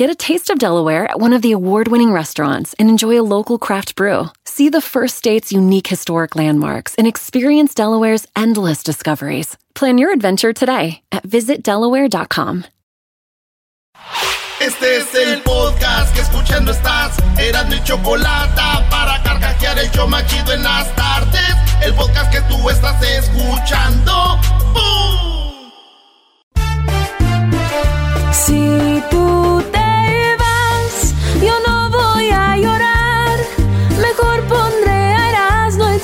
Get a taste of Delaware at one of the award winning restaurants and enjoy a local craft brew. See the first state's unique historic landmarks and experience Delaware's endless discoveries. Plan your adventure today at visitdelaware.com. Este es el podcast que escuchando estás. Eran mi chocolate para carcajear el yo machido en las tardes. El podcast que tú estás escuchando. ¡Bum! Si tú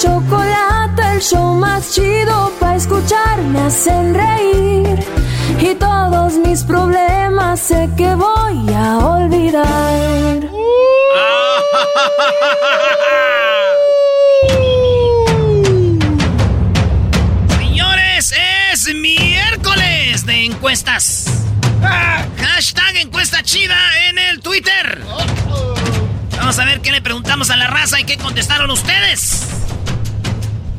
chocolate, el show más chido para escuchar me hacen reír. Y todos mis problemas sé que voy a olvidar. Señores, es miércoles de encuestas. Hashtag encuesta chida en el Twitter. Vamos a ver qué le preguntamos a la raza y qué contestaron ustedes.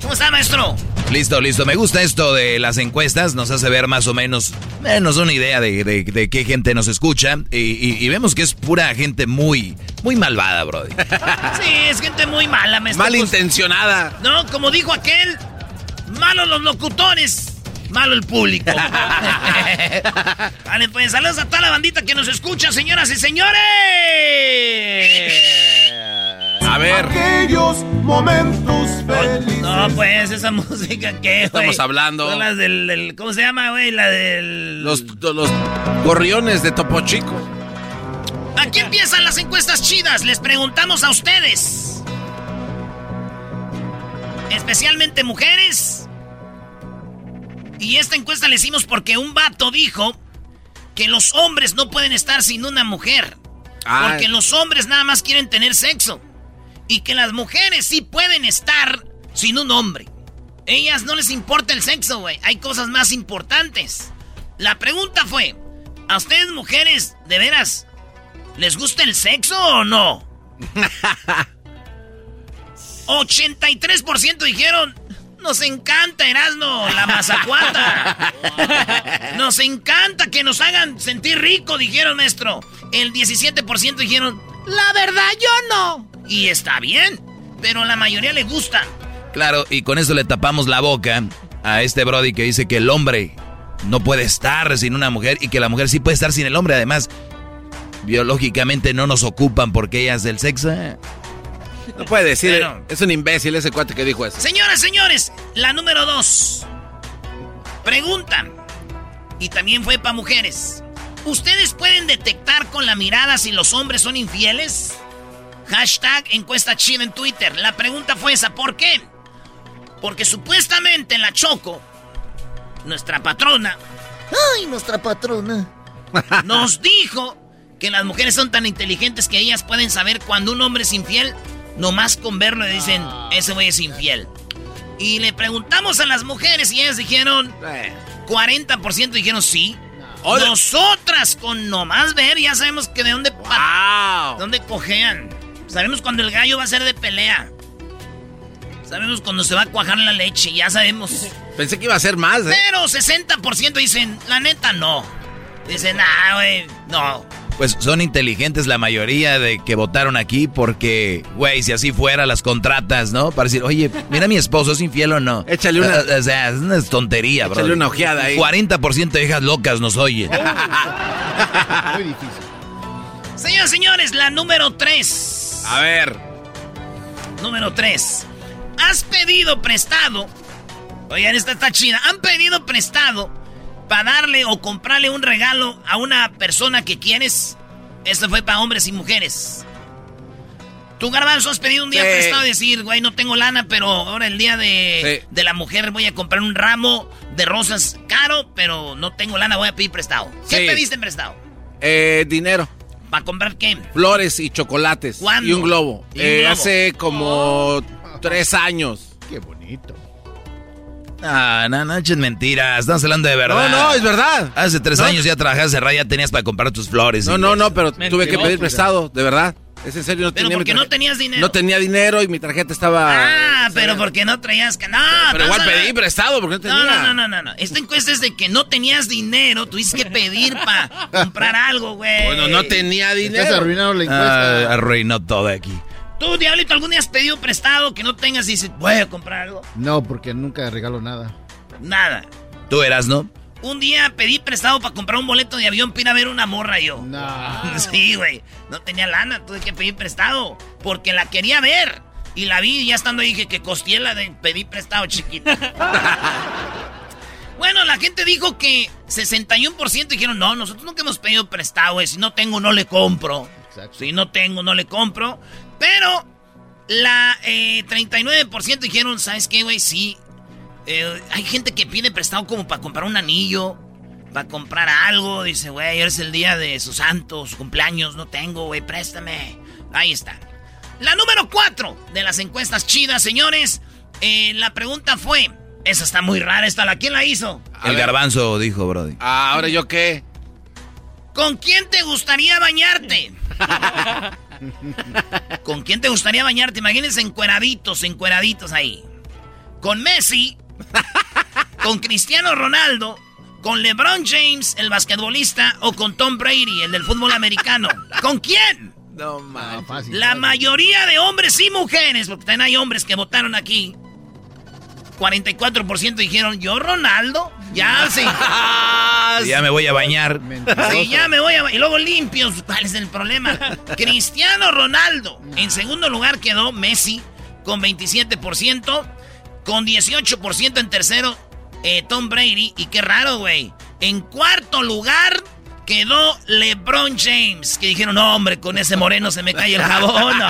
¿Cómo está, maestro? Listo, listo. Me gusta esto de las encuestas. Nos hace ver más o menos, eh, nos da una idea de, de- de qué gente nos escucha. Y, y- y vemos que es pura gente muy, muy malvada, brody. Sí, es gente muy mala, maestro. Malintencionada. No, como dijo aquel, malos los locutores, malo el público. vale, pues saludos a toda la bandita que nos escucha, señoras y señores. A ver. Aquellos momentos felices. No, pues esa música que. Estamos hablando. Son las del, del- ¿cómo se llama, güey? La del... Los, los gorriones de Topo Chico. Aquí empiezan las encuestas chidas. Les preguntamos a ustedes. Especialmente mujeres. Y esta encuesta la hicimos porque un vato dijo que los hombres no pueden estar sin una mujer. Ay. Porque los hombres nada más quieren tener sexo. Y que las mujeres sí pueden estar sin un hombre. Ellas no les importa el sexo, güey. Hay cosas más importantes. La pregunta fue, ¿a ustedes mujeres, de veras, les gusta el sexo o no? 83% dijeron, nos encanta Erasmo, la mazacuata. Nos encanta que nos hagan sentir rico, dijeron maestro. El 17% dijeron, la verdad yo no. Y está bien, pero la mayoría le gusta. Claro, y con eso le tapamos la boca a este Brody que dice que el hombre no puede estar sin una mujer y que la mujer sí puede estar sin el hombre. Además, biológicamente no nos ocupan porque ellas del sexo. No puede decir, Pero- es un imbécil ese cuate que dijo eso. Señoras, señores, la número dos. Preguntan. Y también fue para mujeres. ¿Ustedes pueden detectar con la mirada si los hombres son infieles? Hashtag encuesta chida en Twitter. La pregunta fue esa. ¿Por qué? Porque supuestamente en la Choco, nuestra patrona, ay, nuestra patrona, nos dijo que las mujeres son tan inteligentes que ellas pueden saber cuando un hombre es infiel, nomás con verlo y dicen, ese güey es infiel. Y le preguntamos a las mujeres y ellas dijeron, Eh, 40% dijeron sí. Nosotras con nomás ver ya sabemos que de dónde, ¡Wow! dónde cojean. Sabemos cuando el gallo va a ser de pelea. Sabemos cuando se va a cuajar la leche, ya sabemos. Pensé que iba a ser más, ¿eh? Pero 60% dicen, la neta no. Dicen, ah, güey, no. Pues son inteligentes la mayoría de que votaron aquí porque, güey, si así fuera las contratas, ¿no? Para decir, oye, mira mi esposo, ¿es infiel o no? Échale una... O sea, es una tontería, bro. Échale una ojeada ahí. 40% de hijas locas nos oyen. Muy difícil. Señoras señores, la número 3. A ver. Número 3. Has pedido prestado. Oigan, esta está chida. Han pedido prestado para darle o comprarle un regalo a una persona que quieres. Esto fue para hombres y mujeres. Tú, Garbanzo, has pedido un día Sí. prestado y decir, güey, no tengo lana, pero ahora el día de, Sí. de la mujer voy a comprar un ramo de rosas caro, pero no tengo lana, voy a pedir prestado. ¿Qué Sí. pediste en prestado? Eh, dinero. ¿Para comprar qué? Flores y chocolates. ¿Cuándo? Y un globo. Y un Eh, globo. Hace como tres años. Qué bonito. Ah, no, no echen mentiras. Estamos hablando de verdad. No, no, es verdad. Hace tres No. años ya trabajaste ya tenías para comprar tus flores. No, no, no, pero tuve que pedir prestado, de verdad. Es en serio, no Pero tenía porque no tenías dinero. No tenía dinero y mi tarjeta estaba... Ah, pero porque no traías que no. Pero igual pedí prestado porque no tenía. No, no, no, no, no, no. Esta encuesta es de que no tenías dinero, tuviste que pedir para comprar algo, güey. Bueno, no tenía Estás dinero. arruinando la Ah, encuesta. arruinó todo aquí. Tú, Diablito, ¿algún día has pedido prestado que no tengas y dices, voy a comprar algo? No, porque nunca regalo nada. Nada. Tú eras, ¿no? Un día pedí prestado para comprar un boleto de avión para ir a ver una morra yo. No. Sí, güey. No tenía lana, tuve que pedir prestado. Porque la quería ver. Y la vi y ya estando ahí dije que costeé la de pedir prestado chiquita. bueno, la gente dijo que 61% dijeron, no, nosotros nunca hemos pedido prestado, güey. Si no tengo, no le compro. Exacto. Si no tengo, no le compro. Pero la eh, 39% dijeron, ¿sabes qué, güey? Sí. Eh, hay gente que pide prestado como para comprar un anillo, para comprar algo. Dice, güey, es el día de su santo, su cumpleaños, no tengo, güey, préstame. Ahí está. La número 4 de las encuestas chidas, señores. Eh, la pregunta fue, esa está muy rara, esta, ¿la quién la hizo? A El ver. garbanzo dijo, Brody. Ah, ahora yo qué. ¿Con quién te gustaría bañarte? ¿Con quién te gustaría bañarte? Imagínense encueraditos, encueraditos ahí. ¿Con Messi? ¿Con Cristiano Ronaldo? ¿Con LeBron James, el basquetbolista? ¿O con Tom Brady, el del fútbol americano? ¿Con quién? No, Ah, man. fácil. La mayoría de hombres y mujeres, porque también hay hombres que votaron aquí. 44% dijeron, ¿yo Ronaldo? Ya, sí. Ya me voy a bañar. Mentiroso. Sí, ya me voy a... Y luego limpios. ¿Cuál es el problema? Cristiano Ronaldo. En segundo lugar quedó Messi con 27%. Con 18% en tercero eh, Tom Brady. Y qué raro, güey. En cuarto lugar quedó LeBron James. Que dijeron, no, hombre, con ese moreno se me cae el jabón. No.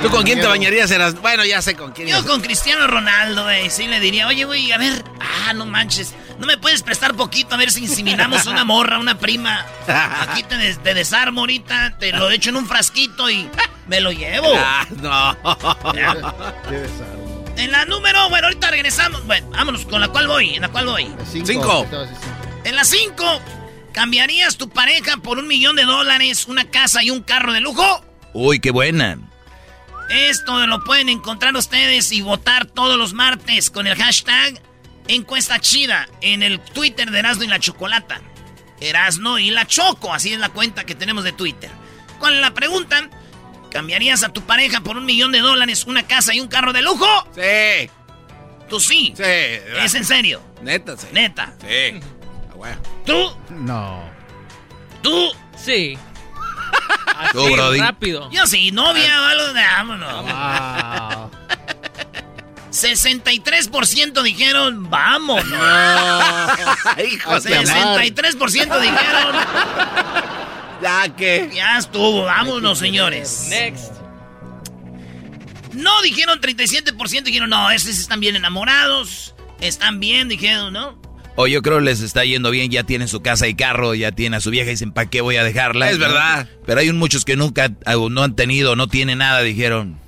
¿Tú con quién te bañarías? Eras... Bueno, ya sé con quién. Yo con Cristiano Ronaldo, güey, sí le diría, oye, güey, a ver, ah, no manches, no me puedes prestar poquito a ver si inseminamos una morra, una prima. Aquí te, des- te desarmo ahorita, te lo echo en un frasquito y me lo llevo. Ah, no. Ya. Debe ser. En la número, bueno, ahorita regresamos, bueno, vámonos, con la cual voy, en la cual voy. Cinco. Cinco. Cinco. En la 5, ¿cambiarías tu pareja por un millón de dólares, una casa y un carro de lujo? Uy, qué buena. Esto lo pueden encontrar ustedes y votar todos los martes con el hashtag encuesta chida en el Twitter de Erasno y la Chocolata. Erasno y la Choco, así es la cuenta que tenemos de Twitter. ¿Cuál es la pregunta? ¿Cambiarías a tu pareja por un millón de dólares, una casa y un carro de lujo? Sí. Tú sí. Sí. Es en serio. Neta, sí. Neta. Sí. Ah, bueno. Tú, No. tú, Sí. Así, Tú, Brody. rápido. yo sí, novia o algo de vámonos. Wow. 63% dijeron, vamos. Hijo Hazte de... amar. 63% dijeron, Ya que... ya estuvo, vámonos, señores. Next. No, dijeron 37%, dijeron, no, estos están bien enamorados, están bien, dijeron, ¿no? O yo creo les está yendo bien, ya tienen su casa y carro, ya tienen a su vieja y dicen, ¿para qué voy a dejarla? Es ¿No? verdad. Pero hay muchos que nunca o no han tenido, no tienen nada, dijeron.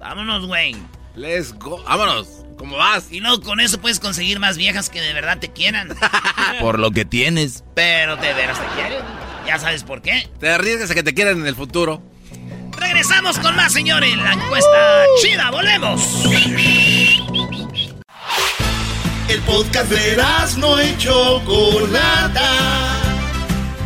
Vámonos, güey. Let's go. Vámonos. ¿Cómo vas? Y luego con eso puedes conseguir más viejas que de verdad te quieran. Por lo que tienes. Pero de veras te quieren. Ya sabes por qué. Te arriesgas a que te quieran en el futuro. Regresamos con más, señores. La encuesta chida, volvemos. El podcast de no y Chocolata.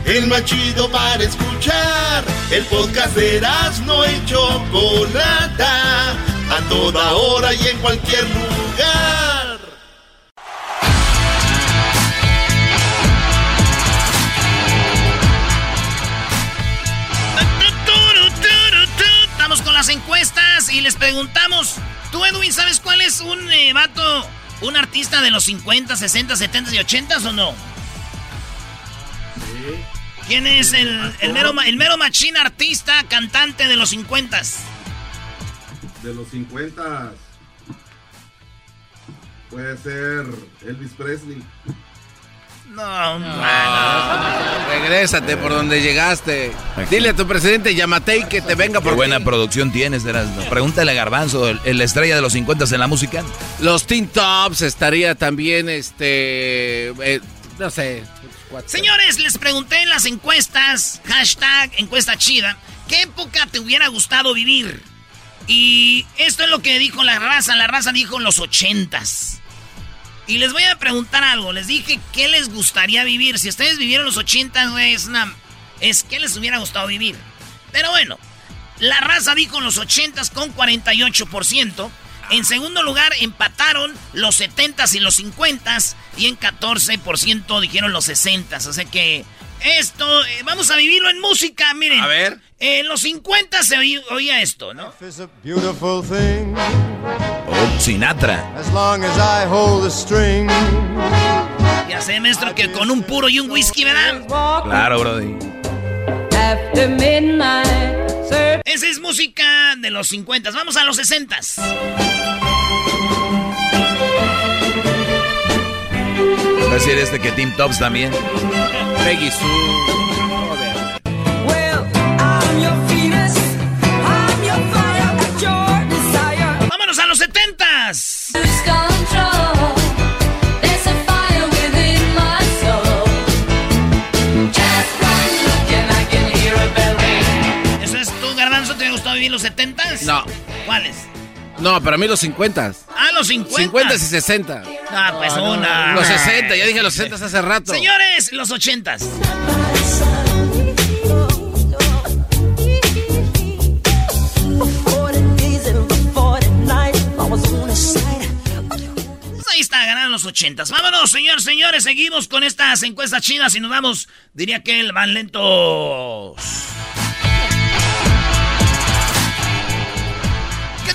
el más chido para escuchar. El podcast de Erasmo y Chocolata, a toda hora y en cualquier lugar. Y les preguntamos, tú Edwin, ¿sabes cuál es un eh, vato, un artista de los 50, 60, 70 y 80 o no? ¿Quién es el, el mero, el mero machín artista, cantante de los 50? De los 50 puede ser Elvis Presley. No, Regrésate por donde llegaste. Dile a tu presidente Yamatei que te venga Qué por buena ti. producción tienes, Erasmo. Pregúntale a Garbanzo, el, el estrella de los 50 en la música. Los Teen Tops estaría también, este, eh, no sé. Señores, les pregunté en las encuestas, hashtag encuesta chida, ¿qué época te hubiera gustado vivir? Y esto es lo que dijo la raza, la raza dijo los ochentas. Y les voy a preguntar algo, les dije qué les gustaría vivir. Si ustedes vivieron los ochentas, güey, es una... Es que les hubiera gustado vivir. Pero bueno, la raza dijo los ochentas con 48%. En segundo lugar empataron los 70s y los 50s. Y en 14% dijeron los 60s. O sea que esto, eh, vamos a vivirlo en música, miren. A ver. En los 50 se oí- oía esto, ¿no? It's a beautiful thing Oh, Sinatra. as long as I hold the string. Ya sé, maestro, que con un puro y un whisky, ¿verdad? Claro, Brody. After midnight, sir. Esa es música de los 50. Vamos a los 60. Va a decir este que Team Tops también. Peggy Sue. Vivir los 70? No. ¿Cuáles? No, para mí los 50. Ah, los 50. 50 y 60. Ah, pues una. Los 60, ya dije los 60 hace rato. Señores, los 80. Pues ahí está, ganaron los 80. Vámonos, señores, señores. Seguimos con estas encuestas chidas y nos vamos, diría que el van lentos.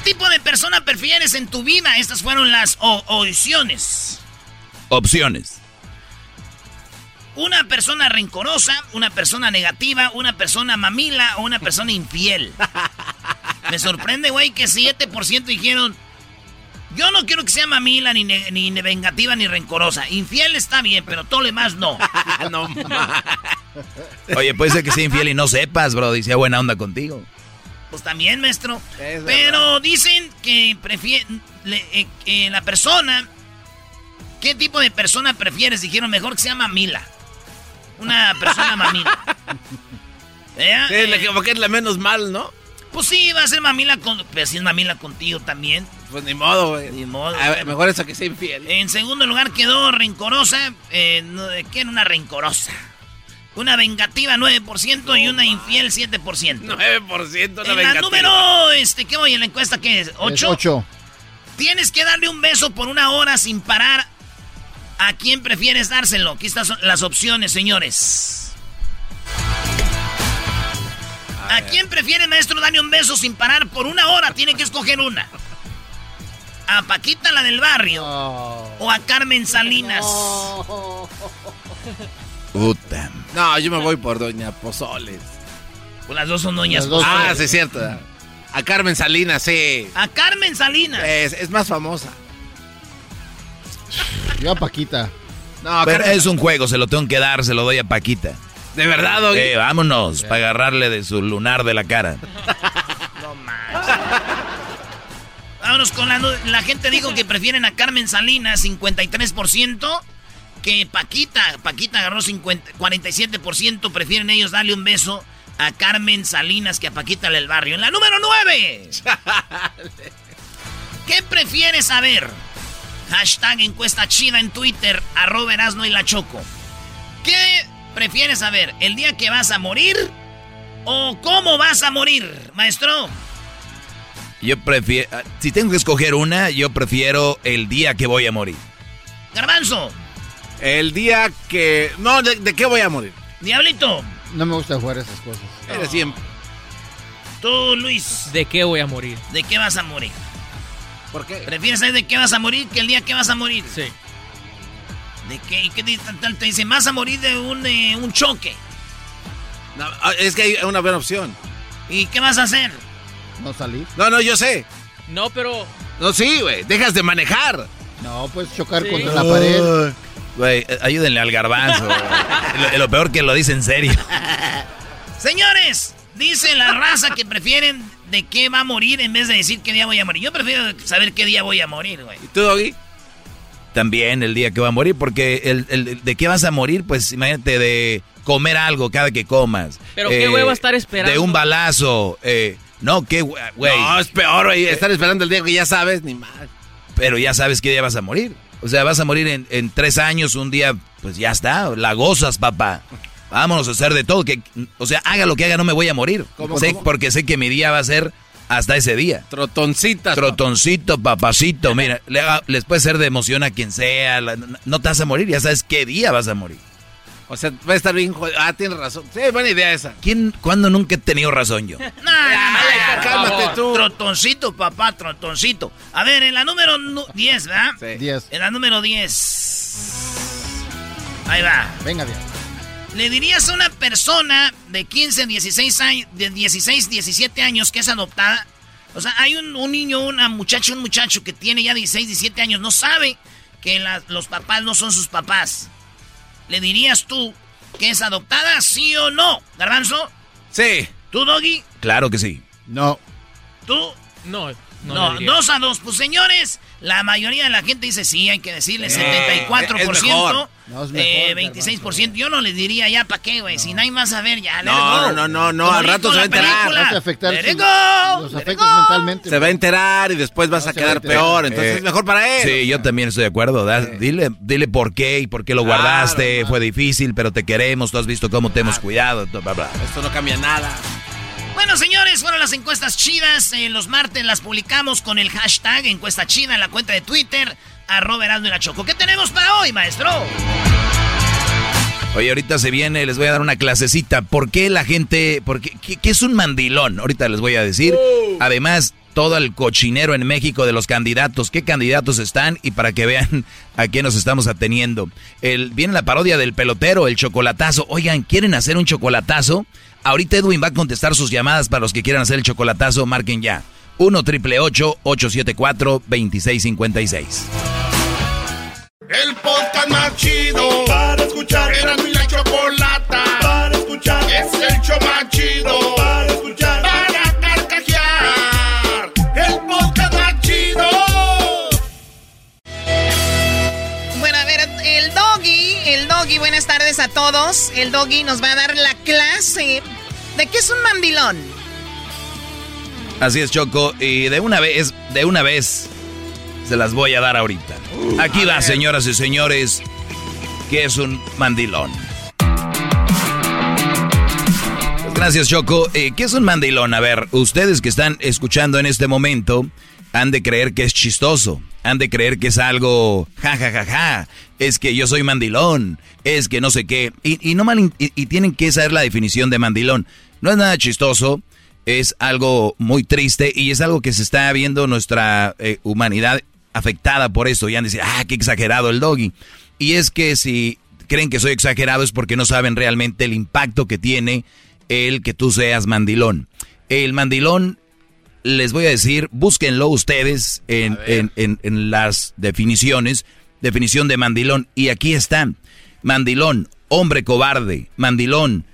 Tipo de persona prefieres en tu vida? Estas fueron las opciones. Opciones. Una persona rencorosa, una persona negativa, una persona mamila o una persona infiel. Me sorprende, güey, que 7% dijeron, yo no quiero que sea mamila, ni, ne- ni vengativa, ni rencorosa. Infiel está bien, pero todo lo demás no. no. Oye, puede ser que sea infiel y no sepas, Brody. Sea buena onda contigo. Pues también, maestro. Es Pero dicen que prefieren la persona. ¿Qué tipo de persona prefieres? Dijeron mejor que sea mamila. Una persona mamila. ¿Eh? Es la Eh, que- porque es la menos mal, ¿no? Pues sí, va a ser mamila con. Pero si es mamila contigo también. Pues ni modo, güey. Ni modo. A ver, mejor eso que sea infiel. En segundo lugar quedó rencorosa. Eh, ¿Qué era una rencorosa? Una vengativa 9% y una infiel 7%. 9% la En la vengativa. número, este, ¿qué voy en la encuesta? ¿Qué es? Es ¿Ocho? ocho. Tienes que darle un beso por una hora sin parar. ¿A quién prefieres dárselo? Aquí están son las opciones, señores. ¿A quién prefiere, maestro, darle un beso sin parar por una hora? Tiene que escoger una. ¿A Paquita, la del barrio? ¿O a Carmen Salinas? Puta. No, yo me voy por Doña Pozoles. Pues las dos son doñas. Dos Pozoles. Ah, sí, es cierto. A Carmen Salinas, sí. A Carmen Salinas. Es, es más famosa. Yo a Paquita. No, Pero Carmen- es un juego, se lo tengo que dar, se lo doy a Paquita. De verdad, Doggy. Eh, vámonos, para agarrarle de su lunar de la cara. Vámonos con la, la gente dijo que prefieren a Carmen Salinas, 53%, que Paquita, Paquita agarró 50, 47%, prefieren ellos darle un beso a Carmen Salinas que a Paquita del barrio. En la número 9. ¿Qué prefieres saber? Hashtag encuesta chida en Twitter, arroba Erasno y la Choco. ¿Qué prefieres saber? ¿El día que vas a morir o cómo vas a morir, maestro? Yo prefiero, si tengo que escoger una, yo prefiero el día que voy a morir. Garbanzo. El día que... No, ¿de, qué voy a morir? Diablito. No me gusta jugar esas cosas. Eres siempre. Tú, Luis. ¿De qué voy a morir? ¿De qué vas a morir? ¿Por qué? ¿Prefieres saber de qué vas a morir que el día que vas a morir? Sí. ¿De qué? ¿Y qué te, te dicen? Vas a morir de un, eh, un choque. No, ah, es que hay una buena opción. ¿Y qué vas a hacer? No salir. No, no, yo sé. No, pero. No, sí, güey. Dejas de manejar. No, pues chocar contra la pared. Güey, eh, ayúdenle al garbanzo. lo, lo, peor que lo dice en serio. Señores, dice la raza que prefieren de qué va a morir en vez de decir qué día voy a morir. Yo prefiero saber qué día voy a morir, güey. ¿Y tú, Doggy? También el día que va a morir, porque el, el, de qué vas a morir, pues imagínate de comer algo cada que comas. Pero qué güey va a estar esperando. De un balazo. Eh, no, qué güey. No, es peor, güey. Estar esperando el día que ya sabes, ni más. Pero ya sabes qué día vas a morir. O sea, vas a morir en, en tres años, un día, pues ya está, la gozas, papá. Vámonos a hacer de todo. Que, o sea, haga lo que haga, no me voy a morir. ¿Cómo, sé, Porque sé que mi día va a ser hasta ese día. Trotoncita. Trotoncito, papacito. Mira, les puede ser de emoción a quien sea. no te vas a morir, ya sabes qué día vas a morir. O sea, va a estar bien. Ah, tienes razón. Sí, buena idea esa. ¿Quién, cuándo nunca he tenido razón yo? no, no, cálmate tú. Trotoncito, papá, trotoncito. A ver, en la número 10, ¿verdad? Sí. 10. En la número 10. Ahí va. Venga, bien. ¿Le dirías a una persona de 15, 16 años, de 16, 17 años que es adoptada? O sea, hay un, niño, una muchacha, un muchacho que tiene ya 16, 17 años, no sabe que los papás no son sus papás. ¿Le dirías tú que es adoptada, sí o no? ¿Garbanzo? Sí. ¿Tú, Doggy? Claro que sí. No. ¿Tú? No. No, no dos a dos. Pues señores, la mayoría de la gente dice sí, hay que decirle 74%. No, es eh, 26%. Yo no les diría ya para qué, güey. Si no hay más a ver, ya. No, no, no, no, al rato se va a enterar. Vas a afectar los afectos mentalmente. Se va a enterar y después vas a quedar peor. Entonces es eh, mejor para él. Sí, yo también estoy de acuerdo. Dile, dile por qué y por qué lo guardaste. Fue difícil, pero te queremos. Tú has visto cómo te hemos cuidado. Esto no cambia nada. Bueno, señores, fueron las encuestas chidas. En los martes las publicamos con el hashtag encuesta chida en la cuenta de Twitter, arroba Erasmo y la Choco. ¿Qué tenemos para hoy, maestro? Oye, ahorita se viene, les voy a dar una clasecita. ¿Por qué la gente, por qué, qué, es un mandilón? Ahorita les voy a decir. Oh. Además, todo el cochinero en México de los candidatos, qué candidatos están y para que vean a qué nos estamos ateniendo. El, viene la parodia del pelotero, el chocolatazo. Oigan, ¿quieren hacer un chocolatazo? Ahorita Edwin va a contestar sus llamadas para los que quieran hacer el chocolatazo. Marquen ya. 1 triple 874 2656. El podcast más chido para escuchar. Era a todos. El doggy nos va a dar la clase ¿De qué es un mandilón? Así es, Choco. Y de una vez, de una vez, se las voy a dar ahorita. Aquí va, señoras y señores, ¿qué es un mandilón? Gracias, Choco. Eh, ¿Qué es un mandilón? A ver, ustedes que están escuchando en este momento han de creer que es chistoso, han de creer que es algo ja ja ja ja, es que yo soy mandilón, es que no sé qué, y, no mal, y tienen que saber la definición de mandilón. No es nada chistoso, es algo muy triste y es algo que se está viendo nuestra eh, humanidad afectada por esto. Ya han dicho, ah, qué exagerado el doggy. Y es que si creen que soy exagerado es porque no saben realmente el impacto que tiene el que tú seas mandilón. El mandilón, les voy a decir, búsquenlo ustedes en, en, en las definiciones. Definición de mandilón. Y aquí está. Mandilón, hombre cobarde. Mandilón,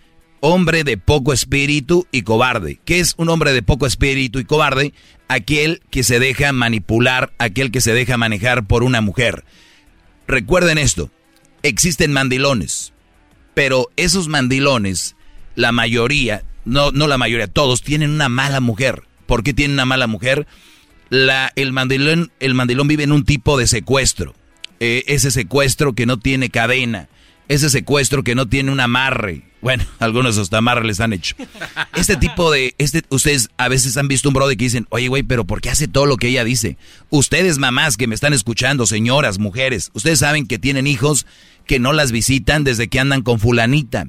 hombre de poco espíritu y cobarde. ¿Qué es un hombre de poco espíritu y cobarde? Aquel que se deja manipular, aquel que se deja manejar por una mujer. Recuerden esto, existen mandilones, pero esos mandilones, la mayoría, no, no la mayoría, todos tienen una mala mujer. ¿Por qué tienen una mala mujer? El, mandilón, el vive en un tipo de secuestro. Eh, ese secuestro que no tiene cadena, ese secuestro que no tiene un amarre. Bueno, algunos hasta amarre les han hecho. Este tipo de, este, ustedes a veces han visto un brother que dicen, oye, güey, pero ¿por qué hace todo lo que ella dice? Ustedes, mamás que me están escuchando, señoras, mujeres, ustedes saben que tienen hijos que no las visitan desde que andan con fulanita.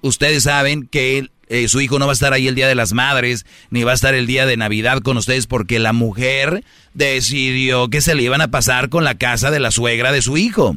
Ustedes saben que eh, su hijo no va a estar ahí el día de las madres, ni va a estar el día de Navidad con ustedes porque la mujer decidió que se le iban a pasar con la casa de la suegra de su hijo.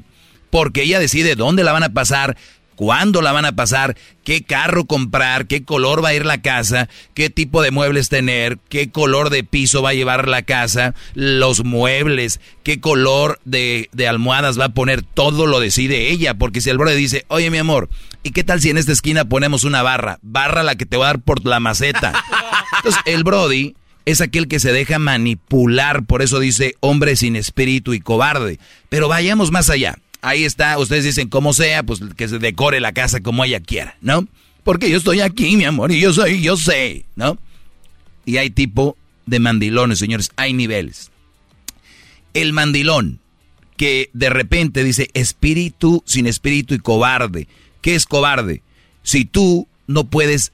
Porque ella decide dónde la van a pasar, cuándo la van a pasar, qué carro comprar, qué color va a ir la casa, qué tipo de muebles tener, qué color de piso va a llevar la casa, los muebles, qué color de, de almohadas va a poner, todo lo decide ella, porque si el brother dice, oye mi amor, ¿y qué tal si en esta esquina ponemos una barra? Barra la que te va a dar por la maceta. Entonces el Brody es aquel que se deja manipular, por eso dice hombre sin espíritu y cobarde. Pero vayamos más allá ahí está, ustedes dicen como sea, pues que se decore la casa como ella quiera, ¿no? Porque yo estoy aquí, mi amor, y yo soy, yo sé, ¿no? Y hay tipo de mandilones, señores, hay niveles. El mandilón que de repente dice espíritu sin espíritu y cobarde. ¿Qué es cobarde? Si tú no puedes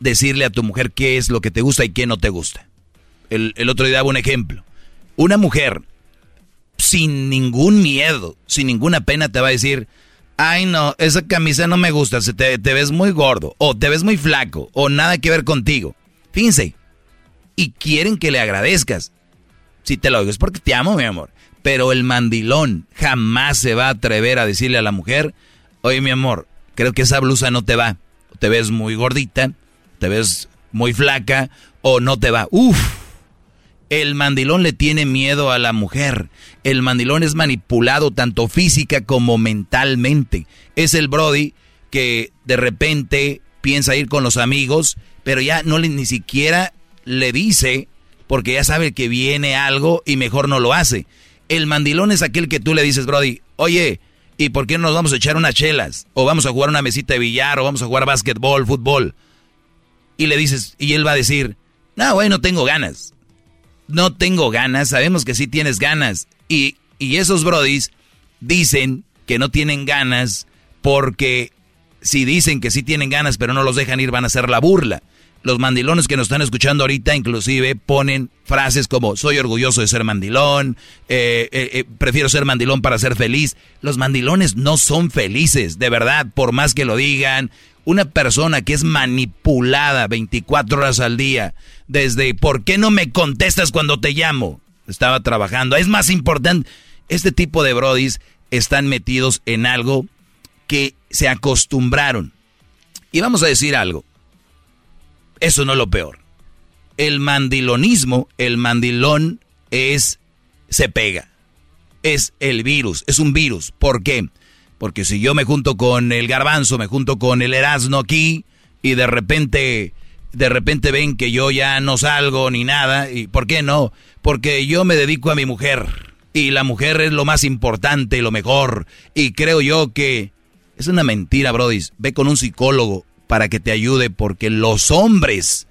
decirle a tu mujer qué es lo que te gusta y qué no te gusta. El, el otro día daba un ejemplo. Una mujer sin ningún miedo, sin ninguna pena te va a decir, ay no, esa camisa no me gusta, se te, ves muy gordo, o te ves muy flaco, o nada que ver contigo. Fíjense, y quieren que le agradezcas. Si te lo digo es porque te amo, mi amor. Pero el mandilón jamás se va a atrever a decirle a la mujer, oye mi amor, creo que esa blusa no te va. Te ves muy gordita, te ves muy flaca, o no te va. Uf, el mandilón le tiene miedo a la mujer. El mandilón es manipulado tanto física como mentalmente. Es el Brody que de repente piensa ir con los amigos, pero ya no ni siquiera le dice porque ya sabe que viene algo y mejor no lo hace. El mandilón es aquel que tú le dices, Brody, oye, ¿y por qué no nos vamos a echar unas chelas? O vamos a jugar una mesita de billar, o vamos a jugar básquetbol, fútbol. Y le dices, y él va a decir, no, güey, no tengo ganas no tengo ganas, sabemos que sí tienes ganas. Y, y esos brodis dicen que no tienen ganas porque si dicen que sí tienen ganas pero no los dejan ir van a hacer la burla. Los mandilones que nos están escuchando ahorita inclusive ponen frases como soy orgulloso de ser mandilón, eh, eh, eh, prefiero ser mandilón para ser feliz. Los mandilones no son felices, de verdad, por más que lo digan una persona que es manipulada 24 horas al día, desde ¿por qué no me contestas cuando te llamo? Estaba trabajando. Es más importante, este tipo de brodis están metidos en algo que se acostumbraron. Y vamos a decir algo. Eso no es lo peor. El mandilonismo, el mandilón es, se pega. Es el virus, es un virus. ¿Por qué? Porque si yo me junto con el garbanzo, me junto con el Erasmo aquí y de repente, de repente ven que yo ya no salgo ni nada, ¿y por qué no? Porque yo me dedico a mi mujer y la mujer es lo más importante, lo mejor y creo yo que es una mentira, Brody. Ve con un psicólogo para que te ayude porque los hombres,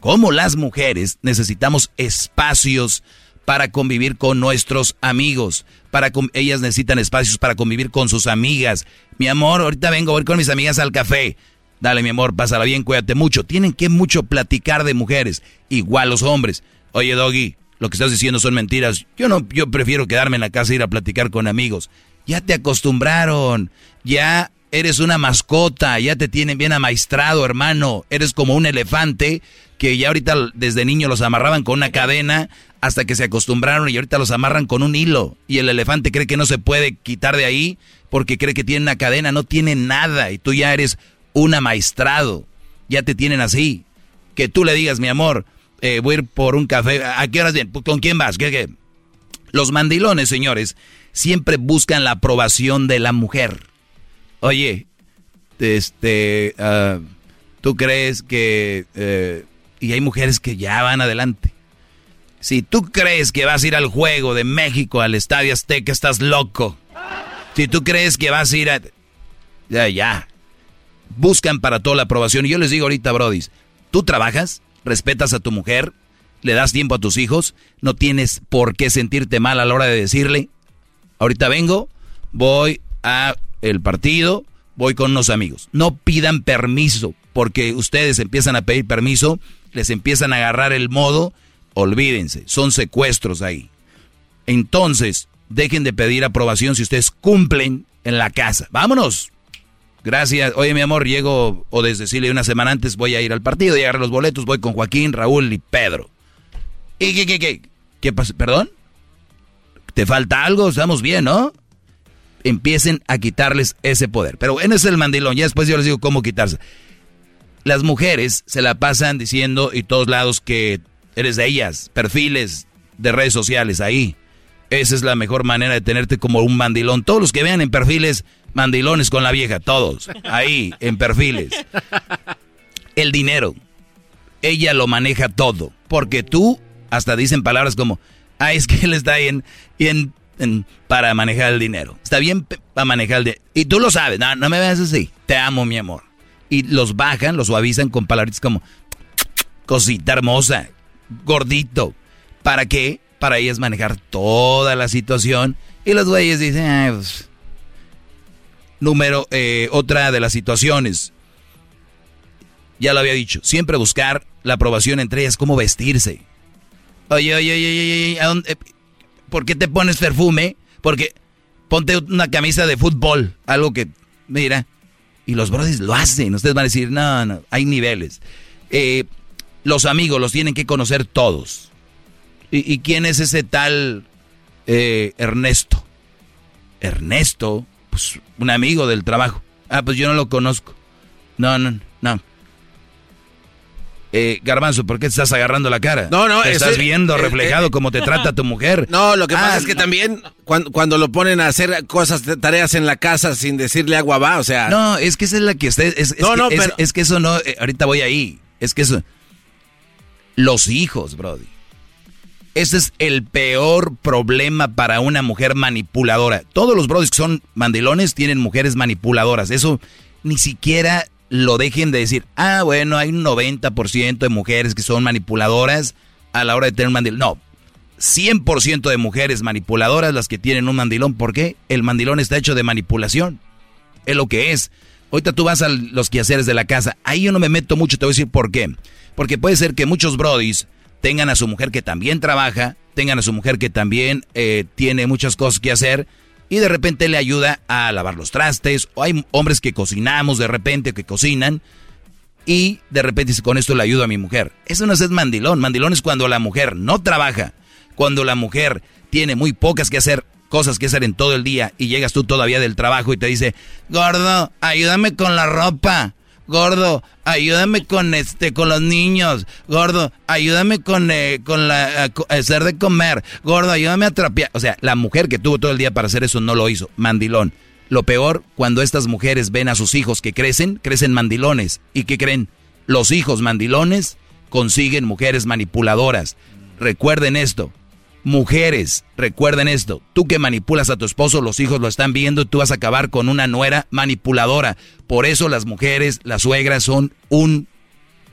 como las mujeres, necesitamos espacios para convivir con nuestros amigos. Para ellas necesitan espacios para convivir con sus amigas. Mi amor, ahorita vengo a ir con mis amigas al café. Dale, mi amor, pásala bien, cuídate mucho. Tienen que mucho platicar de mujeres. Igual los hombres. Oye, Doggy, lo que estás diciendo son mentiras. Yo no, yo prefiero quedarme en la casa e ir a platicar con amigos. Ya te acostumbraron. Ya eres una mascota. Ya te tienen bien amaestrado, hermano. Eres como un elefante que ya ahorita desde niño los amarraban con una cadena hasta que se acostumbraron y ahorita los amarran con un hilo. Y el elefante cree que no se puede quitar de ahí porque cree que tiene una cadena, no tiene nada y tú ya eres un amaestrado. Ya te tienen así. Que tú le digas, mi amor, eh, voy a ir por un café. ¿A qué horas bien? ¿Con quién vas? ¿Qué, qué? Los mandilones, señores, siempre buscan la aprobación de la mujer. Oye, este, ah, ¿tú crees que... Eh, y hay mujeres que ya van adelante. Si tú crees que vas a ir al juego de México, al Estadio Azteca, estás loco. Si tú crees que vas a ir a... Ya, ya. Buscan para toda la aprobación. Y yo les digo ahorita, Brody, tú trabajas, respetas a tu mujer, le das tiempo a tus hijos, no tienes por qué sentirte mal a la hora de decirle, ahorita vengo, voy a el partido, voy con unos amigos. No pidan permiso, porque ustedes empiezan a pedir permiso, les empiezan a agarrar el modo, olvídense, son secuestros ahí. Entonces, dejen de pedir aprobación si ustedes cumplen en la casa. Vámonos. Gracias. Oye, mi amor, llego, o desde decirle una semana antes, voy a ir al partido y agarrar los boletos, voy con Joaquín, Raúl y Pedro. ¿Y qué, qué, qué? ¿Qué pasa? ¿Perdón? ¿Te falta algo? Estamos bien, ¿no? Empiecen a quitarles ese poder. Pero bueno, ese es el mandilón. Ya después yo les digo cómo quitarse. Las mujeres se la pasan diciendo y todos lados que eres de ellas, perfiles de redes sociales ahí. Esa es la mejor manera de tenerte como un mandilón. Todos los que vean en perfiles mandilones con la vieja, todos, ahí, en perfiles. El dinero, ella lo maneja todo, porque tú hasta dicen palabras como, ah, es que él está ahí en, para manejar el dinero. Está bien para manejar el dinero. Y tú lo sabes, no, no me veas así, te amo, mi amor. Y los bajan, los suavizan con palabras como, cosita hermosa, gordito. ¿Para qué? Para ellas manejar toda la situación. Y los güeyes dicen, pues, Número, eh, otra de las situaciones, ya lo había dicho, siempre buscar la aprobación entre ellas, cómo vestirse. Oye, oye, oye, oye, ¿a dónde, ¿por qué te pones perfume? Porque ponte una camisa de fútbol, algo que, mira, y los brothers lo hacen. Ustedes van a decir, no, no, hay niveles. Eh, los amigos los tienen que conocer todos. ¿Y, quién es ese tal eh, Ernesto? Ernesto pues, un amigo del trabajo. Ah, pues yo no lo conozco. No, no, no. Eh, Garbanzo, ¿por qué te estás agarrando la cara? No, no, te estás viendo reflejado cómo te trata tu mujer. No, lo que pasa ah, es que también cuando, lo ponen a hacer cosas, tareas en la casa sin decirle agua va, o sea. No, es que esa es la que usted. Es, no, que, no, pero... es, que eso no. Eh, ahorita voy ahí. Es que eso. Los hijos, Brody. Ese es el peor problema para una mujer manipuladora. Todos los brodis que son mandilones tienen mujeres manipuladoras. Eso ni siquiera lo dejen de decir. Ah, bueno, hay un 90% de mujeres que son manipuladoras a la hora de tener un mandilón. No, 100% de mujeres manipuladoras las que tienen un mandilón. ¿Por qué? El mandilón está hecho de manipulación. Es lo que es. Ahorita tú vas a los quehaceres de la casa. Ahí yo no me meto mucho, te voy a decir por qué. Porque puede ser que muchos brodis tengan a su mujer que también trabaja, tengan a su mujer que también eh, tiene muchas cosas que hacer y de repente le ayuda a lavar los trastes, o hay hombres que cocinamos de repente, que cocinan, y de repente con esto le ayudo a mi mujer. Eso no es mandilón, mandilón es cuando la mujer no trabaja, cuando la mujer tiene muy pocas que hacer, cosas que hacer en todo el día, y llegas tú todavía del trabajo y te dice, gordo, ayúdame con la ropa, gordo, ayúdame con este, con los niños, gordo, ayúdame con, eh, con la, hacer de comer, gordo, ayúdame a trapear. O sea, la mujer que tuvo todo el día para hacer eso no lo hizo, mandilón. Lo peor, cuando estas mujeres ven a sus hijos que crecen, crecen mandilones. ¿Y qué creen? Los hijos mandilones consiguen mujeres manipuladoras. Recuerden esto, Mujeres, recuerden esto, tú que manipulas a tu esposo, los hijos lo están viendo, tú vas a acabar con una nuera manipuladora. Por eso las mujeres, las suegras son un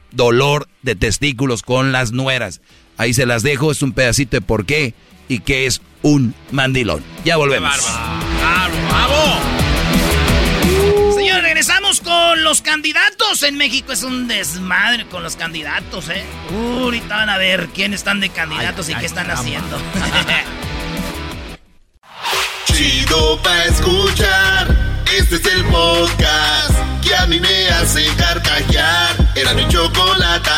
dolor de testículos con las nueras. Ahí se las dejo, es un pedacito de por qué y qué es un mandilón. Ya volvemos. Con los candidatos. En México es un desmadre con los candidatos, ¿eh? ahorita van a ver quiénes están de candidatos y qué están haciendo. Chido pa' escuchar. Este es el podcast que a mí me hace carcajear. Era mi chocolate.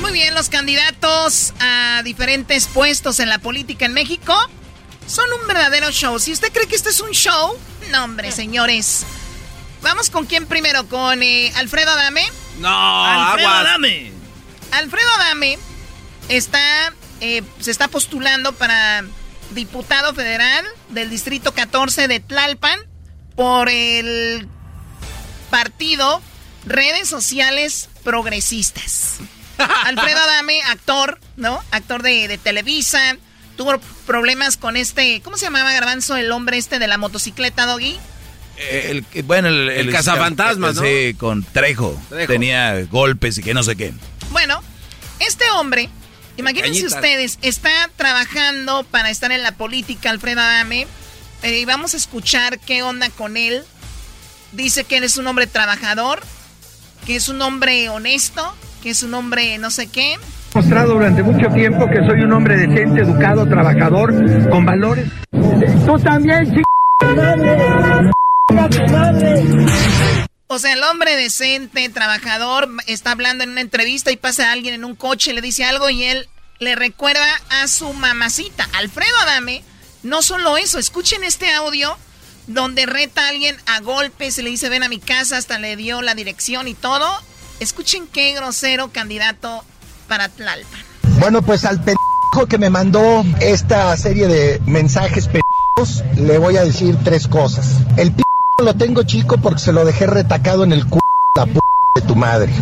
Muy bien, los candidatos a diferentes puestos en la política en México son un verdadero show. Si usted cree que esto es un show, no, hombre, señores. Vamos con quién primero, con eh, Alfredo Adame. No, Alfredo Adame. Alfredo Adame está, eh, se está postulando para diputado federal del distrito 14 de Tlalpan por el partido Redes Sociales Progresistas. Alfredo Adame, actor, ¿no? Actor de, de Televisa, tuvo problemas con este, ¿cómo se llamaba Garbanzo, el hombre este de la motocicleta, Doggy? Eh, el, bueno, el, el, cazafantasmas, ¿no? Sí, con Trejo. Tenía golpes y que no sé qué. Bueno, este hombre Imagínense Cañitas. ustedes, está trabajando para estar en la política Alfredo Adame. eh, y vamos a escuchar qué onda con él. Dice que él es un hombre trabajador, que es un hombre honesto, que es un hombre no sé qué. Mostrado durante mucho tiempo que soy un hombre decente, educado, trabajador, con valores. Tú también, O sea, el hombre decente, trabajador, está hablando en una entrevista y pasa alguien en un coche, le dice algo y él le recuerda a su mamacita, Alfredo Adame. No solo eso, escuchen este audio donde reta a alguien a golpes y le dice ven a mi casa, hasta le dio la dirección y todo. Escuchen qué grosero candidato para Tlalpan. Bueno, pues al pendejo que me mandó esta serie de mensajes pendejos, le voy a decir tres cosas. El p lo tengo chico porque se lo dejé retacado en el c la p de tu madre.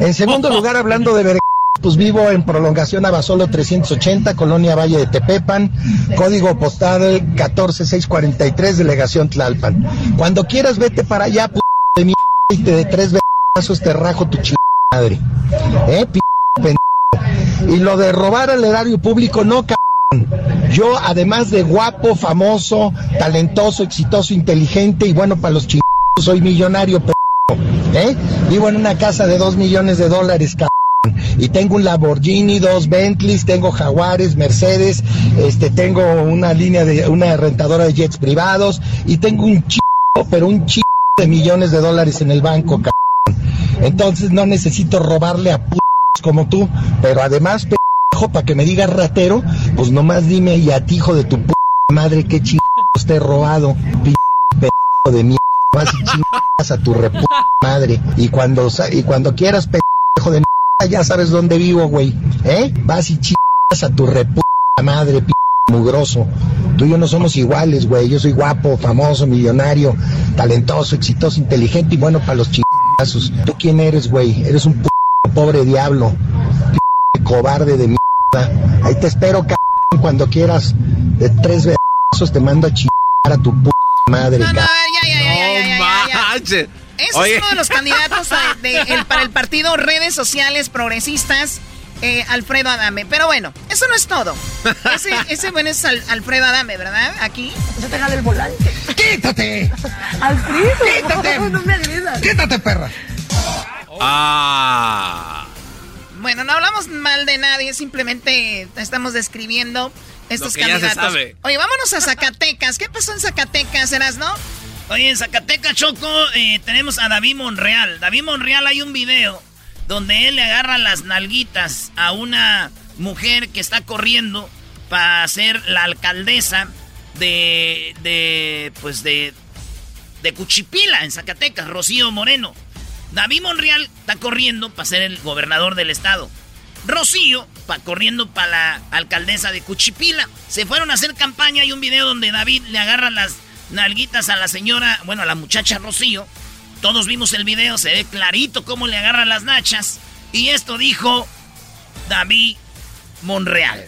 En segundo lugar, hablando de ver pues vivo en prolongación Abasolo 380, Colonia Valle de Tepepan, código postal 14643, delegación Tlalpan. Cuando quieras vete para allá, p de mi y te de tres besos te rajo tu madre. Eh, p. Y lo de robar al erario público, no, cabrón. Yo, además de guapo, famoso, talentoso, exitoso, inteligente y bueno, para los chingados, soy millonario, pendejo. ¿Eh? Vivo en una casa de dos millones de dólares, cabrón. Y tengo un Lamborghini, dos Bentleys, tengo Jaguares, Mercedes, este, tengo una línea de, una rentadora de jets privados y tengo un chico, pero un chico de millones de dólares en el banco, cabrón. Entonces no necesito robarle a p como tú, pero además, pendejo, para que me digas ratero, pues nomás dime y a ti, hijo de tu p madre, qué chingados te he robado, pendejo de mierda. Vas y chingas a tu repu madre. Y cuando, y cuando quieras, pendejo de mierda, ya sabes dónde vivo, güey. ¿Eh? Vas y chingas a tu repu madre, p mugroso. Tú y yo no somos iguales, güey. Yo soy guapo, famoso, millonario, talentoso, exitoso, inteligente y bueno para los chingazos. ¿Tú quién eres, güey? Eres un p pobre diablo. P cobarde de mierda. Ahí te espero, cabrón, cuando quieras. De tres besos te mando a chingar a tu p madre, No, no, ya, ya, ya, ya, ya, ya, ya. manches. Ese Oye. es uno de los candidatos a- de- el- para el partido Redes Sociales Progresistas, eh, Alfredo Adame. Pero bueno, eso no es todo. Ese, ese bueno es Al- Alfredo Adame, ¿verdad? Aquí. Se te el volante. ¡Quítate! Alfredo. ¡Quítate! No me agredas. ¡Quítate, perra! Ah. Bueno, no hablamos mal de nadie, simplemente estamos describiendo estos Lo que ya se candidatos. sabe. Oye, vámonos a Zacatecas. ¿Qué pasó en Zacatecas, eras, no? Oye, en Zacatecas, Choco, eh, tenemos a David Monreal. David Monreal hay un video donde él le agarra las nalguitas a una mujer que está corriendo para ser la alcaldesa de, de, pues de, de Cuchipila, en Zacatecas, Rocío Moreno. David Monreal está corriendo para ser el gobernador del estado. Rocío pa, corriendo para la alcaldesa de Cuchipila. Se fueron a hacer campaña. Hay un video donde David le agarra las nalguitas a la señora, bueno, a la muchacha Rocío. Todos vimos el video, se ve clarito cómo le agarran las nachas. Y esto dijo David Monreal.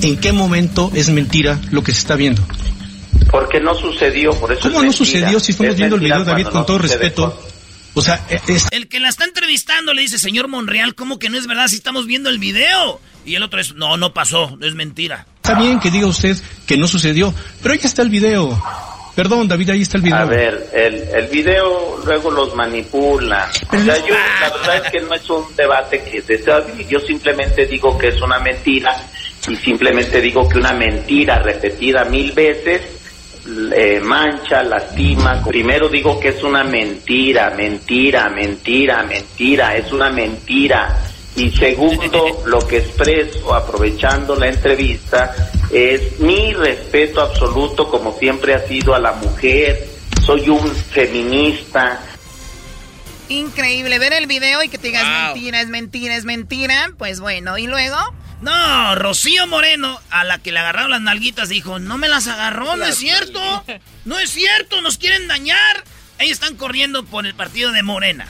¿En qué momento es mentira lo que se está viendo? Porque no sucedió, por eso ¿Cómo es no mentira. sucedió si estamos Es viendo el video, David, con todo no respeto? O sea, eh, es- El que la está entrevistando le dice, señor Monreal, ¿cómo que no es verdad si estamos viendo el video? Y el otro es, no, no pasó, es mentira. está bien que diga usted que no sucedió, pero ahí está el video. Perdón, David, ahí está el video. A ver, el, el video luego los manipula. O sea, yo, la verdad es que no es un debate que desea, yo simplemente digo que es una mentira y simplemente digo que una mentira repetida mil veces eh, mancha, lastima. Primero digo que es una mentira, mentira, mentira, mentira, es una mentira. Y segundo, lo que expreso aprovechando la entrevista es mi respeto absoluto como siempre ha sido a la mujer. Soy un feminista. Increíble ver el video y que te digas Wow. mentira, es mentira, es mentira. Pues bueno, y luego. No, Rocío Moreno, a la que le agarraron las nalguitas, dijo, no me las agarró, no es cierto. No es cierto, nos quieren dañar. Ellos están corriendo por el partido de Morena.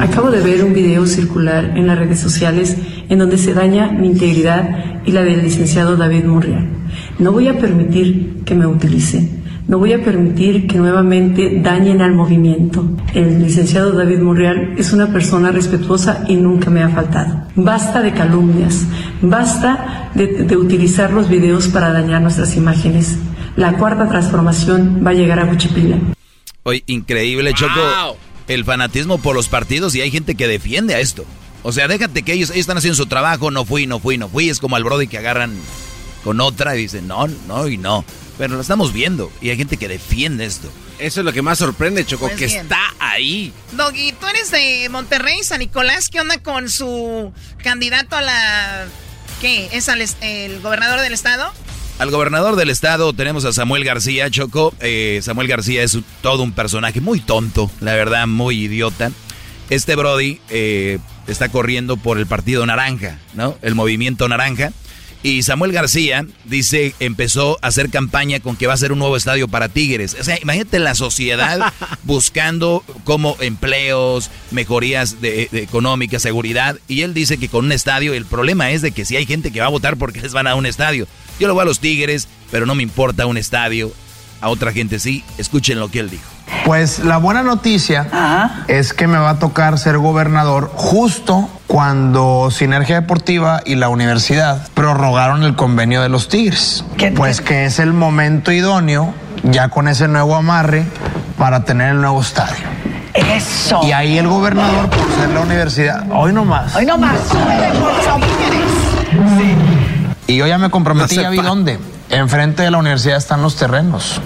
Acabo de ver un video circular en las redes sociales en donde se daña mi integridad y la del licenciado David Monreal. No voy a permitir que me utilicen. No voy a permitir que nuevamente dañen al movimiento. El licenciado David Monreal es una persona respetuosa y nunca me ha faltado. Basta de calumnias, basta de, de utilizar los videos para dañar nuestras imágenes. La cuarta transformación va a llegar a Cuchipila. Oye, increíble, Choco. El fanatismo por los partidos y hay gente que defiende a esto. O sea, déjate que ellos, ellos están haciendo su trabajo, no fui, no fui, no fui. Es como al Brody que agarran con otra y dicen, no, no y no. Pero lo estamos viendo y hay gente que defiende esto. Eso es lo que más sorprende, Choco, Pues que bien. está ahí. Doggy, tú eres de Monterrey, San Nicolás. ¿Qué onda con su candidato a la. ¿Qué? ¿Es al est- el gobernador del estado? Al gobernador del estado tenemos a Samuel García, Choco. Eh, Samuel García es todo un personaje muy tonto, la verdad, muy idiota. Este Brody eh, está corriendo por el partido naranja, ¿no? El movimiento naranja. Y Samuel García dice, empezó a hacer campaña con que va a ser un nuevo estadio para Tigres. O sea, imagínate la sociedad buscando como empleos, mejorías de, de económicas, seguridad. Y él dice que con un estadio, el problema es de que si hay gente que va a votar porque les van a un estadio. Yo lo voy a los Tigres, pero no me importa un estadio. A otra gente sí. Escuchen lo que él dijo. Pues la buena noticia es que me va a tocar ser gobernador justo cuando Sinergia Deportiva y la universidad prorrogaron el convenio de los Tigres. Pues que es el momento idóneo, ya con ese nuevo amarre, para tener el nuevo estadio. Eso. Y ahí el gobernador, por ser la universidad, hoy no más. Hoy no más. Y yo ya me comprometí, No ya vi dónde. Enfrente de la universidad están los terrenos.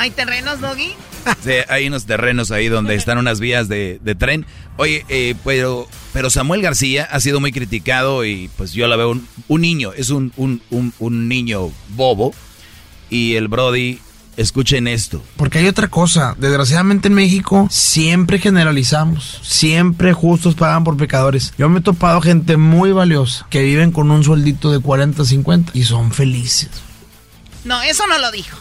¿Hay terrenos, Doggy? Sí, hay unos terrenos ahí donde están unas vías de, de tren. Oye, eh, pero, pero Samuel García ha sido muy criticado y pues yo la veo un, un niño, es un, un, un, un niño bobo. Y el Brody, escuchen esto. Porque hay otra cosa, desgraciadamente en México siempre generalizamos, siempre justos pagan por pecadores. Yo me he topado gente muy valiosa que viven con un sueldito de 40, 50 y son felices. No, eso no lo dijo.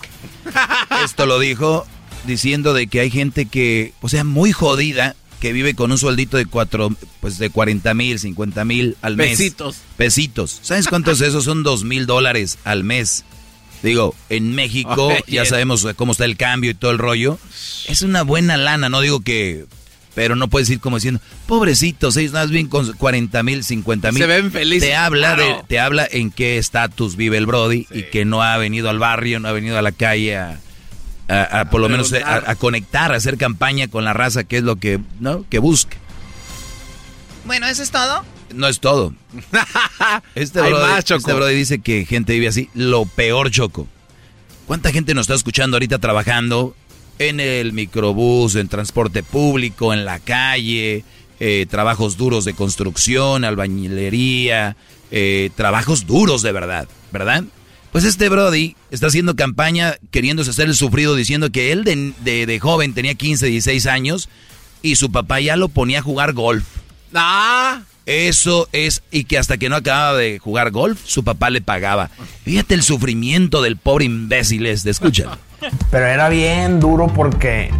Esto lo dijo diciendo de que hay gente que, o sea, muy jodida, que vive con un sueldito de cuatro, pues de 40 mil, 50 mil al mes. Pesitos. Pesitos. ¿Sabes cuántos esos son dos mil dólares al mes? Digo, en México ya sabemos cómo está el cambio y todo el rollo. Es una buena lana, no digo que... Pero no puedes ir como diciendo, pobrecitos, ellos más bien con 40 mil, 50 mil. Se ven felices, Te habla, de, te habla en qué estatus vive el Brody y que no ha venido al barrio, no ha venido a la calle a, a- a por lo menos a, a conectar, a hacer campaña con la raza, que es lo que, ¿no? que busca. Bueno, ¿eso es todo? No es todo. Este Hay brody, más, Choco. este brody dice que gente vive así. Lo peor, Choco. ¿Cuánta gente nos está escuchando ahorita trabajando en el microbús, en transporte público, en la calle, eh, trabajos duros de construcción, albañilería, eh, trabajos duros de verdad, ¿verdad? Pues este Brody está haciendo campaña queriéndose hacer el sufrido diciendo que él de, de- de joven tenía 15, 16 años y su papá ya lo ponía a jugar golf. Ah. Eso es, y que hasta que no acababa de jugar golf, su papá le pagaba. Fíjate el sufrimiento del pobre imbécil este, escúchalo. Pero era bien duro porque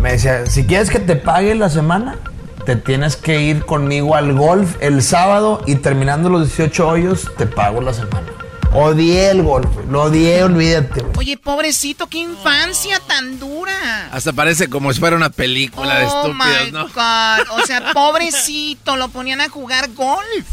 me decía, si quieres que te pague la semana, te tienes que ir conmigo al golf el sábado y terminando los 18 hoyos, te pago la semana. Odié el golf, lo odié, olvídate. Oye, pobrecito, qué infancia tan dura. Hasta parece como si fuera una película de oh estúpidos, my ¿no? God. O sea, pobrecito, lo ponían a jugar golf.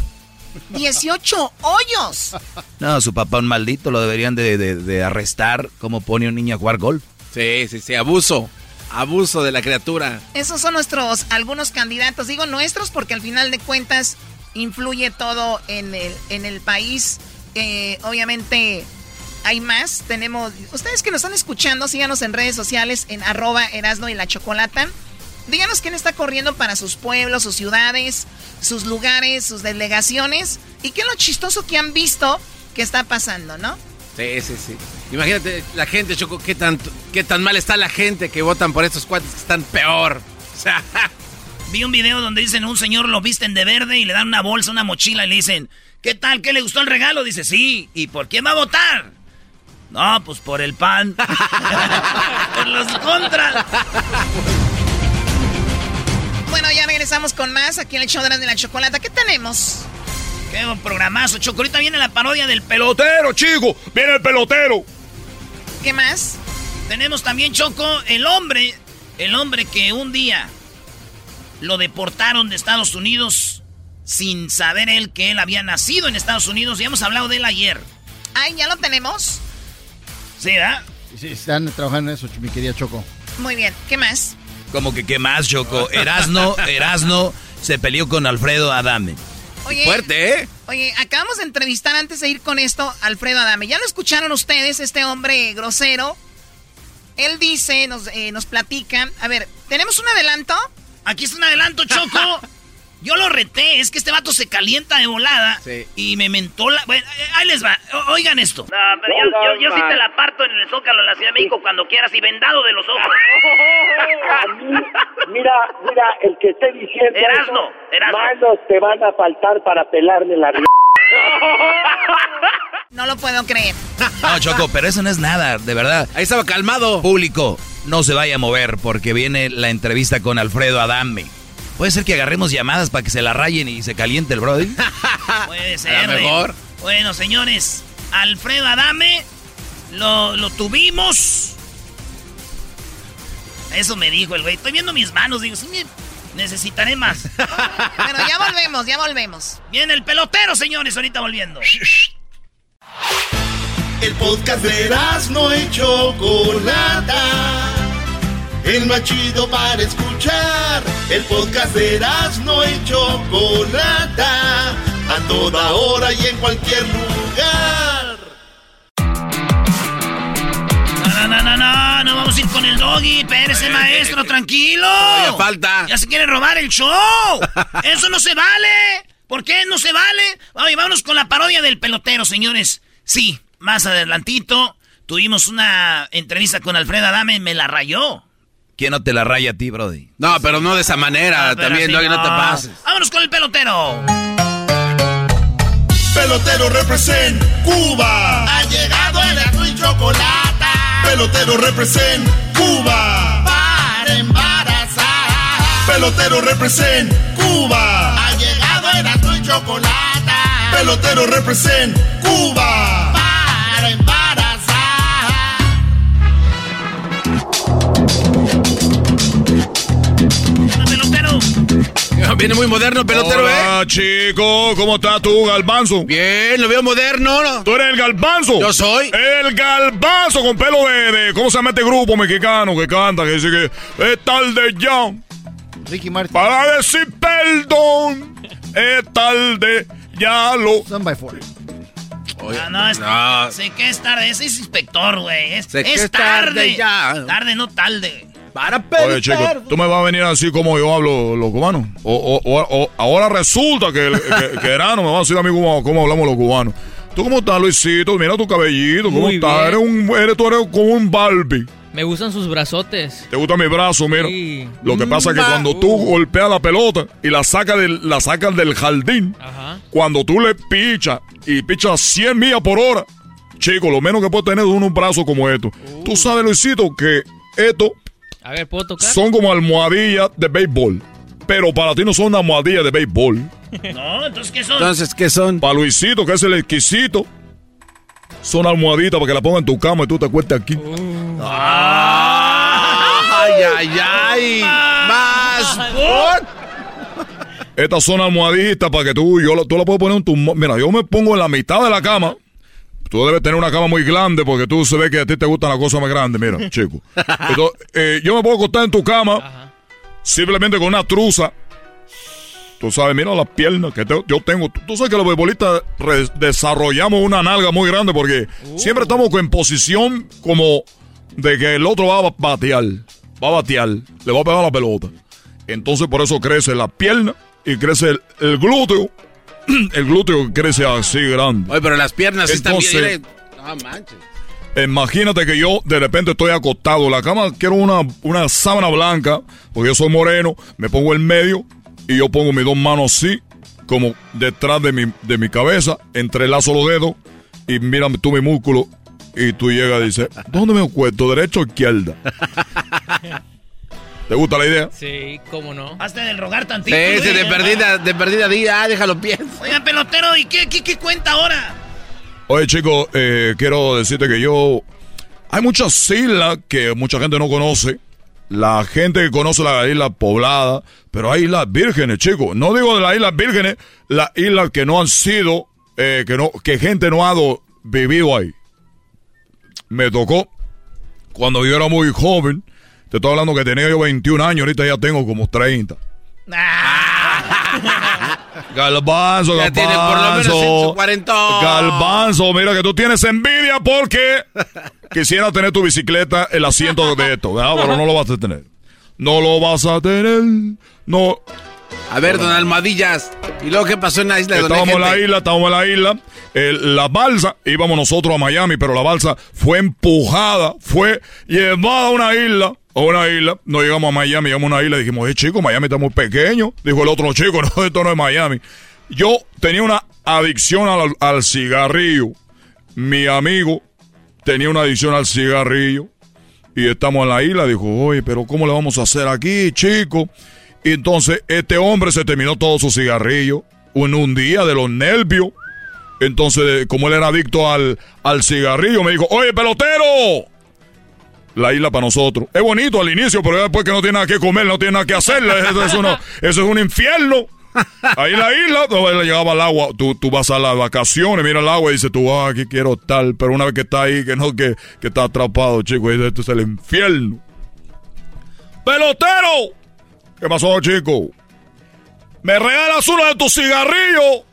18 hoyos. No, su papá un maldito, lo deberían de, de- de arrestar como pone un niño a jugar golf. Sí, sí, sí, abuso. Abuso de la criatura. Esos son nuestros algunos candidatos. Digo nuestros porque al final de cuentas influye todo en el, en el país. Eh, obviamente hay más. Tenemos. Ustedes que nos están escuchando, síganos en redes sociales en arroba Erasno y la Chocolata. Díganos quién está corriendo para sus pueblos, sus ciudades, sus lugares, sus delegaciones. Y qué es lo chistoso que han visto que está pasando, ¿no? Sí, sí, sí. Imagínate la gente, Choco, qué tan, qué tan mal está la gente que votan por estos cuates que están peor. O sea, Vi un video donde dicen un señor lo visten de verde y le dan una bolsa, una mochila y le dicen, ¿qué tal? ¿Qué le gustó el regalo? Dice, sí. ¿Y por quién va a votar? No, pues por el pan. por los contras. Bueno, ya regresamos con más aquí en el show de la, de la chocolata. ¿Qué tenemos? Qué buen programazo, Choco. Ahorita viene la parodia del pelotero, chico. Viene el pelotero. ¿Qué más? Tenemos también, Choco, el hombre, el hombre que un día lo deportaron de Estados Unidos sin saber él que él había nacido en Estados Unidos. Ya hemos hablado de él ayer. Ay, ¿ya lo tenemos? Sí, ¿verdad? Sí, están trabajando en eso, mi querida Choco. Muy bien, ¿qué más? Como que qué más, Choco. Erasno, Erasno se peleó con Alfredo Adame. Oye, Fuerte, ¿eh? Oye, acabamos de entrevistar antes de ir con esto a Alfredo Adame. ¿Ya lo escucharon ustedes, este hombre grosero? Él dice, nos, eh, nos platica. A ver, ¿tenemos un adelanto? Aquí está un adelanto, Choco. Yo lo reté, es que este vato se calienta de volada y me mentó la... Bueno, eh, ahí les va, O- oigan esto. No, pero yo, yo- yo sí te la parto en el Zócalo de la Ciudad de México cuando quieras y vendado de los ojos. Mira, mira, el que esté diciendo Erasno, eso, Erasno. manos te van a faltar para pelarme la No lo puedo creer. No, Choco, pero eso no es nada, de verdad. Ahí estaba calmado. Público, no se vaya a mover porque viene la entrevista con Alfredo Adame. Puede ser que agarremos llamadas para que se la rayen y se caliente el brody. Puede ser. A lo mejor. Bueno, señores, Alfredo Adame lo, lo tuvimos. Eso me dijo el güey. Estoy viendo mis manos, digo, sí, me- necesitaré más. Bueno, ya volvemos, ya volvemos. Viene el pelotero, señores, ahorita volviendo. El podcast de Erasmo y Chocolata. El más chido para escuchar. El podcast de Erasmo y Chocolata. A toda hora y en cualquier lugar. No, no, no, no, no vamos a ir con el doggy. Espérese, maestro, tranquilo. Todavía falta. Ya se quiere robar el show. Eso no se vale. ¿Por qué no se vale? Oye, vámonos con la parodia del pelotero, señores. Sí, más adelantito tuvimos una entrevista con Alfredo Adame, me la rayó. ¿Quién no te la raya a ti, brody? No, pero no de esa manera. Pero También, así Doggy, no te pases. Vámonos con el pelotero. Pelotero represent Cuba. Ha llegado el azul y chocolate. Pelotero represent Cuba. Para embarazar. Pelotero represent Cuba. Ha llegado el azul y chocolate. Pelotero represent Cuba. Viene muy moderno, pelotero, Hola, ¿eh? chico, ¿cómo estás tú, Galbanzo? Bien, lo veo moderno. ¿no? ¿Tú eres el Galbanzo? Yo soy. El Galbanzo con pelo de, de- ¿Cómo se llama este grupo mexicano que canta? Que dice que es tarde ya. Ricky Martin. Para decir perdón. Es tarde ya lo. Son by four. Ah, no, es, no. sé que es tarde. Ese es inspector, güey. Es, Sé que es es tarde tarde. ya. Tarde, no tarde. Para Oye, chico, ¿tú me vas a venir así como yo hablo los cubanos? O, o- o- o- ahora resulta que, que, que Erano me va a decir a mí cómo, cómo hablamos los cubanos. ¿Tú cómo estás, Luisito? Mira tu cabellito, ¿cómo Muy estás? bien. Eres, un, eres, tú eres como un Barbie. Me gustan sus brazotes. ¿Te gusta mi brazo? Mira. Sí. Lo que pasa es que cuando tú golpeas la pelota y la sacas del, la sacas del jardín, Ajá. cuando tú le pichas y pichas 100 millas por hora, chico, lo menos que puedes tener es unos brazos como estos. Tú sabes, Luisito, que estos A ver, ¿puedo tocar? son como almohadillas de béisbol. Pero para ti no son almohadillas de béisbol. No, entonces, ¿qué son? Entonces, ¿qué son? Para Luisito, que es el exquisito, son almohaditas para que la pongan en tu cama y tú te acuestes aquí. Ay, ay, ay. Más. Estas son almohaditas para que tú, yo, tú la puedes poner en tu... Mira, yo me pongo en la mitad de la cama. Tú debes tener una cama muy grande porque tú se ve que a ti te gustan las cosas más grandes, mira, chico. Entonces, eh, yo me puedo acostar en tu cama simplemente con una truza. Tú sabes, mira las piernas que te- yo tengo. Tú, tú sabes que los beisbolistas re- desarrollamos una nalga muy grande porque siempre estamos en posición como de que el otro va a batear. Va a batear, le va a pegar la pelota. Entonces por eso crece la pierna y crece el, el glúteo. El glúteo crece así grande. Oye, pero las piernas están bien. No manches. Imagínate que yo de repente estoy acostado. La cama quiero una, una sábana blanca, porque yo soy moreno. Me pongo en medio y yo pongo mis dos manos así, como detrás de mi, de mi cabeza, entrelazo los dedos y mira tú mi músculo. Y tú llegas y dices, ¿dónde me acuesto? ¿Derecha o izquierda? ¿Te gusta la idea? Sí, cómo no. Hazte del rogar tantito. Sí, sí, de perdida, de perdida día, ah, déjalo pienso. Oiga, pelotero, ¿y qué, qué, qué cuenta ahora? Oye, chicos, eh, quiero decirte que yo hay muchas islas que mucha gente no conoce. La gente que conoce la isla poblada, pero hay islas vírgenes, chicos. No digo de las islas vírgenes, las islas que no han sido, eh, que no, que gente no ha vivido ahí. Me tocó cuando yo era muy joven. Te estoy hablando que tenía yo 21 años, ahorita ya tengo como 30. Galbanzo, Ya tiene por lo menos Galbanzo. 140. Galbanzo, mira que tú tienes envidia porque quisiera tener tu bicicleta, el asiento de esto, ¿verdad? pero no lo vas a tener. No lo vas a tener. No. A ver, don Almadillas. ¿Y luego qué pasó en la isla? Estábamos en la isla, estábamos en la isla. El- la balsa, íbamos nosotros a Miami, pero la balsa fue empujada, fue llevada a una isla. A una isla, no llegamos a Miami, llegamos a una isla y dijimos, eh, chico, Miami está muy pequeño. Dijo el otro chico, no, esto no es Miami. Yo tenía una adicción al, al cigarrillo. Mi amigo tenía una adicción al cigarrillo. Y estamos en la isla, dijo, oye, pero ¿cómo le vamos a hacer aquí, chico? Y entonces este hombre se terminó todo su cigarrillo en un día de los nervios. Entonces, como él era adicto al, al cigarrillo, me dijo, oye, pelotero. La isla para nosotros. Es bonito al inicio, pero después que no tiene nada que comer, no tiene nada que hacer. Eso, es uno- eso es un infierno. Ahí la isla, le llegaba el agua, tú, tú vas a las vacaciones, mira el agua y dices tú, ah, aquí quiero estar. Pero una vez que está ahí, que no, que, que está atrapado, chico, y esto es el infierno. ¡Pelotero! ¿Qué pasó, chico? ¿Me regalas uno de tus cigarrillos?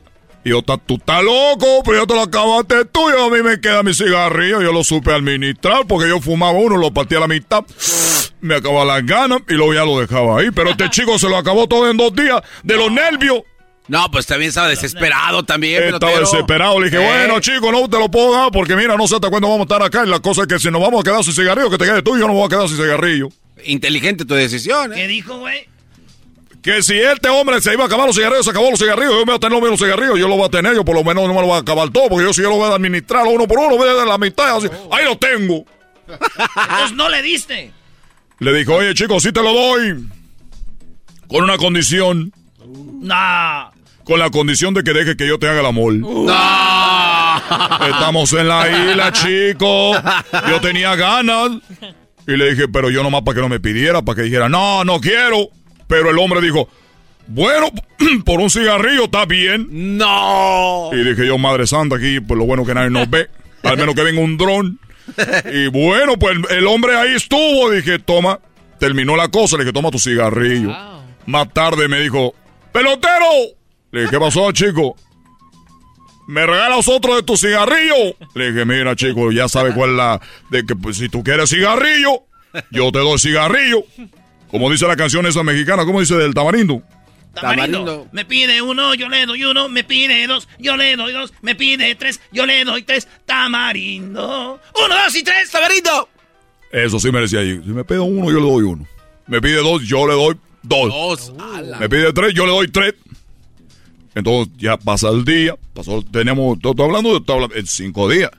Y yo, "Ta- tú estás loco, pero yo te lo acabaste tú y a mí me queda mi cigarrillo. Yo lo supe administrar porque yo fumaba uno, lo partía a la mitad, me acababa las ganas y luego ya lo dejaba ahí. Pero este chico se lo acabó todo en dos días de los nervios. No, pues también estaba desesperado también. Estaba pelotero. desesperado. Le dije, Eh. bueno, chico, no te lo puedo dar porque mira, no sé hasta cuándo vamos a estar acá. Y la cosa es que si nos vamos a quedar sin cigarrillo, que te quedes tú y yo no me voy a quedar sin cigarrillo. Inteligente tu decisión, ¿eh? ¿Qué dijo, güey? Que si este hombre se iba a acabar los cigarrillos, se acabó los cigarrillos, yo me voy a tener los mismos cigarrillos, yo lo voy a tener, yo por lo menos no me lo voy a acabar todo, porque yo si yo lo voy a administrar uno por uno, voy a dar la mitad, así, ahí lo tengo. Entonces no le diste. Le dijo, oye chicos, sí te lo doy, con una condición, No. con la condición de que deje que yo te haga el amor. Estamos en la isla, chico, yo tenía ganas, y le dije, pero yo nomás para que no me pidiera, para que dijera, no, no quiero, pero el hombre dijo, bueno, por un cigarrillo está bien. No. Y dije yo, Madre Santa, aquí, pues lo bueno que nadie nos ve. Al menos que venga un dron. Y bueno, pues el, hombre ahí estuvo. Dije, toma, terminó la cosa. Le dije, toma tu cigarrillo. Más tarde me dijo, pelotero. Le dije, ¿qué pasó, chico? ¿Me regalas otro de tu cigarrillo? Le dije, mira, chico, ya sabes cuál es la... De que pues, si tú quieres cigarrillo, yo te doy cigarrillo. Como dice la canción esa mexicana, ¿cómo dice del tamarindo? Tamarindo. Me pide uno, yo le doy uno. Me pide dos, yo le doy dos. Me pide tres, yo le doy tres. Tamarindo. Uno, dos y tres, tamarindo. Eso sí me decía ahí. Si me pide uno, yo le doy uno. Me pide dos, yo le doy dos. Dos. ala. Me pide tres, yo le doy tres. Entonces ya pasa el día. Pasó, tenemos, estoy hablando de estoy hablando- en cinco días.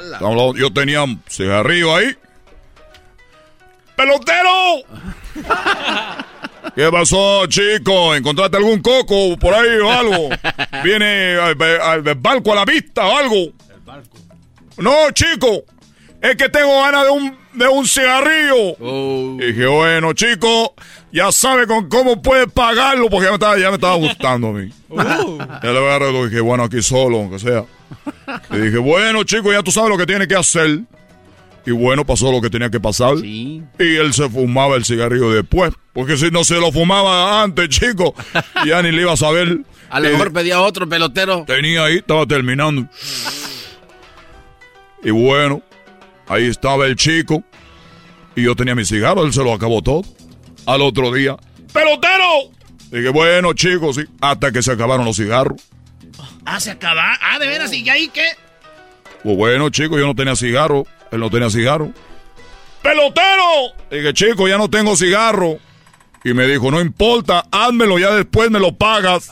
Estamos hablando- yo tenía un cigarrillo ahí. ¡Pelotero! ¿Qué pasó, chico? ¿Encontraste algún coco por ahí o algo? ¿Viene al, al- al barco a la vista o algo? No, chico. Es que tengo ganas de un, de un cigarrillo. Y dije, bueno, chico, ya sabe con cómo puede pagarlo porque ya me estaba, ya me estaba gustando a mí. Ya le agarré y dije, bueno, aquí solo, aunque sea. Le dije, bueno, chico, ya tú sabes lo que tiene que hacer. Y bueno, pasó lo que tenía que pasar. Y él se fumaba el cigarrillo después. Porque si no se lo fumaba antes, chico, ya ni le iba a saber. A lo Eh, mejor pedía otro pelotero. Tenía ahí, estaba terminando. Y bueno, ahí estaba el chico. Y yo tenía mi cigarro, él se lo acabó todo. Al otro día, ¡pelotero! Dije, bueno, chicos, sí. Hasta que se acabaron los cigarros. Ah, se acaba. Ah, de veras, ¿y ahí qué? Pues bueno, chicos, yo no tenía cigarro. Él no tenía cigarro. ¡Pelotero! Dije, chico, ya no tengo cigarro. Y me dijo, no importa, házmelo, ya después me lo pagas.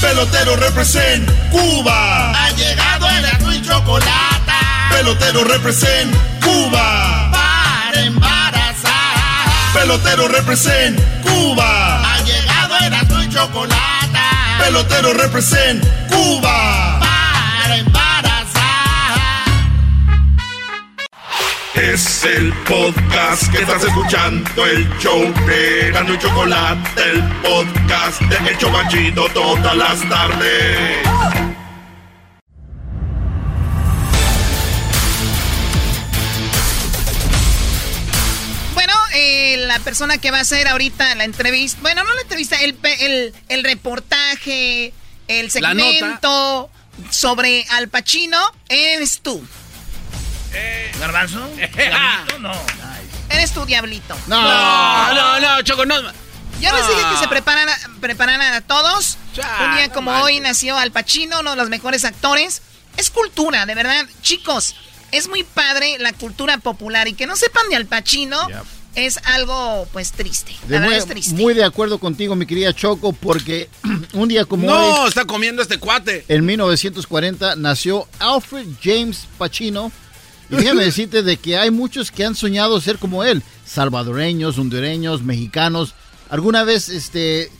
Pelotero represent Cuba. Ha llegado el azul y chocolate. Pelotero represent Cuba. Para embarazar. Pelotero represent Cuba. Ha llegado el azul y chocolate. Pelotero represent Cuba. Para embarazar. Es el podcast que estás escuchando, el show de Gano y Chocolate, el podcast de El Chocachito todas las tardes. Eh, la persona que va a hacer ahorita la entrevista, bueno, no la entrevista, el, el, el reportaje, el segmento sobre Al Pacino, eres tú. ¿Garbanzo? ¿Diablito? No. Eres tú, Diablito. No, no, no, Choco, no. Yo les dije que se preparan a, prepararan a todos. Un día no como manches. hoy nació Al Pacino, uno de los mejores actores. Es cultura, de verdad. Chicos, es muy padre la cultura popular y que no sepan de Al Pacino es algo, pues, triste. De La muy, verdad es triste. muy de acuerdo contigo, mi querida Choco, porque un día como No, hoy, está comiendo este cuate. en 1940, nació Alfred James Pacino. Y déjame decirte de que hay muchos que han soñado ser como él, salvadoreños, hondureños, mexicanos. Alguna vez este,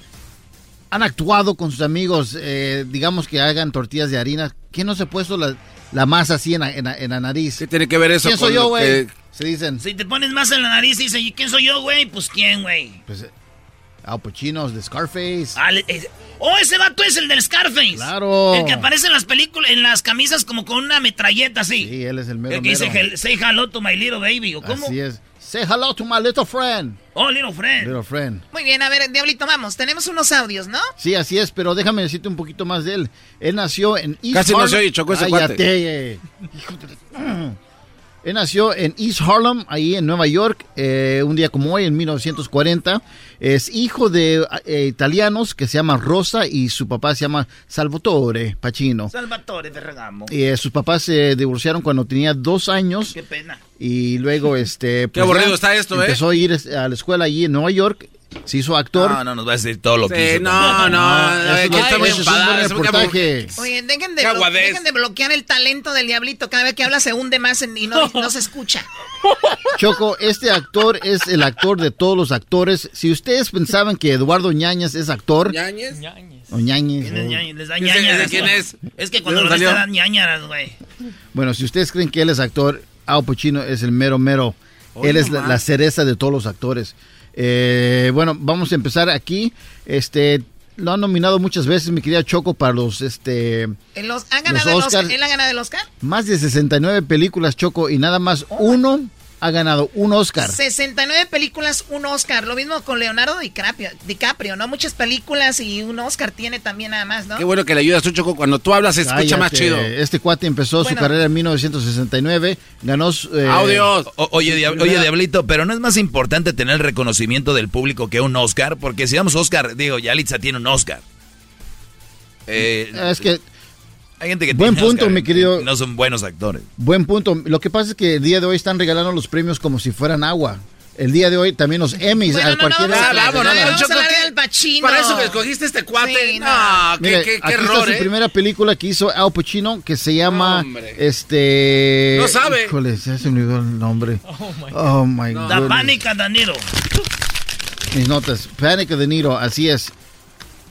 han actuado con sus amigos, eh, digamos que hagan tortillas de harina. ¿Quién no se ha puesto la, la masa así en la, en la- en la nariz? ¿Qué tiene que ver eso ¿Quién soy con yo, que- Se dicen. Si te pones más en la nariz y dices, ¿y quién soy yo, güey? Pues quién, güey. Pues, Al Pacino, de Scarface. Ah, es- oh, ese vato es el del Scarface. Claro. El que aparece en las películas, en las camisas como con una metralleta así. Sí, él es el mero El que dice, mero. "Hel- say hello to my little baby, ¿o cómo? Así es. Say hello to my little friend. Oh, little friend. Little friend. Muy bien, a ver, Diablito, vamos. Tenemos unos audios, ¿no? Sí, así es, pero déjame decirte un poquito más de él. Él nació en East Casi no Harlem. se oye, chocó ese Cállate. cuate. Hijo de- Él nació en East Harlem, ahí en Nueva York, eh, un día como hoy, en 1940. Es hijo de eh, italianos que se llama Rosa y su papá se llama Salvatore Pacino. Salvatore Ferragamo. Y, eh, sus papás se divorciaron cuando tenía dos años. Qué pena. Y luego, este. Qué aburrido ya está esto, ¿eh? Empezó a ir este, a la escuela allí en Nueva York. Se hizo actor. No, no nos va a decir todo lo que hizo. no, no, eso está muy eso es un enfadado, buen es muy reportaje. Oye, dejen de, dejen bloquear el talento del Diablito. Cada vez que habla se hunde más en- y no, no se escucha. Choco, este actor es el actor de todos los actores. Si ustedes pensaban que Eduardo Ñañez es actor, ¿Ñañez? o Ñañez, ¿Quién es? Les da ¿Ese- ñañaras. ese quién es? Es que ¿De cuando lo ves dan ñañaras, güey. bueno, si ustedes creen que él es actor, Al Pacino es el mero mero. Él es la cereza de todos los actores. Eh, bueno, vamos a empezar aquí. Este, lo han nominado muchas veces, mi querida Choco, para los, este, ¿En los- ¿Ha ganado el Oscar? Oscars. ¿Él ha ganado el Oscar? más de 69 películas, Choco, y nada más uno ha ganado un Oscar. 69 películas, un Oscar. Lo mismo con Leonardo DiCaprio, DiCaprio, ¿no? Muchas películas y un Oscar tiene también nada más, ¿no? Qué bueno que le ayudas tú, Choco. Cuando tú hablas se escucha más chido. Este cuate empezó Bueno. su carrera en 1969, ganó... eh, Audios. O- oye, Diab- oye, Diablito, pero no es más importante tener el reconocimiento del público que un Oscar, porque si damos Oscar, digo, Yalitza tiene un Oscar. Eh, Es que, hay gente que buen tiene punto, Oscar mi querido- No son buenos actores. buen punto. Lo que pasa es que el día de hoy están regalando los premios como si fueran agua. El día de hoy también los Emmys, Bueno, a no, no, cualquiera... vamos vámonos, vamos a hablar del Pacino. Para eso que escogiste este cuate. Sí, no, no. qué, Mire, qué, qué aquí error, está su ¿eh? primera película que hizo Al Pacino, que se llama, Hombre. este... No sabe. Híjole, se me olvidó el nombre. Oh, my Oh, my La pánica, Danilo. Mis notas. Panic of the Niro, así es.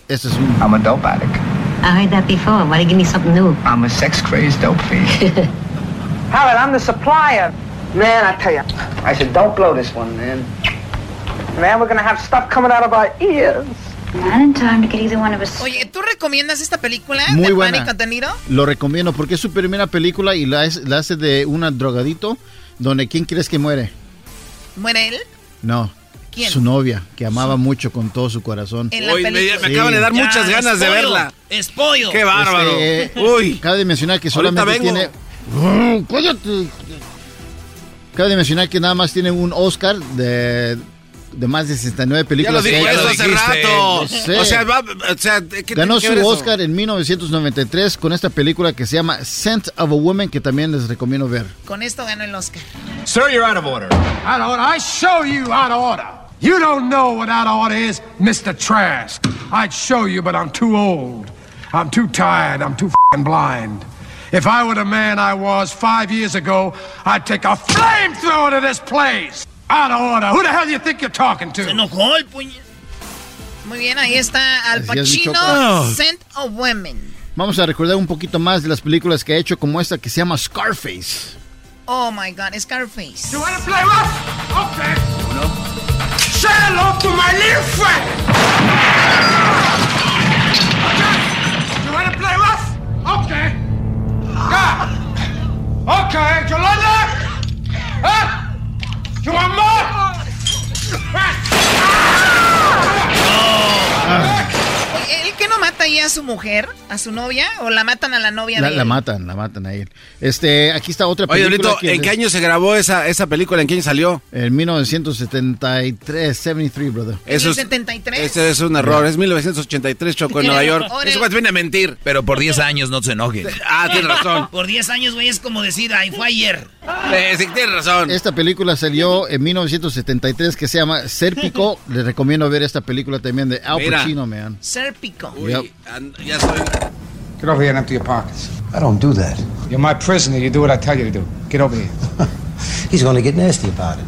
Este es un... I'm a dope addict. I heard that before. Why do you give me something new? I'm a sex crazed dope fiend. Howard, I'm the supplier. Man, I tell you, I said, don't blow this one, man. man, we're gonna have stuff coming out of our ears. Not in time to get either one of us. Oye, ¿tú recomiendas esta película Muy de buena. Pánico de Niro? Lo recomiendo porque es su primera película y la, es- la hace de un drogadito donde ¿quién crees que muere? ¿Muere él? No. ¿Quién? Su novia, que amaba mucho con todo su corazón. En la Uy, me, película. me Sí. acaban de dar Ya, muchas ganas de verla. Es pollo. Qué bárbaro. Este, Uy. Cabe de mencionar que solamente vengo. tiene... ¡Oh, ¡Cállate! Cabe de mencionar que nada más tiene un Oscar de, de más de 69 Ya películas. lo dijo que ha eso hace dijiste. rato. Lo sé. O sea, va, o sea, ¿qué Ganó su? Oscar en 1993 con esta película que se llama Scent of a Woman, que también les recomiendo ver. Con esto ganó el Oscar. Sir, you're out of order. Out of order. I show you out of order. You don't know what out of order is, Mr. Trask. I'd show you, but I'm too old. I'm too tired. I'm too fing blind. If I were the man I was five years ago, I'd take a flamethrower to this place. Out of order. Who the hell do you think you're talking Se to? enojó el puñet. Muy bien, ahí está Al Pacino. Scent of Women. Vamos a recordar un poquito más de las películas que ha hecho, como esta que se llama Scarface. Oh my God, Scarface. You wanna play rough? Okay. Say hello to my little friend. Okay. You wanna play rough? Okay. Yeah. Okay, Yolanda. Huh? You want more? Oh. ¿El que no mata ahí a su mujer, a su novia? ¿O la matan a la novia La, de la él? matan, la matan a él. Este, aquí está otra Oye, película. Diablito, ¿en qué año se grabó esa, esa película? ¿En qué año salió? En 1973, 73, brother. Eso es, 73? ese es un error. Es 1983, Choco, en Nueva York. Ese güey viene a mentir. Pero por 10 años no se enojen. Ah, tienes razón. Por 10 años, güey, es como decir, ay, fue ayer. Sí, tienes razón. Esta película salió en 1973 que se llama Serpico. Les recomiendo ver esta película también de Al Mira. Pacino, man. Serpico. Yep. And- ya soy... Get over here and empty your pockets. I don't do that. You're my prisoner. You do what I tell you to do. Get over here. He's gonna get nasty about it.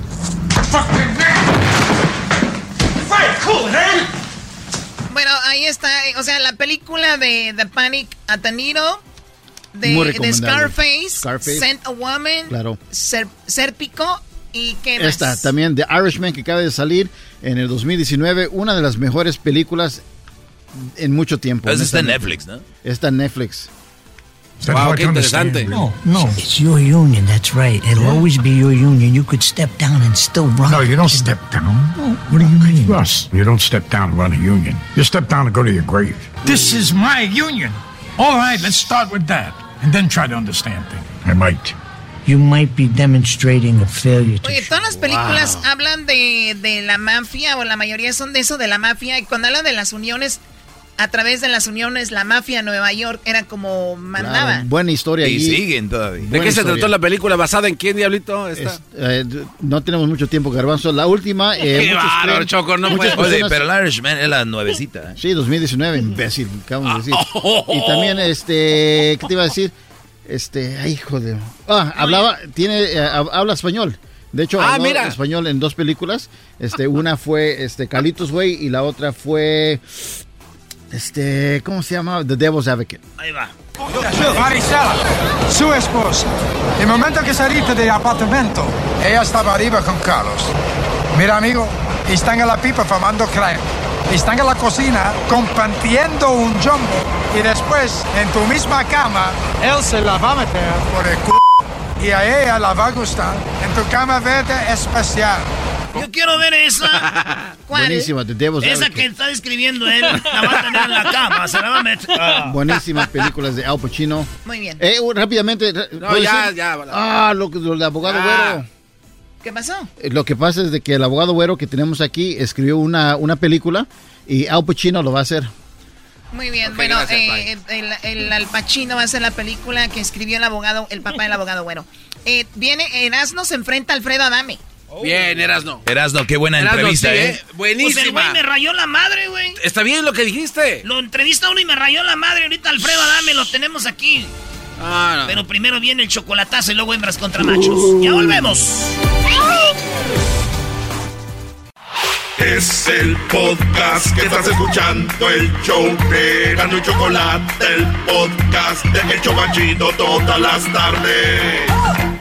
Fight, cool, man. Bueno, ahí está, eh, o sea, la película de The Panic at the Needle, Muy de. Scarface, Scarface. Scent a Woman, Claro. Ser- Serpico y qué más. Esta también, The Irishman, que acaba de salir en el 2019. Una de las mejores películas en mucho tiempo. Esa está en. Netflix, ¿no? Está en Netflix. Wow, qué interesante. No, no. It's your union, that's right. It'll always be your union. You could step down and still run. No, you don't step down. What do you mean? Russ, you don't step down to run a union. You step down to go to your grave. This is my union. All right, let's start with that. And then try to understand things. I might. You might be demonstrating a failure to Oye, todas las películas hablan de, de la mafia, o la mayoría son de eso, de la mafia, y cuando hablan de las uniones, a través de las uniones, la mafia en Nueva York era como mandaba. Claro, buena historia Y allí. siguen todavía. ¿De Buena qué se trató la película? ¿Basada en quién, Diablito? Es- eh, no tenemos mucho tiempo, Garbanzo. La última. eh, Qué muchos bárbaro, creen- Choco, no puede- Oye, personas- pero el Irishman es la nuevecita. ¿eh? Sí, 2019, imbécil, acabamos de decir. Oh. Y también, este, ¿qué te iba a decir? Este, ay, hijo de... Ah, hablaba, tiene, eh, hab- habla español. De hecho, Ah, habló mira. español en dos películas. Este, una fue, este, Calitos Way y la otra fue, este, ¿cómo se llama? The Devil's Advocate. Ahí va. Marisela, su esposa. El momento que saliste del apartamento, ella estaba arriba con Carlos. Mira, amigo, están en la pipa fumando crack. Están en la cocina compartiendo un jumbo. Y después, en tu misma cama, él se la va a meter por el c... Y a ella la va a gustar en tu cama verde especial. Yo quiero ver esa. ¿Cuál? Buenísima, The Devil's Esa Advocate. que está describiendo él. La va a tener en la cama. Se la va a meter. Ah. Buenísimas películas de Al Pacino. Muy bien. Eh, uh, rápidamente. ¿puedo No, ya, decir? ya. Ah, lo, que- lo del abogado Ah. güero. ¿Qué pasó? Eh, Lo que pasa es de que el abogado güero que tenemos aquí escribió una, una película y Al Pacino lo va a hacer. Muy bien, Ok, bueno, gracias, eh, el, el Al Pacino va a ser la película que escribió el abogado, el papá del abogado bueno. Eh, viene, Erasmo se enfrenta a Alfredo Adame. Bien, Erasno. Erasno, qué buena Erasno, entrevista, sí, ¿eh? Pues el Buenísima. güey me rayó la madre, güey. Está bien lo que dijiste. Lo entrevista uno y me rayó la madre. Ahorita Alfredo Adame lo tenemos aquí. Ah, no. Pero primero viene el chocolatazo y luego hembras contra machos. Ya volvemos. Es el podcast que estás escuchando, el show de Gano y Chocolate, el podcast de El Chobachito todas las tardes.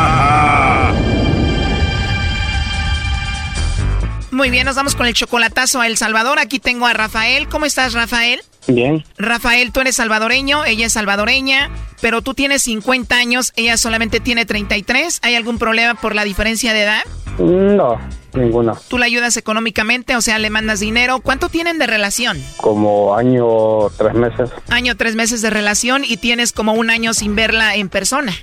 Muy bien, nos vamos con el chocolatazo a El Salvador. Aquí tengo a Rafael. ¿Cómo estás, Rafael? Bien. Rafael, tú eres salvadoreño, ella es salvadoreña, pero tú tienes 50 años, ella solamente tiene 33. ¿Hay algún problema por la diferencia de edad? No, ninguno. ¿Tú la ayudas económicamente, o sea, le mandas dinero? ¿Cuánto tienen de relación? Como año, tres meses. Año, tres meses de relación y tienes como un año sin verla en persona.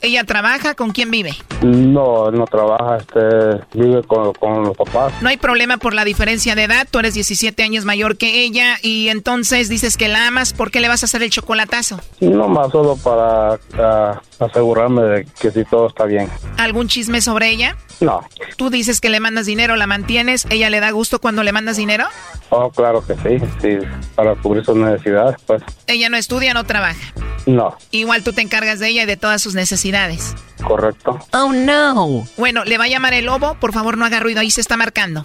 ¿Ella trabaja? ¿Con quién vive? No, no trabaja, este, vive con, con los papás. No hay problema por la diferencia de edad. Tú eres 17 años mayor que ella y entonces dices que la amas. ¿Por qué le vas a hacer el chocolatazo? No más solo para ah, asegurarme de que si todo está bien. ¿Algún chisme sobre ella? No. Tú dices que le mandas dinero, la mantienes. ¿Ella le da gusto cuando le mandas dinero? Oh, claro que sí, sí, para cubrir sus necesidades, pues. Ella no estudia, no trabaja. No. Igual tú te encargas de ella y de todas sus necesidades. Correcto. Oh, no. Bueno, le va a llamar el lobo. Por favor, no haga ruido. Ahí se está marcando.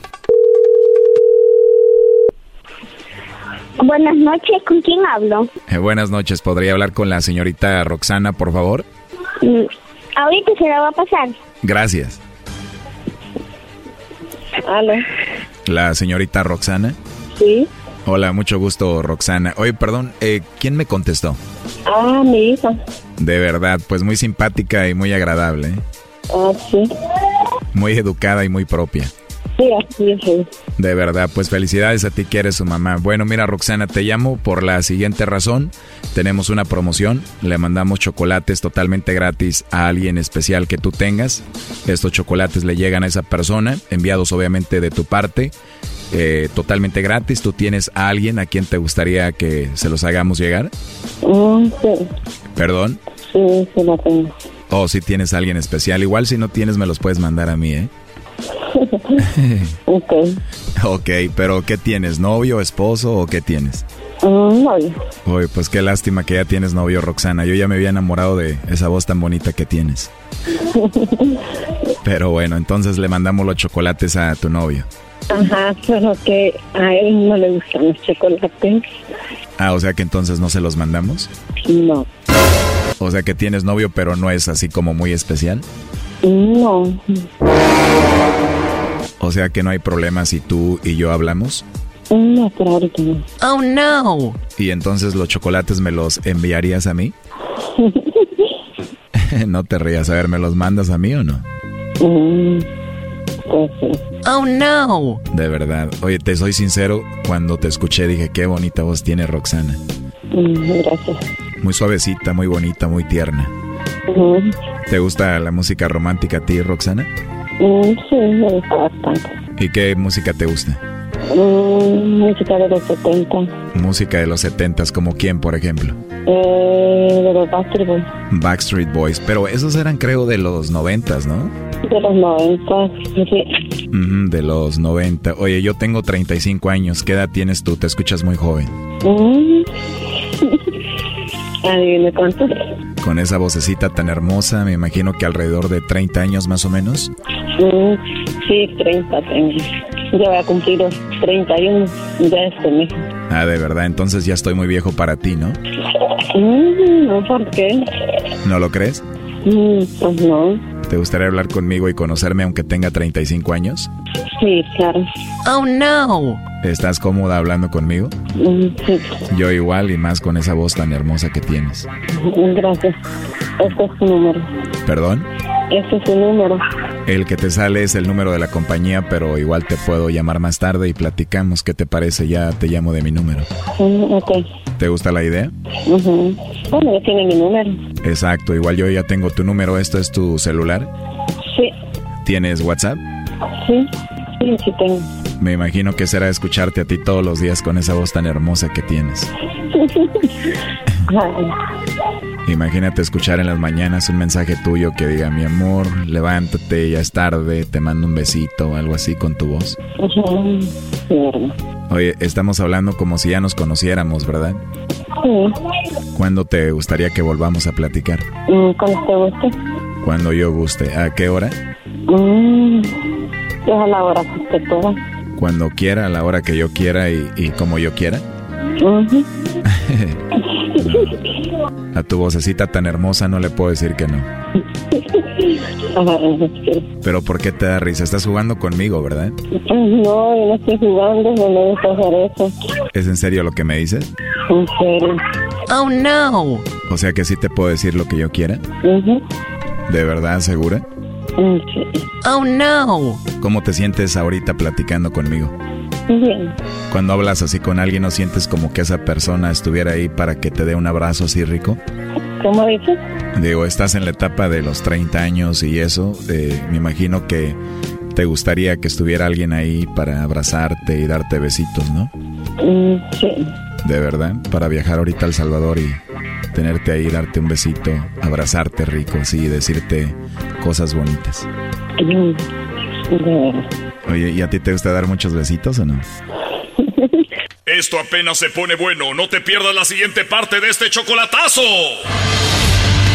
Buenas noches, ¿con quién hablo? Eh, buenas noches, ¿podría hablar con la señorita Roxana, por favor? Mm, ahorita se la va a pasar. Gracias. ¿Aló? ¿La señorita Roxana? Sí. Hola, mucho gusto, Roxana. Oye, perdón, eh, ¿quién me contestó? Ah, mi hija. De verdad, pues muy simpática y muy agradable. ¿eh? Ah, sí. Muy educada y muy propia. Sí, así es. De verdad, pues felicidades a ti que eres su mamá. Bueno, mira Roxana, te llamo por la siguiente razón. Tenemos una promoción, le mandamos chocolates totalmente gratis a alguien especial que tú tengas. Estos chocolates le llegan a esa persona, enviados obviamente de tu parte, eh, totalmente gratis. ¿Tú tienes a alguien a quien te gustaría que se los hagamos llegar? Mm, sí. ¿Perdón? Sí, sí la tengo. Oh, si tienes a alguien especial. Igual si no tienes me los puedes mandar a mí, ¿eh? Ok. Ok, pero ¿qué tienes? ¿Novio, esposo o qué tienes? Mm, novio. Uy, pues qué lástima que ya tienes novio, Roxana. Yo ya me había enamorado de esa voz tan bonita que tienes. Pero bueno, entonces le mandamos los chocolates a tu novio. Ajá, pero que a él no le gustan los chocolates. Ah, o sea que entonces no se los mandamos. No. O sea que tienes novio, pero no es así como muy especial. No. O sea que no hay problema si tú y yo hablamos. No, pero ahorita no. Oh, no. ¿Y entonces los chocolates me los enviarías a mí? no te rías, a ver, ¿me los mandas a mí o no? Mm, pues sí. Oh, no. De verdad. Oye, te soy sincero, cuando te escuché dije, qué bonita voz tiene Roxana. Mm, gracias. Muy suavecita, muy bonita, muy tierna. Mm, ¿Te gusta la música romántica a ti, Roxana? mm, sí, me gusta bastante. ¿Y qué música te gusta? Mm, música de los 70. Música de los setentas, como quién, por ejemplo. Eh, de los Backstreet Boys. Backstreet Boys, pero esos eran creo de los noventas, ¿no? De los 90. Sí. Ujú, de los 90. Oye, yo tengo 35 años. ¿Qué edad tienes tú? Te escuchas muy joven. Mm. Adivine cuánto. Con esa vocecita tan hermosa, me imagino que alrededor de 30 años más o menos. Sí, 30 tengo. Ya voy a cumplir los 31 ya este mes. Ah, de verdad, entonces ya estoy muy viejo para ti, ¿no? Mm, no, ¿por qué? ¿No lo crees? Mm, pues no. ¿Te gustaría hablar conmigo y conocerme aunque tenga 35 años? Sí, claro. Oh, no. ¿Estás cómoda hablando conmigo? Mm, sí, Yo igual y más con esa voz tan hermosa que tienes. gracias. Este es su número. ¿Perdón? Este es su número. El que te sale es el número de la compañía, pero igual te puedo llamar más tarde y platicamos. ¿Qué te parece? Ya te llamo de mi número. Mm, ok. ¿Te gusta la idea? Ujú. Bueno, ya tiene mi número. Exacto, igual yo ya tengo tu número. ¿Esto es tu celular? Sí, ¿Tienes WhatsApp? sí, sí, sí tengo. Me imagino que será escucharte a ti todos los días con esa voz tan hermosa que tienes. Imagínate escuchar en las mañanas un mensaje tuyo que diga, mi amor, levántate, ya es tarde, te mando un besito o algo así con tu voz. Oye, estamos hablando como si ya nos conociéramos, ¿verdad? Sí. ¿Cuándo te gustaría que volvamos a platicar? Mm, Cuando te guste. Cuando yo guste. ¿A qué hora? Mm, es a la hora que usted pueda. Cuando quiera, a la hora que yo quiera y, y como yo quiera. A tu vocecita tan hermosa no le puedo decir que no. Pero ¿por qué te da risa? Estás jugando conmigo, ¿verdad? No, yo no estoy jugando, no me gusta hacer eso. ¿Es en serio lo que me dices? En serio. Oh, no. O sea que sí te puedo decir lo que yo quiera. Ujú. ¿De verdad, segura? Sí. Oh, no. ¿Cómo te sientes ahorita platicando conmigo? Bien. Cuando hablas así con alguien, ¿no sientes como que esa persona estuviera ahí para que te dé un abrazo así rico? ¿Cómo dices? Digo, estás en la etapa de los 30 años y eso, me imagino que te gustaría que estuviera alguien ahí para abrazarte y darte besitos, ¿no? Mm, sí. De verdad, para viajar ahorita a El Salvador y tenerte ahí, darte un besito, abrazarte rico, sí, decirte cosas bonitas. Oye, ¿y a ti te gusta dar muchos besitos o no? Esto apenas se pone bueno. No te pierdas la siguiente parte de este chocolatazo.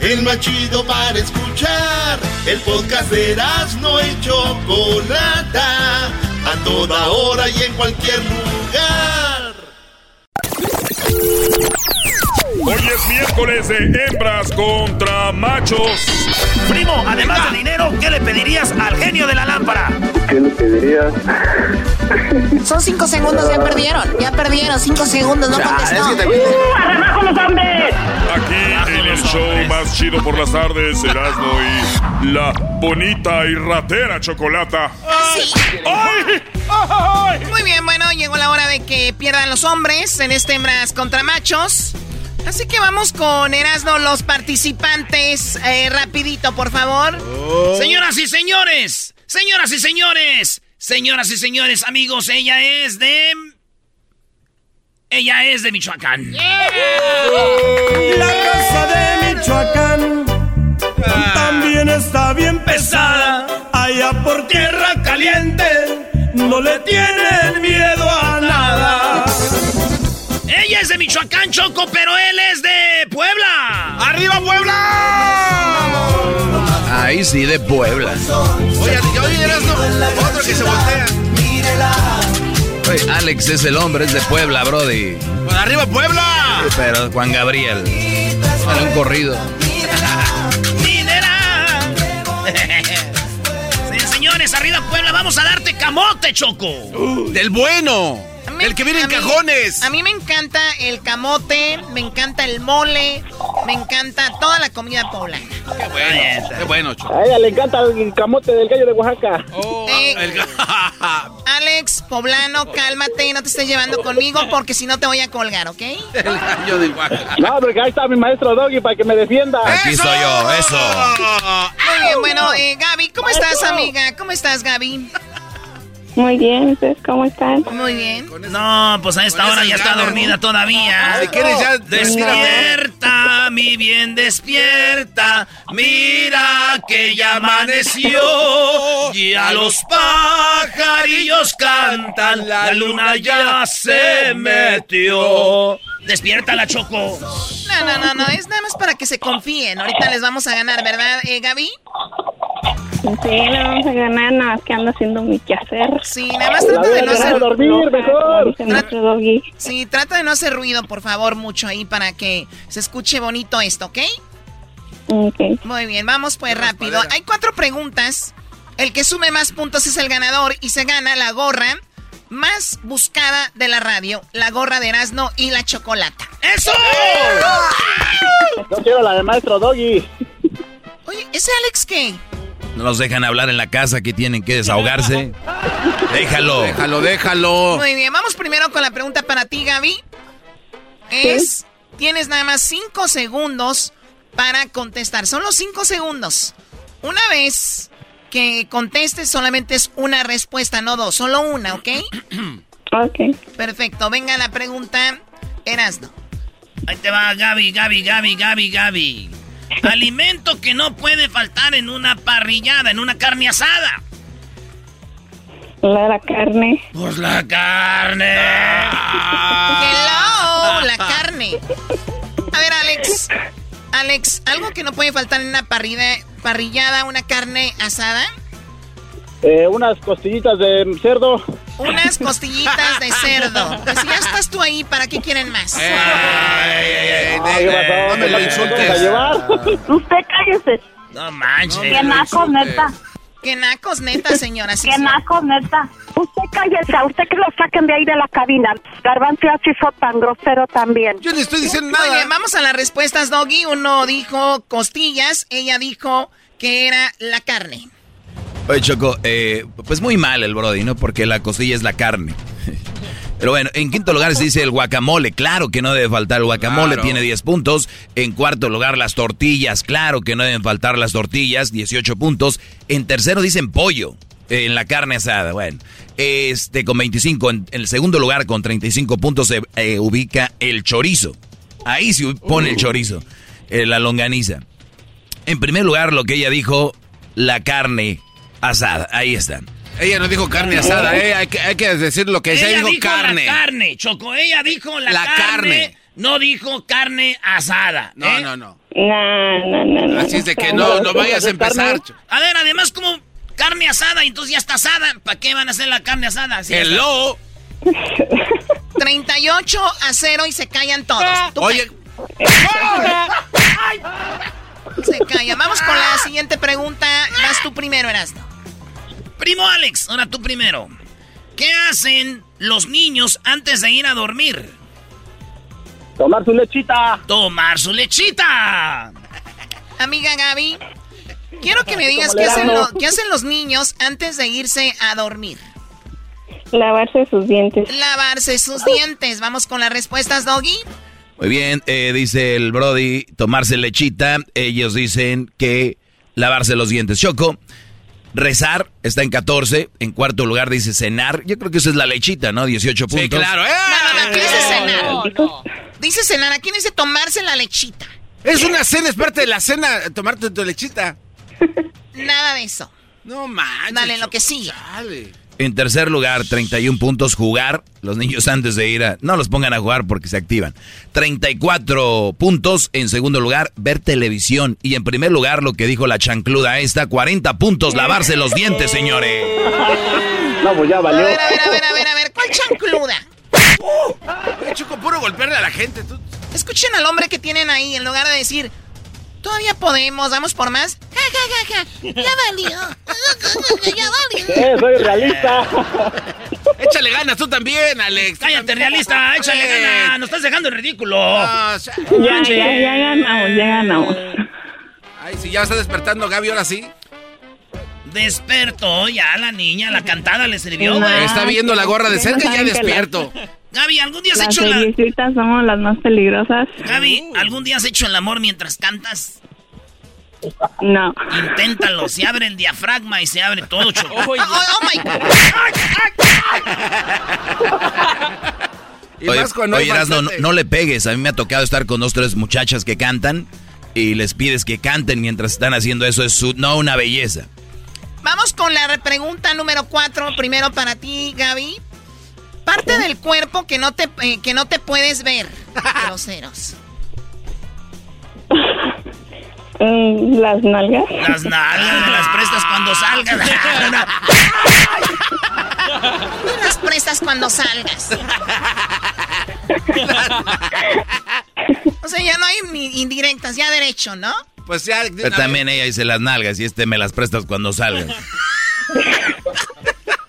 El más chido para escuchar. El podcast de no y Chocolata. A toda hora y en cualquier lugar. Hoy es miércoles de hembras contra machos. Primo, además de dinero, ¿qué le pedirías al genio de la lámpara? ¿Qué le pedirías? Son cinco segundos, ya perdieron. Ya perdieron, cinco segundos, no contestó. Aquí en el show más chido por las tardes, Erasmo y la bonita y ratera chocolata. Muy bien, bueno, llegó la hora de que pierdan los hombres en este hembras contra machos. Así que vamos con Erasmo, los participantes. Eh, rapidito, por favor. Señoras y señores, señoras y señores, señoras y señores, amigos, ella es de... Ella es de Michoacán. La raza de Michoacán también está bien pesada. Allá por tierra caliente no le tienen miedo a nada. Ella es de Michoacán, Choco, pero él es de Puebla. ¡Arriba, Puebla! Ahí sí, de Puebla. Oye, oye, Erasmo, otro que se voltea. Oye, Alex es el hombre, es de Puebla, Brody. Pues ¡Arriba, Puebla! Pero Juan Gabriel. Para un corrido. Sí, señores, arriba Puebla, vamos a darte camote, Choco. ¡Del bueno! El que viene en mí- cajones. A mí me encanta el camote, me encanta el mole, me encanta toda la comida poblana. Qué bueno, qué bueno, Choco. A ella le encanta el camote del gallo de Oaxaca. Eh, El- Alex, poblano, cálmate, no te estés llevando conmigo porque si no te voy a colgar, ¿ok? El gallo de Oaxaca. No, porque ahí está mi maestro Doggy para que me defienda. Aquí estoy yo, eso. Muy bien, bueno, eh, Gaby, ¿cómo estás, amiga? ¿Cómo estás, Gaby? Muy bien, ¿ustedes cómo están? Muy bien. No, pues a esta hora ya está dormida ¿no? todavía. Si quieres ya, Despierta, mi bien, despierta. Mira que ya amaneció. Ya los pajarillos cantan. La luna ya se metió. Despierta la Choco. No, no, no, no, es nada más para que se confíen. Ahorita les vamos a ganar, ¿verdad, eh, Gaby? Sí, le vamos a ganar, nada más que ando haciendo mi quehacer. Sí, nada más trata de no hacer... dormir, mejor. Sí, trata de no hacer ruido, por favor, mucho ahí para que se escuche bonito esto, ¿ok? Ok. Muy bien, vamos pues rápido. Hay cuatro preguntas. El que sume más puntos es el ganador y se gana la gorra más buscada de la radio, la gorra de Erasmo y la chocolata. ¡Eso! Yo quiero la de maestro Doggy. Oye, ¿ese Alex qué? No los dejan hablar en la casa, aquí tienen que desahogarse. Déjalo. Déjalo, déjalo. Muy bien, vamos primero con la pregunta para ti, Gaby. Es, tienes nada más cinco segundos para contestar. Son los cinco segundos. Una vez que contestes, solamente es una respuesta, no dos, solo una, ¿ok? Ok. Perfecto, venga la pregunta, Erasno. Ahí te va Gaby, Gaby, Gaby, Gaby, Gaby. Alimento que no puede faltar en una parrillada, en una carne asada. La la carne. Pues la carne. Hello, la carne. A ver, Alex. Alex, algo que no puede faltar en una parrilla, parrillada, una carne asada. Eh, unas costillitas de cerdo. unas costillitas de cerdo. Pues ya estás tú ahí, ¿para qué quieren más? No me lo insultes. Usted cállese. No manches. Qué naco, neta. Qué nacos, neta, señora. sí, Qué sí. naco, neta. Usted cállese. A usted que lo saquen de ahí de la cabina. Garbanzo se hizo tan grosero también. Yo no estoy diciendo Muy bien, vamos a las respuestas, Doggy. Uno dijo costillas, ella dijo que era la carne. Oye, Choco, eh, pues muy mal el Brody, ¿no? Porque la costilla es la carne. Pero bueno, en quinto lugar se dice el guacamole. Claro que no debe faltar el guacamole, Claro. tiene 10 puntos. En cuarto lugar, las tortillas. Claro que no deben faltar las tortillas, 18 puntos. En tercero dicen pollo, eh, en la carne asada. Bueno, este con 25. En, el segundo lugar, con 35 puntos, se eh, ubica el chorizo. Ahí se pone el chorizo, eh, la longaniza. En primer lugar, lo que ella dijo, la carne asada. Ahí están. Ella no dijo carne asada, eh. Hay que, hay que decir lo que ella, Ella dijo, dijo carne. la carne, Choco. Ella dijo la, La carne, carne. No dijo carne asada. No, ¿eh? no, no. No, no, no, no. Así es de que no, no vayas a empezar. A ver, además, como carne asada, entonces ya está asada. ¿Para qué van a hacer la carne asada? Está- Hello. 38 a 0 y se callan todos. Tú Oye, Se calla. Vamos con la siguiente pregunta. Vas tú primero, Erasmo. Primo Alex, ahora tú primero. ¿Qué hacen los niños antes de ir a dormir? Tomar su lechita. Tomar su lechita. Amiga Gaby, quiero que me digas hacen, lo- qué hacen los niños antes de irse a dormir. Lavarse sus dientes. Lavarse sus dientes. Vamos con las respuestas, Doggy. Muy bien, eh, dice el Brody, tomarse lechita. Ellos dicen que lavarse los dientes. Choco, rezar está en 14. En cuarto lugar dice cenar. Yo creo que eso es la lechita, ¿no? 18 puntos. sí, claro, eh. No, no, no, aquí dice cenar. Dice cenar, aquí dice tomarse la lechita. Es una cena, es parte de la cena, tomarte tu lechita. Nada de eso. No manches. Dale, lo que sigue. Dale. En tercer lugar, 31 puntos jugar. Los niños antes de ir a... No los pongan a jugar porque se activan. 34 puntos. En segundo lugar, ver televisión. Y en primer lugar, lo que dijo la chancluda esta, 40 puntos, lavarse los dientes, señores. No, pues ya A valió. ver, a ver, a ver, a ver, a ver. ¿Cuál chancluda? Eh, Choco, puro golpearle a la gente. Tú. Escuchen al hombre que tienen ahí en lugar de decir, todavía podemos, vamos por más. Ja, ja, ja, ja. Ya valió. Ya valió. Eh, soy realista. Échale ganas tú también, Alex. Cállate, realista. Échale Eh. ganas. Nos estás dejando en ridículo. O sea, Ya, ya, ya ganamos, ya ganamos. Ay, si ya está despertando Gaby, ahora sí. Despertó ya la niña. La cantada le sirvió, güey. Está viendo la gorra de cerca y ya despierto. Gaby, ¿algún día has Las hecho la... seriecitas somos las más peligrosas. Gaby, ¿algún día has hecho el amor mientras cantas? No. Inténtalo. Se abre el diafragma y se abre todo, Choco. Oh, oh my God. Y Oye, más oye, Erasno, no, le pegues. A mí me ha tocado estar con dos, tres muchachas que cantan y les pides que canten mientras están haciendo eso. Es su- no una belleza. Vamos con la re- pregunta número cuatro. Primero para ti, Gaby. Parte del cuerpo que no te, eh, que no te puedes ver. Groseros. Mm, las nalgas. Las nalgas me las prestas cuando salgas. Me las prestas cuando salgas. O sea, ya no hay ni indirectas, ya derecho, ¿no? Pues ya. Pero también ella dice las nalgas y este me las prestas cuando salgas.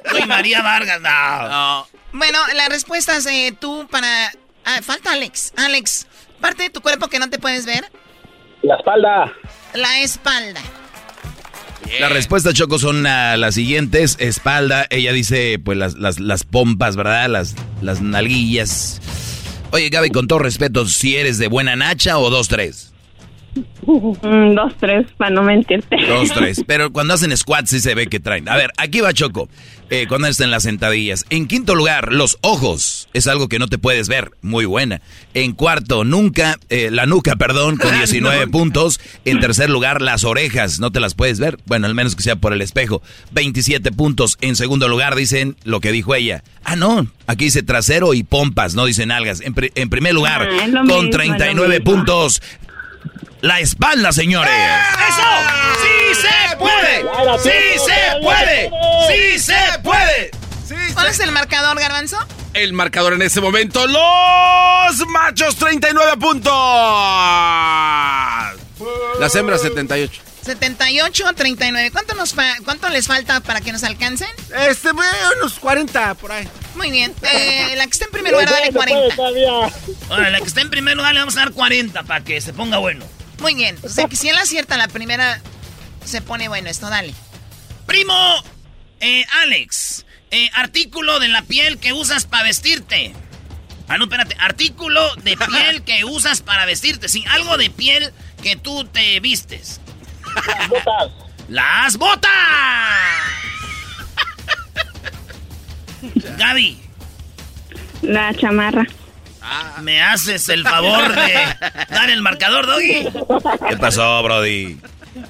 Soy María Vargas. No. No. Bueno, las respuestas eh, tú para... Ah, falta Alex. Alex, parte de tu cuerpo que no te puedes ver, La espalda. la espalda. Las respuestas, Choco, son ah, las siguientes. Espalda, ella dice, pues, las, las, las pompas, ¿verdad? Las, las nalguillas. Oye, Gaby, con todo respeto, si eres de buena nacha o dos, tres. Mm, dos, tres, para no mentirte. Dos, tres. Pero cuando hacen squats sí se ve que traen. A ver, aquí va Choco. Eh, cuando están las sentadillas. En quinto lugar, los ojos. Es algo que no te puedes ver. Muy buena. En cuarto, nunca, eh, la nuca, perdón, con 19 puntos. En tercer lugar, las orejas. No te las puedes ver. Bueno, al menos que sea por el espejo. 27 puntos. En segundo lugar, dicen lo que dijo ella. Ah, no. Aquí dice trasero y pompas, no dicen algas. En, pri- en primer lugar, Ah, con mismo, es lo 39 mismo. puntos. La espalda, señores. ¡Eso! ¡Sí se puede! ¡Sí se puede! ¡Sí se puede! ¿Cuál es el marcador, Garbanzo? El marcador en ese momento, los machos 39 puntos. Las hembras 78. 78 39. ¿Cuánto, nos ¿Cuánto les falta para que nos alcancen? Este, unos 40 por ahí. Muy bien. Eh, la que está en primer lugar, dale 40. Bueno, la que está en primer lugar le vamos a dar 40 para que se ponga bueno. Muy bien. O sea que si él acierta la primera, se pone bueno esto, dale. Primo, eh, Alex, eh, artículo de la piel que usas para vestirte. Ah, no, espérate. Artículo de piel que usas para vestirte. Sí, algo de piel que tú te vistes. Las botas. ¡Las botas! Gaby. La chamarra. Ah, ¿Me haces el favor de dar el marcador, Doggy? ¿Qué pasó, Brody?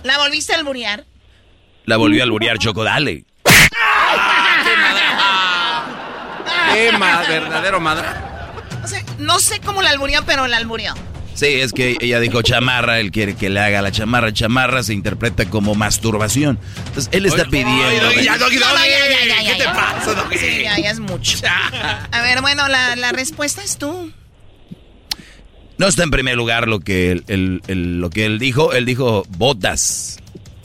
¿La volviste a alburear? La volvió a alburear, Choco, dale. ¡Qué verdadero madre! O sea, no sé cómo la alburió, pero la alburió. Sí, es que ella dijo chamarra, él quiere que le haga la chamarra. Chamarra se interpreta como masturbación. Entonces, él está pidiendo... ya, ¿Qué te pasa? Sí, ya, ya es mucho. A ver, bueno, la, la respuesta es tú. No está en primer lugar lo que él, lo que él dijo. Él dijo botas.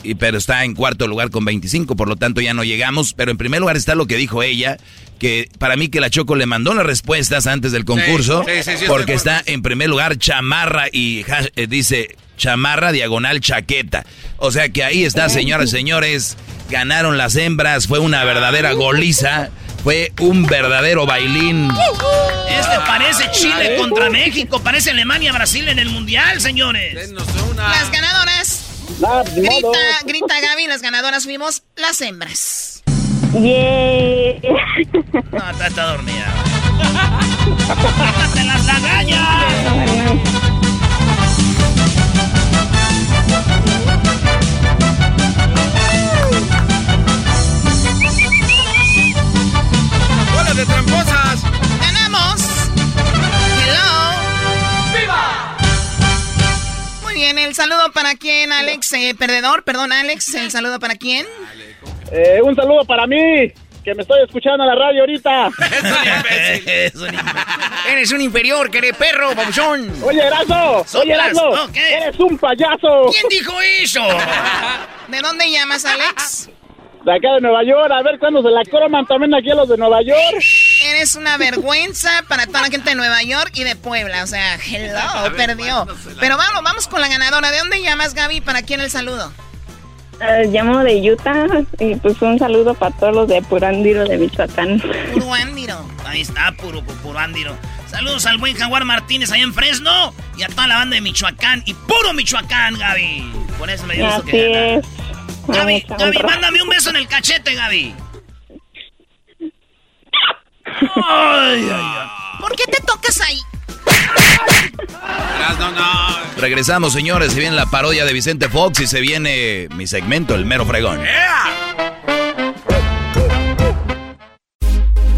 Y, pero está en cuarto lugar con 25, por lo tanto ya no llegamos. Pero en primer lugar está lo que dijo ella, que para mí que la Choco le mandó las respuestas antes del concurso, porque está en primer lugar chamarra y eh, dice chamarra diagonal chaqueta. O sea que ahí está, señoras y señores, ganaron las hembras, fue una verdadera goliza. Fue un verdadero bailín. Este parece Chile contra México, parece Alemania, Brasil en el Mundial, señores. Las ganadoras. Grita, grita Gaby, las ganadoras fuimos las hembras. Yeah. No, está, está dormida. ¡Te las lagañas! ¡Hola de tramposas! Bien, el saludo para quién, Alex, eh, perdedor, perdón, Alex, el saludo para quién. Eh, un saludo para mí, que me estoy escuchando en la radio ahorita. Eres un inferior, que eres perro, babuchón. Oye, Erazo, oye, Erazo, eres un payaso. ¿Quién dijo eso? ¿De dónde llamas, Alex? De acá de Nueva York, a ver cuándo se la croman también aquí a los de Nueva York. Eres una vergüenza para toda la gente de Nueva York y de Puebla. O sea, hello, perdió. Pero vamos, vamos con la ganadora. ¿De dónde llamas, Gaby? ¿Para quién el saludo? Uh, llamo de Utah y pues un saludo para todos los de Purándiro de Michoacán. Purándiro. Ahí está, puro Purándiro. Saludos al buen Jaguar Martínez allá en Fresno y a toda la banda de Michoacán y puro Michoacán, Gaby. Por eso me dio Así que es. Gaby, Gaby, mándame un beso en el cachete, Gaby. Ay, ay, ay. ¿Por qué te tocas ahí? No, no. Regresamos, señores. Se viene la parodia de Vicente Fox y se viene mi segmento, el mero fregón.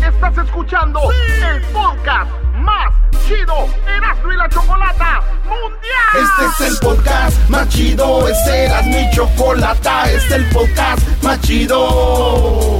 Estás escuchando el podcast más chido Erasmo y la Chocolata Mundial. Este es el podcast más chido. Este Erasmo y Chocolata. Este es el podcast más chido.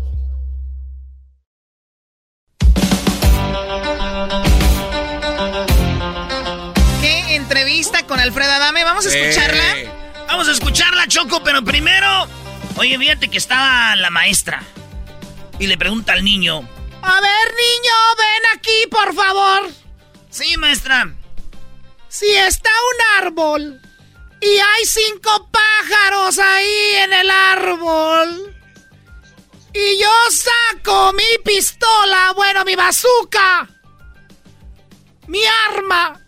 entrevista con Alfredo Adame? ¿Vamos a escucharla? Vamos a escucharla, Choco, pero primero. Oye, fíjate que estaba la maestra. Y le pregunta al niño. A ver, niño, ven aquí, por favor. Sí, maestra. Si está un árbol y hay cinco pájaros ahí en el árbol. Y yo saco mi pistola, bueno, mi bazooka. Mi arma.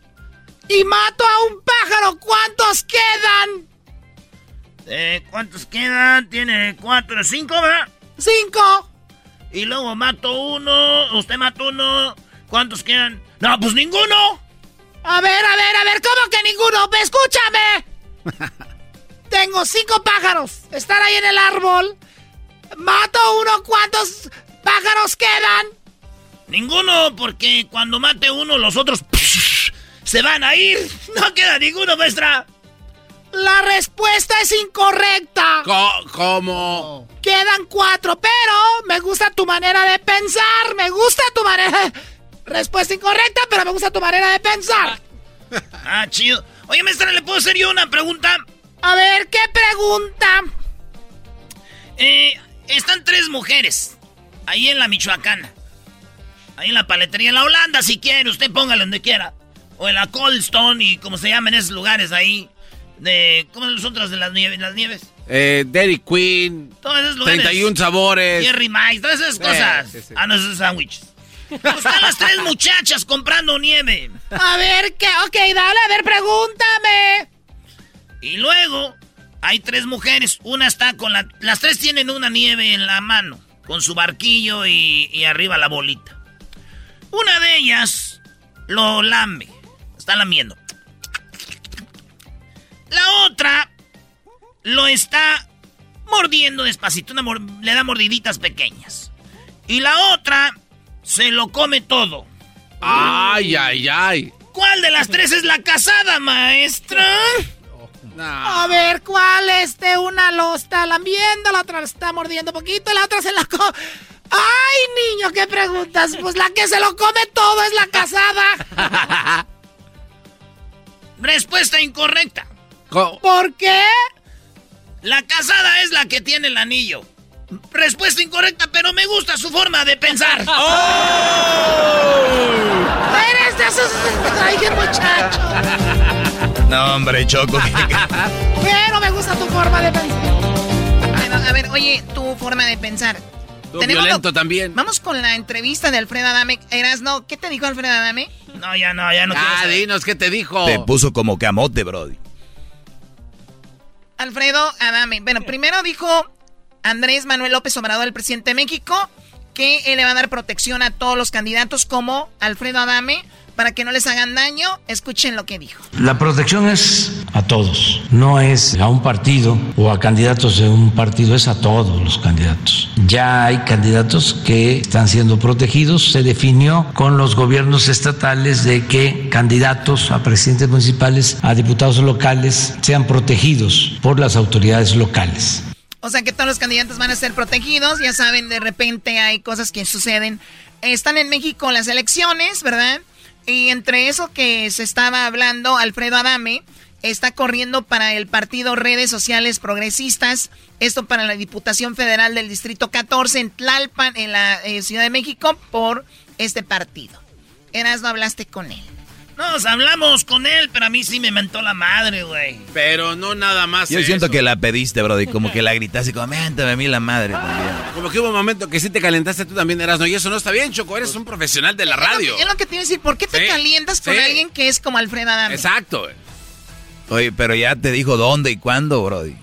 Y mato a un pájaro. ¿Cuántos quedan? Eh, ¿Cuántos quedan? Tiene cuatro, cinco, ¿verdad? Cinco. y luego mato uno, usted mató uno. ¿Cuántos quedan? No, pues ninguno. A ver, a ver, a ver, ¿cómo que ninguno? ¡Escúchame! Tengo cinco pájaros. Están ahí en el árbol. Mato uno, ¿cuántos pájaros quedan? Ninguno, porque cuando mate uno, los otros se van a ir. No queda ninguno, maestra. La respuesta es incorrecta. ¿Cómo? Quedan cuatro, pero me gusta tu manera de pensar. Me gusta tu manera. Respuesta incorrecta, pero me gusta tu manera de pensar. ah, chido. Oye, maestra, ¿le puedo hacer yo una pregunta? A ver, ¿qué pregunta? Eh, están tres mujeres ahí en la Michoacana. Ahí en la paletería, en la Holanda, si quiere, usted póngale donde quiera. O en la Coldstone y como se llaman esos lugares ahí. De, ¿Cómo son los otros de las nieves? Las nieves? Eh, Dairy Queen. Todos esos lugares. 31 sabores. Jerry Mice, todas esas cosas. Ah, no, esos sándwiches. Pues están las tres muchachas comprando nieve. A ver, ¿qué? Ok, dale, a ver, pregúntame. Y luego hay tres mujeres. Una está con la... Las tres tienen una nieve en la mano. Con su barquillo y, y arriba la bolita. Una de ellas lo lambe. Está lamiendo. La otra lo está mordiendo despacito. le da mordiditas pequeñas. Y la otra se lo come todo. Ay, ay, ay. ¿Cuál de las tres es la casada, maestra? A ver, ¿cuál este? Una lo está lambiendo, la otra está mordiendo poquito y la otra se la come. ¡Ay, niño, qué preguntas! Pues la que se lo come todo es la casada. Respuesta incorrecta. ¿Por qué? La casada es la que tiene el anillo. Respuesta incorrecta, pero me gusta su forma de pensar. ¡Oh! ¡Eres de esos Ay, muchacho! No, hombre, Choco. pero me gusta tu forma de pensar. Bueno, a ver, oye, tu forma de pensar. Violento también. Vamos con la entrevista de Alfredo Adame. no ¿qué te dijo Alfredo Adame? No, ya no, ya no. Ah, dinos, ¿qué te dijo? Te puso como camote, Brody. Alfredo Adame. Bueno, primero dijo Andrés Manuel López Obrador, el presidente de México, que él le va a dar protección a todos los candidatos como Alfredo Adame para que no les hagan daño. Escuchen lo que dijo. La protección es a todos, no es a un partido o a candidatos de un partido, es a todos los candidatos. Ya hay candidatos que están siendo protegidos. Se definió con los gobiernos estatales de que candidatos a presidentes municipales, a diputados locales, sean protegidos por las autoridades locales. O sea que todos los candidatos van a ser protegidos. Ya saben, de repente hay cosas que suceden. Están en México las elecciones, ¿verdad? Y entre eso que se estaba hablando, Alfredo Adame está corriendo para el partido Redes Sociales Progresistas, esto para la Diputación Federal del Distrito 14 en Tlalpan, en la eh, Ciudad de México, por este partido. Eras, no hablaste con él. Nos hablamos con él, pero a mí sí me mentó la madre, güey. Pero no nada más. Yo siento que la pediste, brody, como que la gritaste, como, méntame a mí la madre también. Como que hubo un momento que sí te calentaste tú también, eras, no, y eso no está bien, Choco, eres un profesional de la radio. Es lo que, te iba a decir, ¿por qué te calientas con alguien que es como Alfredo Adame? Exacto. Oye, pero ya te dijo dónde y cuándo, brody.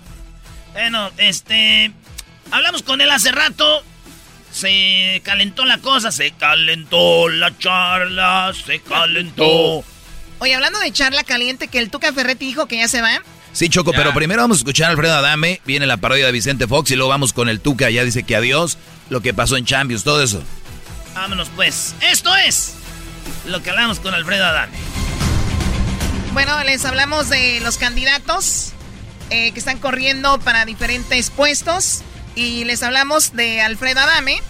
Bueno, este, hablamos con él hace rato, se calentó la cosa, se calentó la charla, se calentó. Oye, hablando de charla caliente, que el Tuca Ferretti dijo que ya se va. Sí, Choco, pero primero vamos a escuchar a Alfredo Adame, viene la parodia de Vicente Fox y luego vamos con el Tuca, ya dice que adiós, lo que pasó en Champions, todo eso. Vámonos pues, esto es lo que hablamos con Alfredo Adame. Bueno, les hablamos de los candidatos eh, que están corriendo para diferentes puestos. Y les hablamos de Alfredo Adame,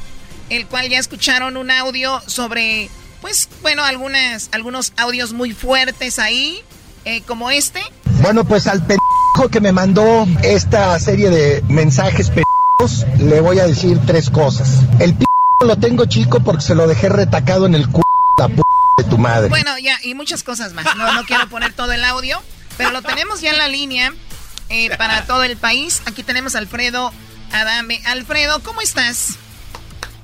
el cual ya escucharon un audio sobre, pues, bueno, algunas, algunos audios muy fuertes ahí, eh, como este. Bueno, pues al pendejo que me mandó esta serie de mensajes pendejos, le voy a decir tres cosas. El p lo tengo chico porque se lo dejé retacado en el culo la p de tu madre. Bueno, ya, y muchas cosas más. No, no quiero poner todo el audio, pero lo tenemos ya en la línea eh, para todo el país. Aquí tenemos a Alfredo Adame. Alfredo, ¿cómo estás?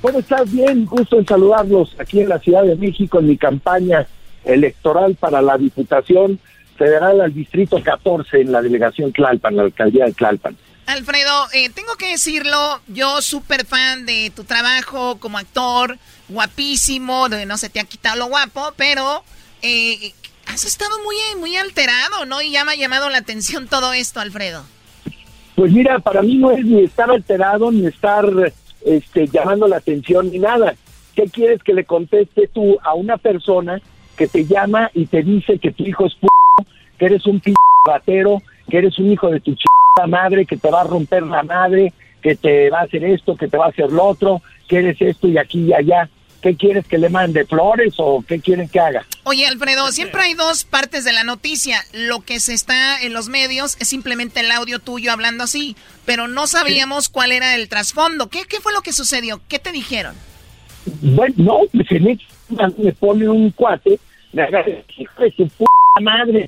¿Cómo estás? Bien, gusto en saludarlos aquí en la Ciudad de México en mi campaña electoral para la Diputación Federal al Distrito 14 en la delegación Tlalpan, la alcaldía de Tlalpan. Alfredo, eh, tengo que decirlo, yo súper fan de tu trabajo como actor, guapísimo, no se te ha quitado lo guapo, pero eh, has estado muy, muy alterado, ¿no? Y ya me ha llamado la atención todo esto, Alfredo. Pues mira, para mí no es ni estar alterado, ni estar este, llamando la atención, ni nada. ¿Qué quieres que le conteste tú a una persona que te llama y te dice que tu hijo es p que eres un p ratero, que eres un hijo de tu ch madre, que te va a romper la madre, que te va a hacer esto, que te va a hacer lo otro, que eres esto y aquí y allá? ¿Qué quieres que le mande flores o qué quieren que haga? Oye, Alfredo, siempre hay dos partes de la noticia. Lo que se está en los medios es simplemente el audio tuyo hablando así, pero no sabíamos cuál era el trasfondo. ¿Qué, ¿Qué fue lo que sucedió? ¿Qué te dijeron? Bueno, no, me pone un cuate, me agarra, hijo de su puta madre,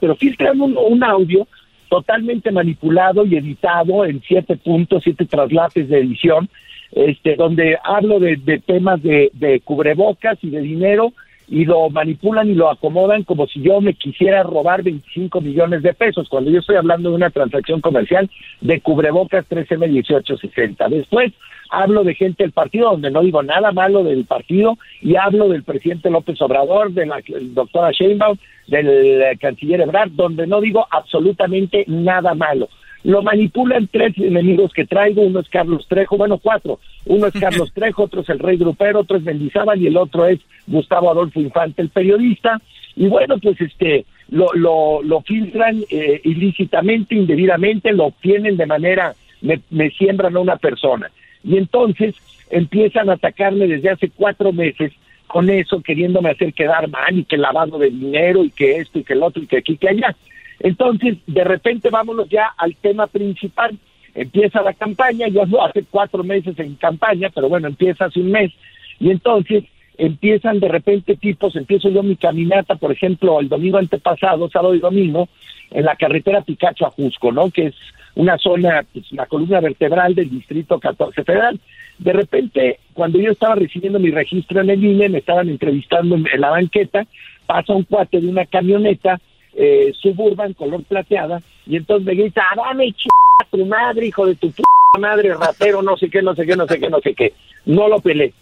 pero filtran un, un audio totalmente manipulado y editado en siete puntos, siete traslates de edición, este, donde hablo de, temas de, de, cubrebocas y de dinero y lo manipulan y lo acomodan como si yo me quisiera robar 25 millones de pesos, cuando yo estoy hablando de una transacción comercial de cubrebocas 13M1860. Después hablo de gente del partido, donde no digo nada malo del partido, y hablo del presidente López Obrador, de la doctora Sheinbaum, del canciller Ebrard, donde no digo absolutamente nada malo. Lo manipulan tres enemigos que traigo, uno es Carlos Trejo, bueno, cuatro. Uno es Carlos Trejo, otro es el Rey Grupero, otro es Mendizábal y el otro es Gustavo Adolfo Infante, el periodista. Y bueno, pues este, lo, lo, lo filtran eh, ilícitamente, indebidamente, lo obtienen de manera, me, me siembran a una persona. Y entonces empiezan a atacarme desde hace cuatro meses con eso, queriéndome hacer quedar mal y que lavado de dinero y que esto y que el otro y que aquí y que allá. Entonces, de repente vámonos ya al tema principal. Empieza la campaña, ya hace cuatro meses en campaña, pero bueno, empieza hace un mes. Y entonces empiezan de repente tipos, empiezo yo mi caminata, por ejemplo, el domingo antepasado, sábado y domingo, en la carretera Picacho a Jusco, ¿no? Que es una zona, pues, la columna vertebral del distrito 14 federal. De repente, cuando yo estaba recibiendo mi registro en el INE, me estaban entrevistando en, la banqueta, pasa un cuate de una camioneta eh, suburban color plateada y entonces me grita, dame ch tu madre, hijo de tu puta madre, ratero, no sé qué, no sé qué, no sé qué, no sé qué. No lo pelé.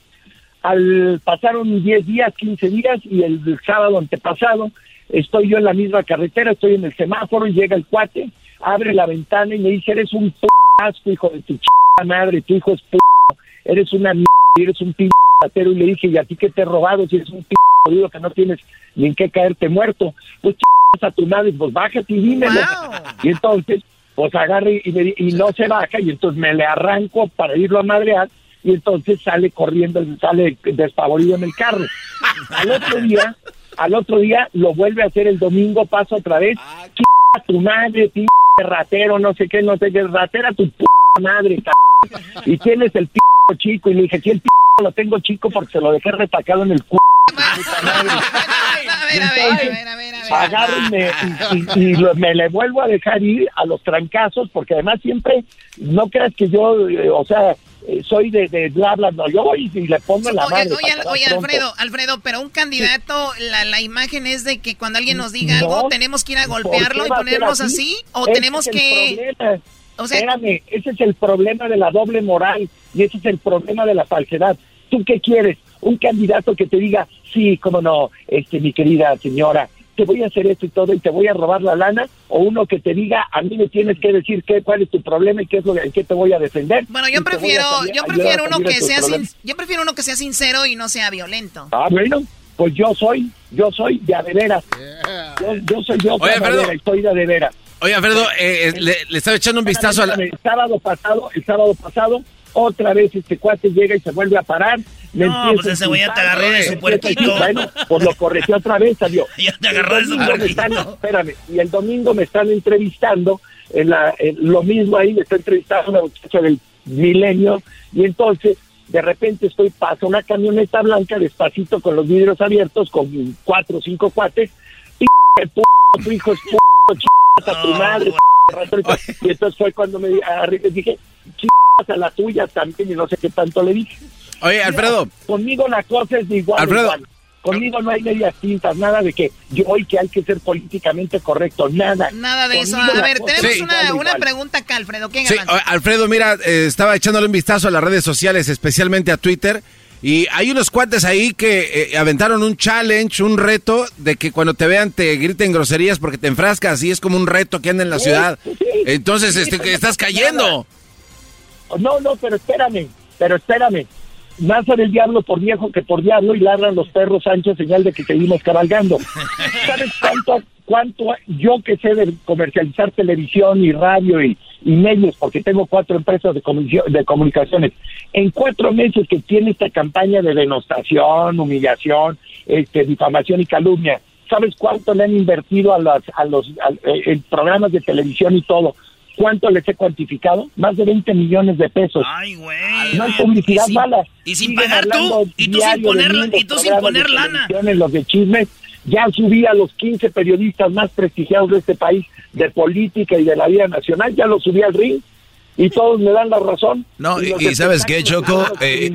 Al pasaron 10 días, 15 días y el sábado antepasado estoy yo en la misma carretera, estoy en el semáforo y llega el cuate, abre la ventana y me dice, eres un p asco, hijo de tu ch madre, tu hijo es p eres una mierda, eres un p ratero y le dije, ¿y a ti qué te he robado si eres un p jodido que no tienes ni en qué caerte muerto? Pues a tu madre, pues bájate y dímelo. Y entonces, pues agarre y, y, no se baja y entonces me le arranco para irlo a madrear y entonces sale corriendo, sale despavorido en el carro. Al otro día, al otro día lo vuelve a hacer el domingo, pasa otra vez, a tu madre, ratero, no sé qué, no sé qué, ratera tu p madre, y tienes el p chico, y le dije, el p lo tengo chico porque se lo dejé retacado en el culo. A ver, a ver, a ver, y, me le vuelvo a dejar ir a los trancazos, porque además siempre, no creas que yo, eh, o sea, eh, soy de, de bla, bla, no, yo voy y le pongo la mano. Oye, Alfredo, Alfredo, pero un candidato, la, la imagen es de que cuando alguien nos diga algo, tenemos que ir a golpearlo y ponernos así, o tenemos que... O sea, Espérame, ese es el problema de la doble moral y ese es el problema de la falsedad. ¿Tú qué quieres? Un candidato que te diga, sí, cómo no, este, mi querida señora, te voy a hacer esto y todo y te voy a robar la lana, o uno que te diga, a mí me tienes que decir qué, cuál es tu problema y qué es lo que te voy a defender. Bueno, yo prefiero, yo prefiero uno que sea yo prefiero uno que sea sincero y no sea violento. Ah, bueno, pues yo soy, yo soy de adeveras. Yo, soy yo, Oye, Alfredo, estoy de adeveras. Oye, Alfredo, eh, eh, le, le, estaba echando un vistazo al... El sábado pasado, el sábado pasado, otra vez este cuate llega y se vuelve a parar. no, pues ese güey ya te agarró de su puerquito. Bueno, pues lo corrigió otra vez, salió. ya te agarró de su puerquito. Espérame, y el domingo me están entrevistando, en la, lo mismo ahí, me está entrevistando una muchacha del milenio, y entonces de repente estoy, paso una camioneta blanca despacito con los vidrios abiertos, con cuatro o cinco cuates, y tu hijo es p***, a tu madre, y entonces fue cuando me dije, a la tuya también y no sé qué tanto le dije. Oye, Alfredo. conmigo la cosa es de igual. Alfredo, Conmigo no hay medias tintas, nada de que yo hoy que hay que ser políticamente correcto, nada. Nada de eso. A ver, tenemos una, una pregunta acá, Alfredo. ¿Quién sí, Alfredo, mira, eh, estaba echándole un vistazo a las redes sociales, especialmente a Twitter. Y hay unos cuates ahí que eh, aventaron un challenge, un reto de que cuando te vean te griten groserías porque te enfrascas y es como un reto que anda en la ciudad. Entonces, este, estás cayendo. No, no, pero espérame, pero espérame. Más el diablo por viejo que por diablo y ladran los perros anchos, señal de que seguimos cabalgando. ¿Sabes cuánto, cuánto yo que sé de comercializar televisión y radio y, medios, porque tengo cuatro empresas de, de comunicaciones, en cuatro meses que tiene esta campaña de denostación, humillación, este, difamación y calumnia, ¿sabes cuánto le han invertido a, las, a los eh, programas de televisión y todo? ¿Cuánto les he cuantificado? Más de 20 millones de pesos. Ay, güey. No hay publicidad mala. Y sin pagar tú, y tú sin poner, y tú sin poner lana. Los de chismes, ya subí a los 15 periodistas más prestigiados de este país, de política y de la vida nacional, ya los subí al ring y todos me dan la razón. No, y, sabes qué, Choco, eh,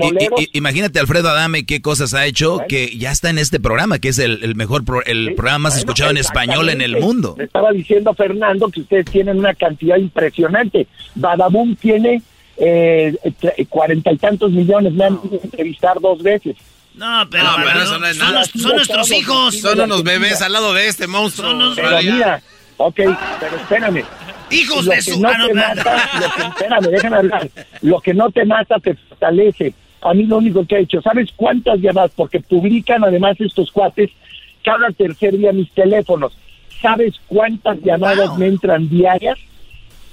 imagínate Alfredo Adame qué cosas ha hecho que ya está en este programa, que es el, mejor, el programa más escuchado en español en el mundo. Me estaba diciendo Fernando que ustedes tienen una cantidad impresionante. Badabun tiene eh, cuarenta y tantos millones, me han entrevistar dos veces. No, pero, eso no es nada. Son, nuestros hijos. Son unos bebés al lado de este monstruo. Pero mira, ok, pero espérame Hijos de su... No te mata, lo que, espérame, déjame hablar. Lo que no te mata te fortalece. A mí lo único que he hecho, ¿sabes cuántas llamadas? Porque publican además estos cuates cada tercer día mis teléfonos. ¿Sabes cuántas llamadas me entran diarias?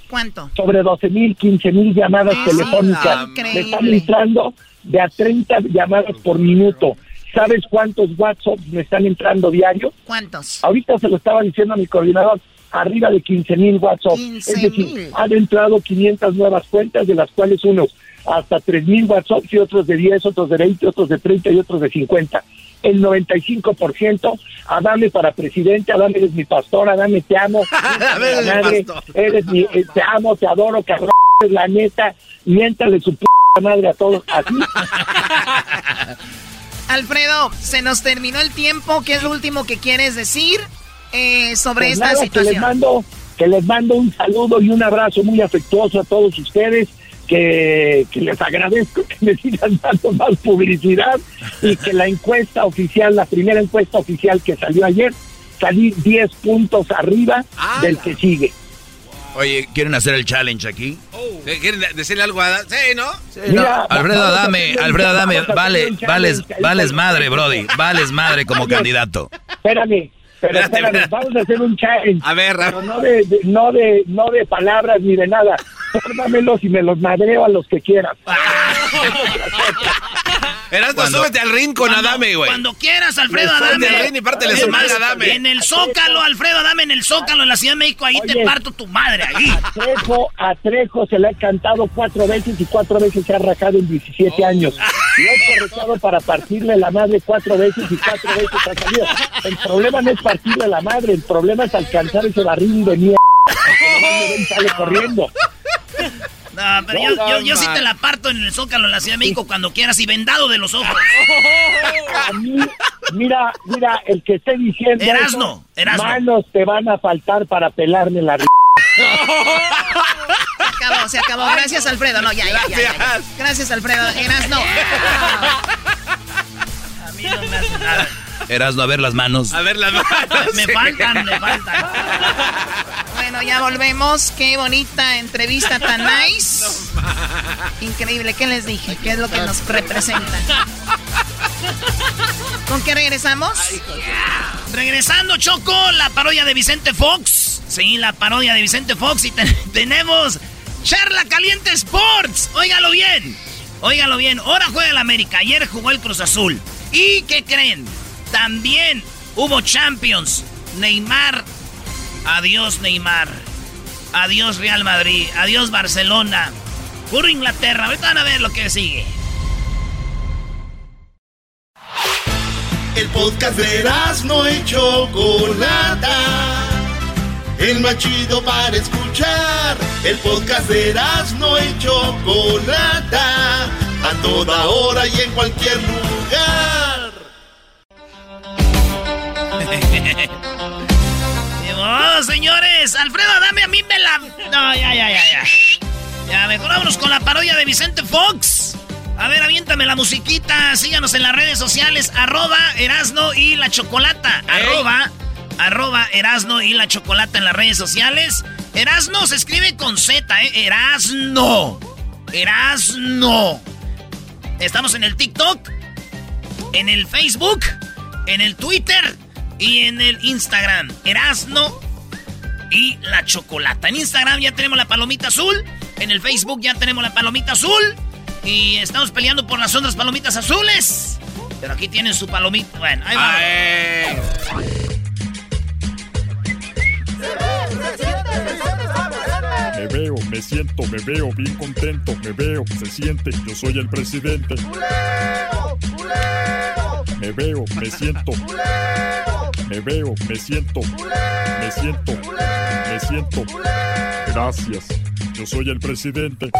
¿Cuánto? Sobre 12 mil, 15 mil llamadas telefónicas. Me están entrando de a 30 llamadas por minuto. ¿Sabes cuántos WhatsApp me están entrando diario? ¿Cuántos? Ahorita se lo estaba diciendo a mi coordinador arriba de 15 mil WhatsApp. es decir, han entrado 500 nuevas cuentas, de las cuales unos hasta 3 mil WhatsApp y otros de 10, otros de 20, otros de 30 y otros de 50. El 95% Adame para presidente, Adame eres mi pastor, Adame te amo, eres, eres mi, eh, te amo, te adoro, cabrón, la neta, miéntale su p madre a todos, así. Alfredo, se nos terminó el tiempo, ¿qué es lo último que quieres decir? eh, sobre pues esta situación. Que les, mando, que les mando un saludo y un abrazo muy afectuoso a todos ustedes. Que, que, les agradezco que me sigan dando más publicidad y que la encuesta oficial, la primera encuesta oficial que salió ayer, salí 10 puntos arriba del que sigue. Oye, ¿quieren hacer el challenge aquí? ¿Quieren decirle algo a Sí, ¿no? Alfredo Adame, Alfredo Adame, vale, vales, vales madre, Brody, vales madre como candidato. Espérame, pero espérame, vamos a hacer un challenge. A ver, pero no de, no de no de palabras ni de nada. Dármelos y me los madreo a los que quieran. Erasmo, súbete al ring con Adame, güey. Cuando quieras, Alfredo Adame. Al ring y pártele su madre Adame. En el Zócalo, Alfredo Adame, en el Zócalo, en la Ciudad de México, ahí te parto tu madre, ahí. A Trejo, a Trejo se le ha cantado cuatro veces y cuatro veces se ha rajado en 17 años. Lo he corregido para partirle la madre cuatro veces y cuatro veces ha salido. El problema no es partirle la madre, el problema es alcanzar ese barril de mierda. sale corriendo. No, pero yo, yo, sí te la parto en el Zócalo, en la Ciudad de México, cuando quieras y vendado de los ojos. A mí, mira, mira, el que esté diciendo Erasno, Erasno. manos te van a faltar para pelarme la r... Se acabó, se acabó. Gracias, Alfredo. No, ya, ya, ya. ya, Gracias, Alfredo. Erasno. A mí no me hace nada. Erasno, a ver las manos. A ver las manos. me faltan, me faltan. Bueno, ya volvemos. Qué bonita entrevista tan nice. Increíble. ¿Qué les dije? ¿Qué es lo que nos representa? ¿Con qué regresamos? Regresando, Choco, la parodia de Vicente Fox. Sí, la parodia de Vicente Fox. Y tenemos Charla Caliente Sports. Óigalo bien. Óigalo bien. Ahora juega el América. Ayer jugó el Cruz Azul. ¿Y qué creen? También hubo Champions. Neymar. Adiós Neymar. Adiós Real Madrid. Adiós Barcelona. Puro Inglaterra. Ahorita van a ver lo que sigue. El podcast de no hecho Chocolata. El machido para escuchar. El podcast de no hecho Chocolata. A toda hora y en cualquier lugar. Oh, señores. Alfredo, dame a mí me la... No, ya, ya, ya, ya. Ya, mejor vámonos con la parodia de Vicente Fox. A ver, aviéntame la musiquita. Síganos en las redes sociales. Arroba Erasno y la Chocolata. Arroba, arroba Erasno y la Chocolata en las redes sociales. Erasno se escribe con Z, ¿eh? Erasno. Erasno. Estamos en el TikTok, en el Facebook, en el Twitter y en el Instagram. Erasno y la Chocolata. En Instagram ya tenemos la palomita azul. En el Facebook ya tenemos la palomita azul. Y estamos peleando por las otras palomitas azules. Pero aquí tienen su palomita. Bueno, ahí va. Me veo, me siento, me veo bien contento, me veo, se siente, yo soy el presidente. Me veo, me siento. Me veo, me siento. Me siento. Me siento. Gracias. Yo soy el presidente.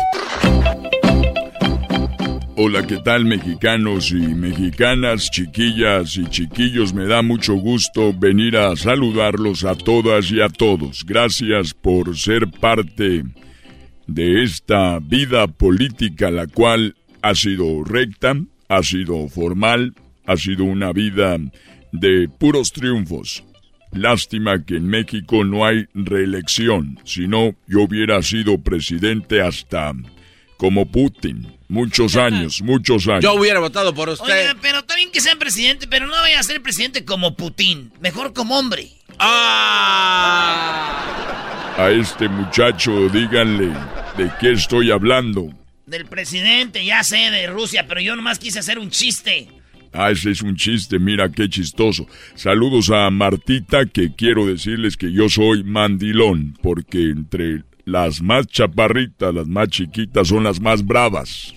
Hola, ¿qué tal mexicanos y mexicanas, chiquillas y chiquillos? Me da mucho gusto venir a saludarlos a todas y a todos. Gracias por ser parte de esta vida política, la cual ha sido recta, ha sido formal, ha sido una vida de puros triunfos. Lástima que en México no hay reelección, si no yo hubiera sido presidente hasta como Putin. Muchos años, muchos años. Yo hubiera votado por usted. Oiga, pero también que sea presidente, pero no vaya a ser presidente como Putin. Mejor como hombre. ¡Ah! A este muchacho díganle de qué estoy hablando. Del presidente, ya sé, de Rusia, pero yo nomás quise hacer un chiste. Ah, ese es un chiste, mira qué chistoso. Saludos a Martita, que quiero decirles que yo soy mandilón, porque entre las más chaparritas, las más chiquitas son las más bravas.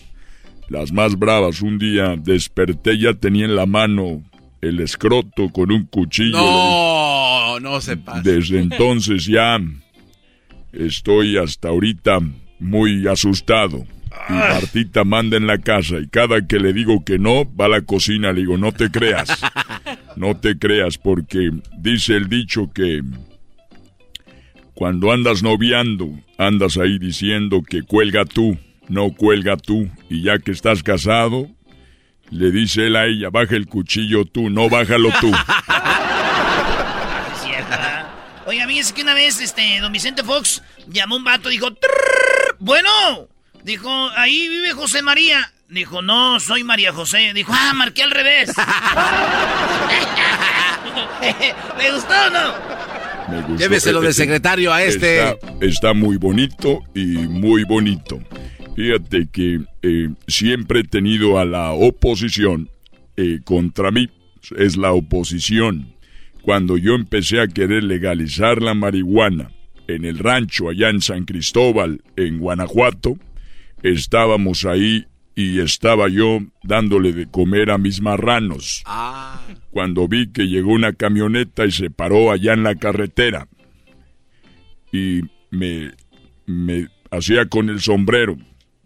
Las más bravas. Un día desperté, ya tenía en la mano el escroto con un cuchillo. No, no se pasa. Desde entonces ya estoy hasta ahorita muy asustado. Y Martita manda en la casa y cada que le digo que no, va a la cocina, le digo, no te creas. No te creas porque dice el dicho que cuando andas noviando, andas ahí diciendo que cuelga tú, no cuelga tú, y ya que estás casado, le dice él a ella, baja el cuchillo tú, no bájalo tú. Oiga, es que una vez, este, don Vicente Fox llamó a un vato y dijo, bueno, dijo, ahí vive José María. Dijo, no, soy María José. Dijo, ah, marqué al revés. ¿Le gustó o no? Lléveselo de secretario a este. Está, muy bonito y muy bonito. Fíjate que eh, siempre he tenido a la oposición eh, contra mí. Es la oposición. Cuando yo empecé a querer legalizar la marihuana en el rancho allá en San Cristóbal, en Guanajuato, estábamos ahí y estaba yo dándole de comer a mis marranos. Ah. Cuando vi que llegó una camioneta y se paró allá en la carretera. Y me, me hacía con el sombrero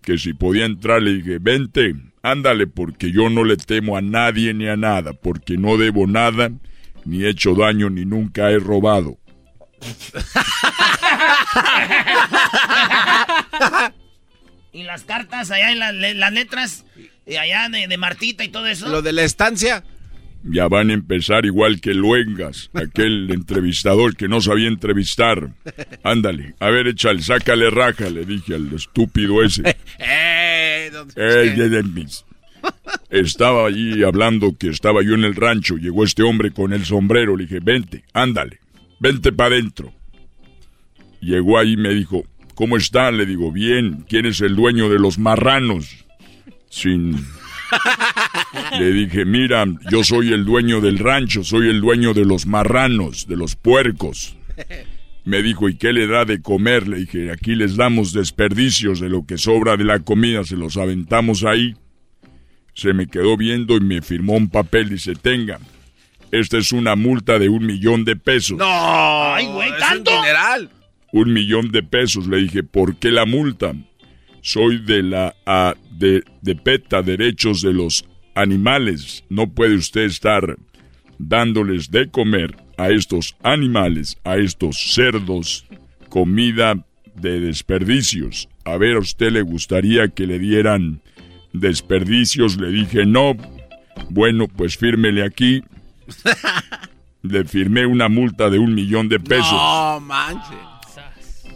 que si podía entrar le dije, vente, ándale, porque yo no le temo a nadie ni a nada, porque no debo nada, ni he hecho daño, ni nunca he robado. y las cartas allá en las letras, y allá de, Martita y todo eso. Lo de la estancia. Ya van a empezar igual que Luengas, aquel entrevistador que no sabía entrevistar. Ándale, a ver, échale, sácale raja, le dije al estúpido ese. eh, estaba allí hablando que estaba yo en el rancho, llegó este hombre con el sombrero, le dije, vente, ándale, vente para adentro. Llegó ahí y me dijo, ¿cómo está? Le digo, bien, ¿quién es el dueño de los marranos? Sin... Le dije, mira, yo soy el dueño del rancho, soy el dueño de los marranos, de los puercos. Me dijo, ¿y qué le da de comer? Le dije, aquí les damos desperdicios de lo que sobra de la comida, se los aventamos ahí. Se me quedó viendo y me firmó un papel, dice, tenga, esta es una multa de un millón de pesos. No, ay, güey, tanto. general. Un millón de pesos. Le dije, ¿por qué la multa? Soy de la a, de, de PETA, derechos de los animales. No puede usted estar dándoles de comer a estos animales, a estos cerdos, comida de desperdicios. A ver, a usted le gustaría que le dieran desperdicios. Le dije, no. Bueno, pues fírmele aquí. le firmé una multa de un millón de pesos. No, manches.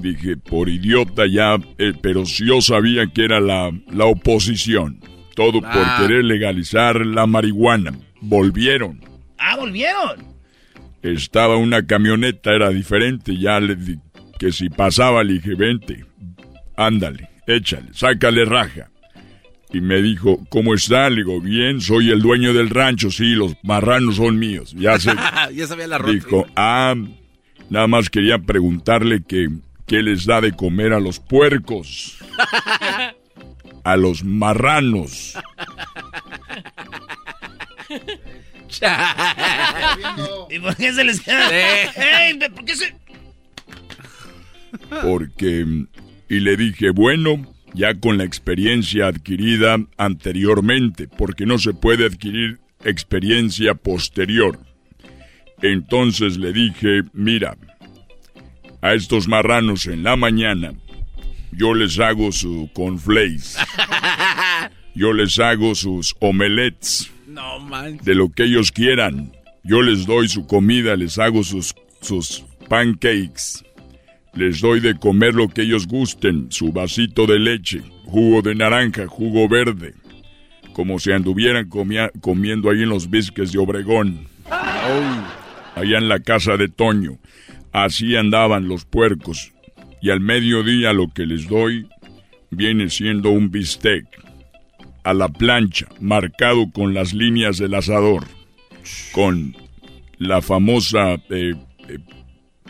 Dije, por idiota ya, eh, pero si yo sabía que era la, la oposición. Todo por Ah. querer legalizar la marihuana. Volvieron. Ah, volvieron. Estaba una camioneta, era diferente. Ya le di que si pasaba, le dije, vente, ándale, échale, sácale raja. Y me dijo, ¿cómo está? Le digo, bien, soy el dueño del rancho, sí, los marranos son míos. Ya se ya sabía la ruta. dijo, ah, nada más quería preguntarle que, ¿qué les da de comer a los puercos? A los marranos. ¿Y por qué se les queda? ¿por qué se...? porque y le dije, bueno, ya con la experiencia adquirida anteriormente, porque no se puede adquirir experiencia posterior. Entonces le dije, mira, a estos marranos en la mañana yo les hago su cornflakes, yo les hago sus omelets, No manches. de lo que ellos quieran. Yo les doy su comida, les hago sus, sus pancakes. Les doy de comer lo que ellos gusten, su vasito de leche, jugo de naranja, jugo verde, como si anduvieran comia- comiendo ahí en los bisques de Obregón, allá en la casa de Toño. Así andaban los puercos, y al mediodía lo que les doy viene siendo un bistec a la plancha, marcado con las líneas del asador, con la famosa eh, eh,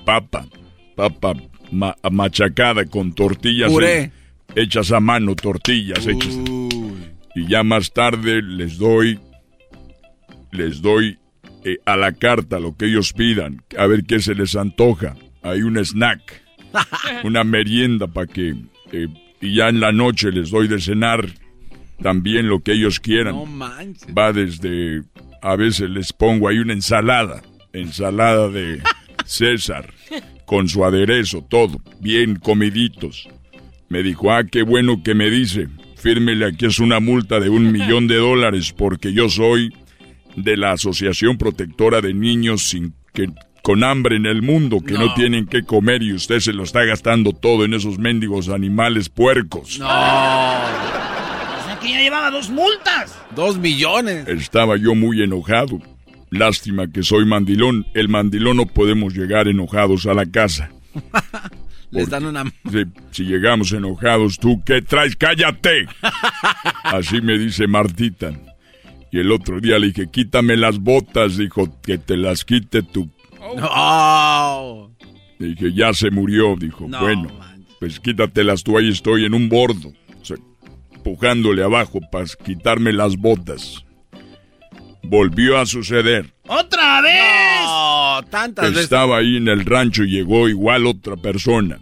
papa, papa ma- machacada con tortillas Puré. hechas a mano, tortillas hechas. Y ya más tarde les doy, les doy eh, a la carta lo que ellos pidan, a ver qué se les antoja. Hay un snack, una merienda para que... eh, y ya en la noche les doy de cenar también lo que ellos quieran. No manches. Va desde, a veces les pongo ahí una ensalada, ensalada de César, con su aderezo, todo, bien comiditos. Me dijo, ah, qué bueno que me dice, fírmele aquí es una multa de un millón de dólares porque yo soy de la Asociación Protectora de Niños sin que, con hambre en el mundo, que no. No. tienen que comer y usted se lo está gastando todo en esos mendigos animales puercos. O sea que ya llevaba dos multas. Dos millones. Estaba yo muy enojado. Lástima que soy mandilón. El mandilón no podemos llegar enojados a la casa. Les dan una... Si, si llegamos enojados, ¿tú qué traes? ¡Cállate! Así me dice Martita. Y el otro día le dije, quítame las botas. Dijo, que te las quite tú. Oh. Le dije, ya se murió. Dijo, No, bueno, pues quítatelas tú. Ahí estoy en un bordo. O sea, empujándole abajo para quitarme las botas. Volvió a suceder. ¡Otra vez! No, tantas veces. Estaba ahí en el rancho y llegó igual otra persona.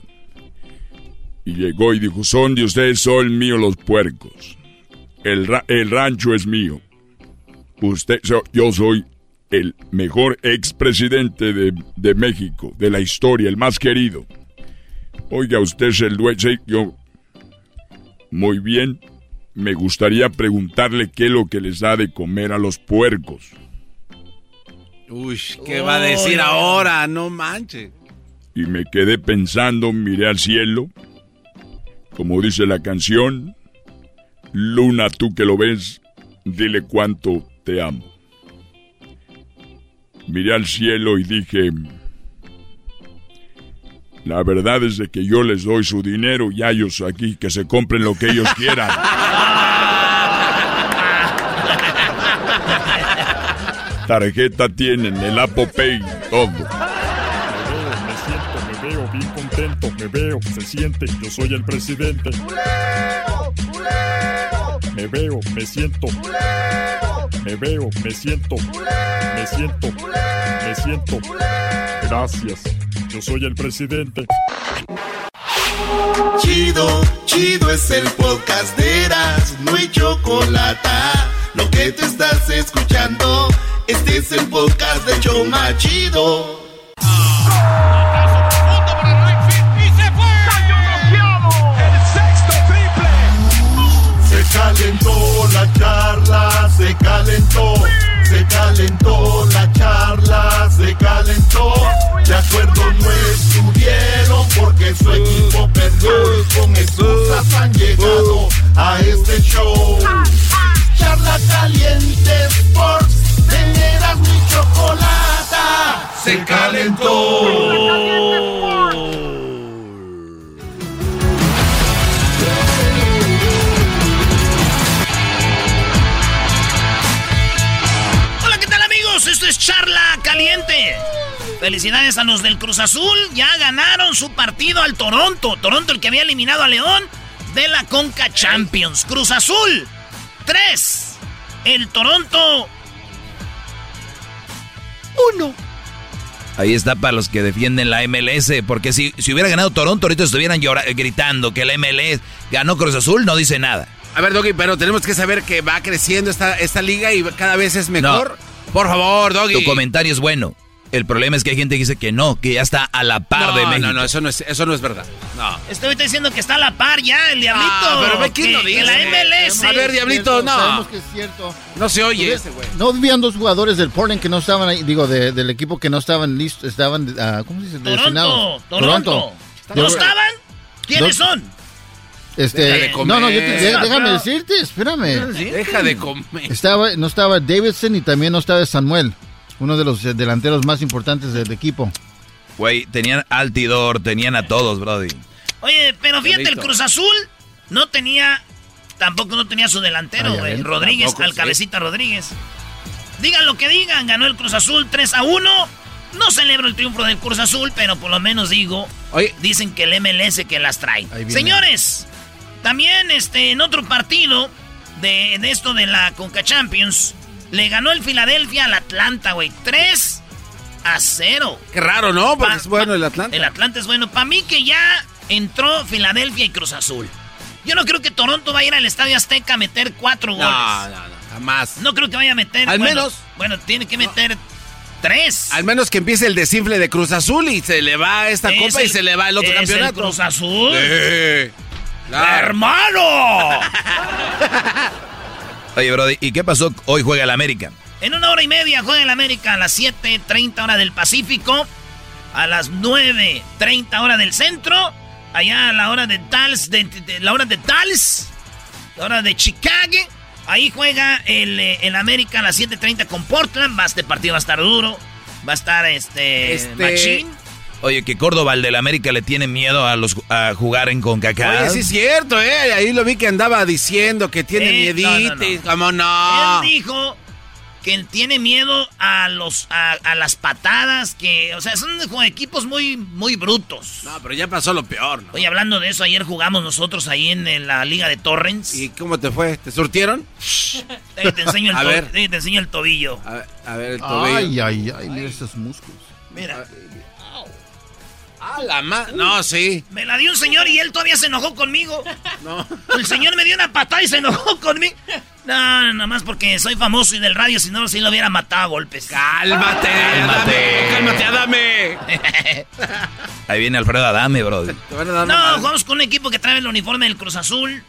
Y llegó y dijo, son de ustedes, son míos los puercos. El, ra- el rancho es mío. Usted, so- yo soy el mejor expresidente de, de México, de la historia, el más querido. Oiga, usted es el dueño. Sí, yo. Muy bien. Me gustaría preguntarle qué es lo que les da de comer a los puercos. Uy, ¿qué va a decir ahora? No manches. y me quedé pensando, miré al cielo, como dice la canción, Luna, tú que lo ves, dile cuánto te amo. Miré al cielo y dije, la verdad es de que yo les doy su dinero y a ellos aquí que se compren lo que ellos quieran. Tarjeta tienen, el Apple Pay, todo. Me siento, me veo bien contento, me veo, se siente, yo soy el presidente. Me veo, me siento. Me veo, me siento. Me siento, me siento. Gracias, yo soy el presidente. Chido, chido es el podcast de Eras, no hay chocolate. Lo que te estás escuchando, este es el podcast de Choma Chido. Calentó la charla, se calentó, se calentó la charla, se calentó. De acuerdo no estuvieron porque su equipo perdió y con excusas han llegado a este show. Charla caliente Sports, teneras mi chocolata, se calentó. Charla Caliente. Felicidades a los del Cruz Azul. Ya ganaron su partido al Toronto. Toronto el que había eliminado a León de la Conca Champions. Cruz Azul 3. El Toronto 1. Ahí está para los que defienden la MLS, porque si, si hubiera ganado Toronto, ahorita estuvieran llora- gritando que la MLS ganó Cruz Azul, no dice nada. A ver, Doggy, pero tenemos que saber que va creciendo esta, esta liga y cada vez es mejor. Por favor, Doggy. Tu comentario es bueno. El problema es que hay gente que dice que no, que ya está a la par no, de México. No, no, eso no es, eso no es verdad. No. Estoy diciendo que está a la par ya, el Diablito. Ah, pero ve quién lo dice. que la MLS. A ver, Diablito, no. Sabemos que es cierto. No se oye Pues, ese. No vivían dos jugadores del Portland que no estaban ahí, digo, de- del equipo que no estaban listos, estaban, ah, ¿cómo se dice? Toronto, Destinados. Toronto. ¿No estaban? ¿Quiénes Dos- son? Este, Deja de comer. no, no, yo te- de- déjame decirte, espérame. Deja de comer. Estaba, no estaba Davidson y también no estaba Samuel, uno de los eh, delanteros más importantes del equipo. Güey, tenían Altidor, tenían a todos, Brody. Oye, pero fíjate, el. Cruz Azul no tenía, tampoco no tenía su delantero, Ah, güey. Rodríguez, Tampoco, al sí. cabecita Rodríguez. Digan lo que digan, ganó el Cruz Azul 3 a 1. No celebro el triunfo del Cruz Azul, pero por lo menos digo, Oye, dicen que el MLS que las trae. Señores, también este, en otro partido de, de esto de la Conca Champions, le ganó el Filadelfia al Atlanta, güey. 3 a 0. qué raro, ¿no? Porque Pa- es bueno el Atlanta. El Atlanta es bueno. Para mí que ya entró Filadelfia y Cruz Azul. Yo no creo que Toronto vaya a ir al Estadio Azteca a meter cuatro goles. No, no, no, jamás. No creo que vaya a meter. Al bueno, menos- Bueno, tiene que meter tres. Al menos que empiece el desinfle de Cruz Azul y se le va esta Es copa y se le va el otro es el campeonato. Cruz Azul. Sí, claro. ¡Hermano! Oye, Brody, ¿y qué pasó? Hoy juega el América. En una hora y media juega el América a las 7.30 hora del Pacífico. A las 9.30 hora del centro. Allá a la hora de Tals, de, de- la hora de Tals. La hora de Chicago. Ahí juega el, eh, el América a las 7.30 con Portland. Va, este partido va a estar duro. Va a estar este, Este- machín. Oye, que Córdoba, el del América, le tiene miedo a los a jugar en CONCACAF. Oye, sí es cierto, ¿eh? Ahí lo vi que andaba diciendo que tiene Eh, no, miedito no, no. y como no. Él dijo que él tiene miedo a los a, a las patadas que, o sea, son como equipos muy muy brutos. No, pero ya pasó lo peor, ¿no? Oye, hablando de eso, ayer jugamos nosotros ahí en, en la liga de Torrens. ¿Y cómo te fue? ¿Te surtieron? Eh, te enseño el A ver. eh, te enseño el tobillo. A ver, a ver el tobillo. Ay, ay, ay, mira esos músculos. Mira, Ah, la ma- No, sí. me la dio un señor y él todavía se enojó conmigo. No. El señor me dio una patada y se enojó conmigo. No, nada más porque soy famoso y del radio, si no, si lo hubiera matado a golpes. Cálmate, Cálmate. Cálmate, Adame. Ahí viene Alfredo Adame, dar No, jugamos con un equipo que trae el uniforme del Cruz Azul.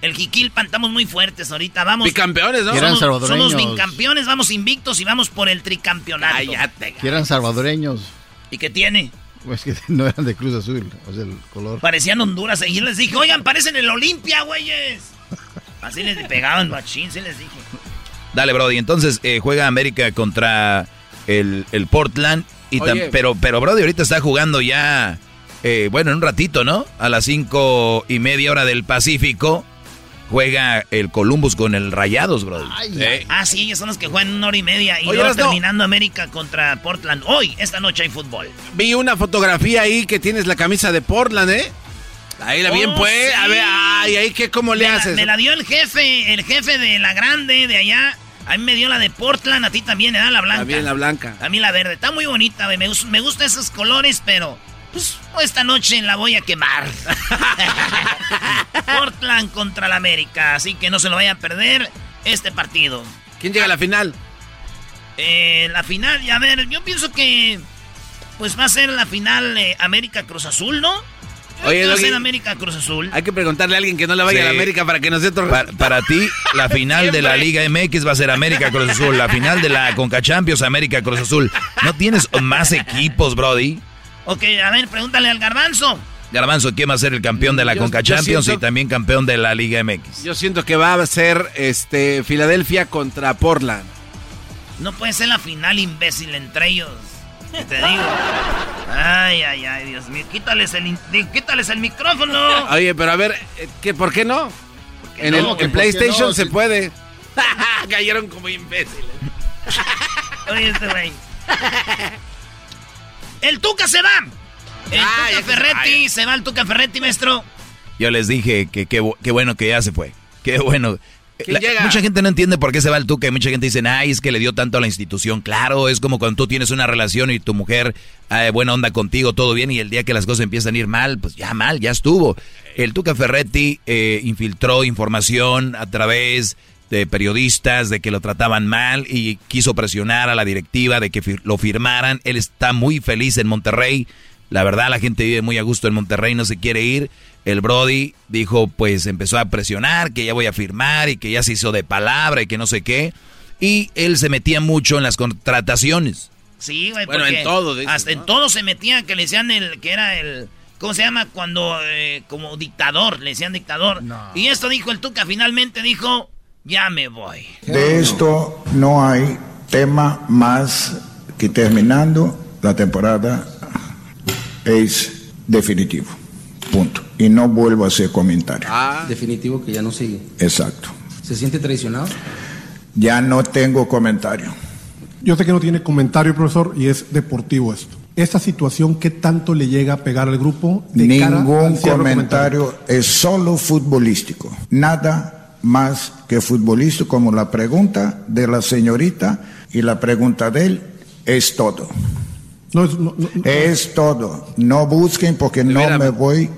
El Jiquilpan, estamos muy fuertes ahorita. Vamos. Bicampeones, ¿no? Somos, salvadoreños. somos bicampeones, vamos invictos y vamos por el tricampeonato. Cállate. Que eran salvadoreños. ¿Y qué tiene? Pues que no eran de Cruz Azul, o sea, el color. Parecían Honduras. Y yo les dije, oigan, parecen el Olimpia, güeyes. Así les pegaban machín, sí les dije. Dale, Brody. Entonces eh, juega América contra el, el Portland. Y Oye. pero, pero Brody ahorita está jugando ya, eh, bueno, en un ratito, ¿no? A las cinco y media hora del Pacífico. Juega el Columbus con el Rayados. Ay, Eh, Ah, sí, ellos son los que juegan una hora y media. Y Oye, luego terminando América contra Portland. Hoy, esta noche hay fútbol. Vi una fotografía ahí que tienes la camisa de Portland, ¿eh? Ahí la bien Oh, pues. A ver, ay, ahí qué cómo le me, la, haces. me la dio el jefe, el jefe de la grande de allá. A mí me dio la de Portland, a ti también, ¿eh? La blanca. También la blanca. A mí la verde. Está muy bonita, güey. Me, me gustan esos colores, pero... Pues esta noche la voy a quemar. Portland contra la América. Así que no se lo vayan a perder este partido. ¿Quién llega a la final? Eh, la final, y a ver, yo pienso que... pues va a ser la final América Cruz Azul, ¿no? Oye, va a ser América Cruz Azul? Hay que preguntarle a alguien que no le vaya a América para que nos dé otro... Para, ti, la final de la Liga MX va a ser América Cruz Azul. La final de la Conca Champions, América Cruz Azul. ¿No tienes más equipos, Brody? Ok, a ver, pregúntale al Garbanzo. Garbanzo, ¿quién va a ser el campeón de la Conca Champions y también campeón de la Liga MX? Yo siento que va a ser este Filadelfia contra Portland. No puede ser la final, imbécil, entre ellos. ¿Qué te digo? Ay, ay, ay, Dios mío. Quítales el, quítales el micrófono. Oye, pero a ver, eh, ¿qué, ¿por qué no? En, el, PlayStation se puede. Cayeron como imbéciles. Oye, este güey. El Tuca se va. El Tuca Ferretti, se va el Tuca Ferretti, maestro. Yo les dije que qué bueno que ya se fue. Qué bueno. mucha gente no entiende por qué se va el Tuca y mucha gente dice, ay, es que le dio tanto a la institución. Claro, es como cuando tú tienes una relación y tu mujer, eh, buena onda contigo, todo bien, y el día que las cosas empiezan a ir mal, pues ya mal, ya estuvo. El Tuca Ferretti eh, infiltró información a través de periodistas de que lo trataban mal y quiso presionar a la directiva de que lo firmaran. Él está muy feliz en Monterrey la verdad, la gente vive muy a gusto en Monterrey, no se quiere ir. El Brody dijo, pues empezó a presionar, que ya voy a firmar y que ya se hizo de palabra y que no sé qué. Y él se metía mucho en las contrataciones. Sí, güey, bueno, en todo. hasta en todo se metía, que le decían el, que era el, ¿cómo se llama? Cuando, eh, como dictador, le decían dictador. Y esto dijo el Tuca, finalmente dijo, ya me voy. De esto no hay tema más que terminando la temporada es definitivo. Punto. Y no vuelvo a hacer comentario. Ah, definitivo que ya no sigue. Exacto. ¿Se siente traicionado? Ya no tengo comentario. Yo sé que no tiene comentario, profesor, y es deportivo esto. ¿Esta situación qué tanto le llega a pegar al grupo? Ningún comentario, es solo futbolístico. Nada más que futbolístico, como la pregunta de la señorita y la pregunta de él es todo. No, es todo. No busquen porque no me voy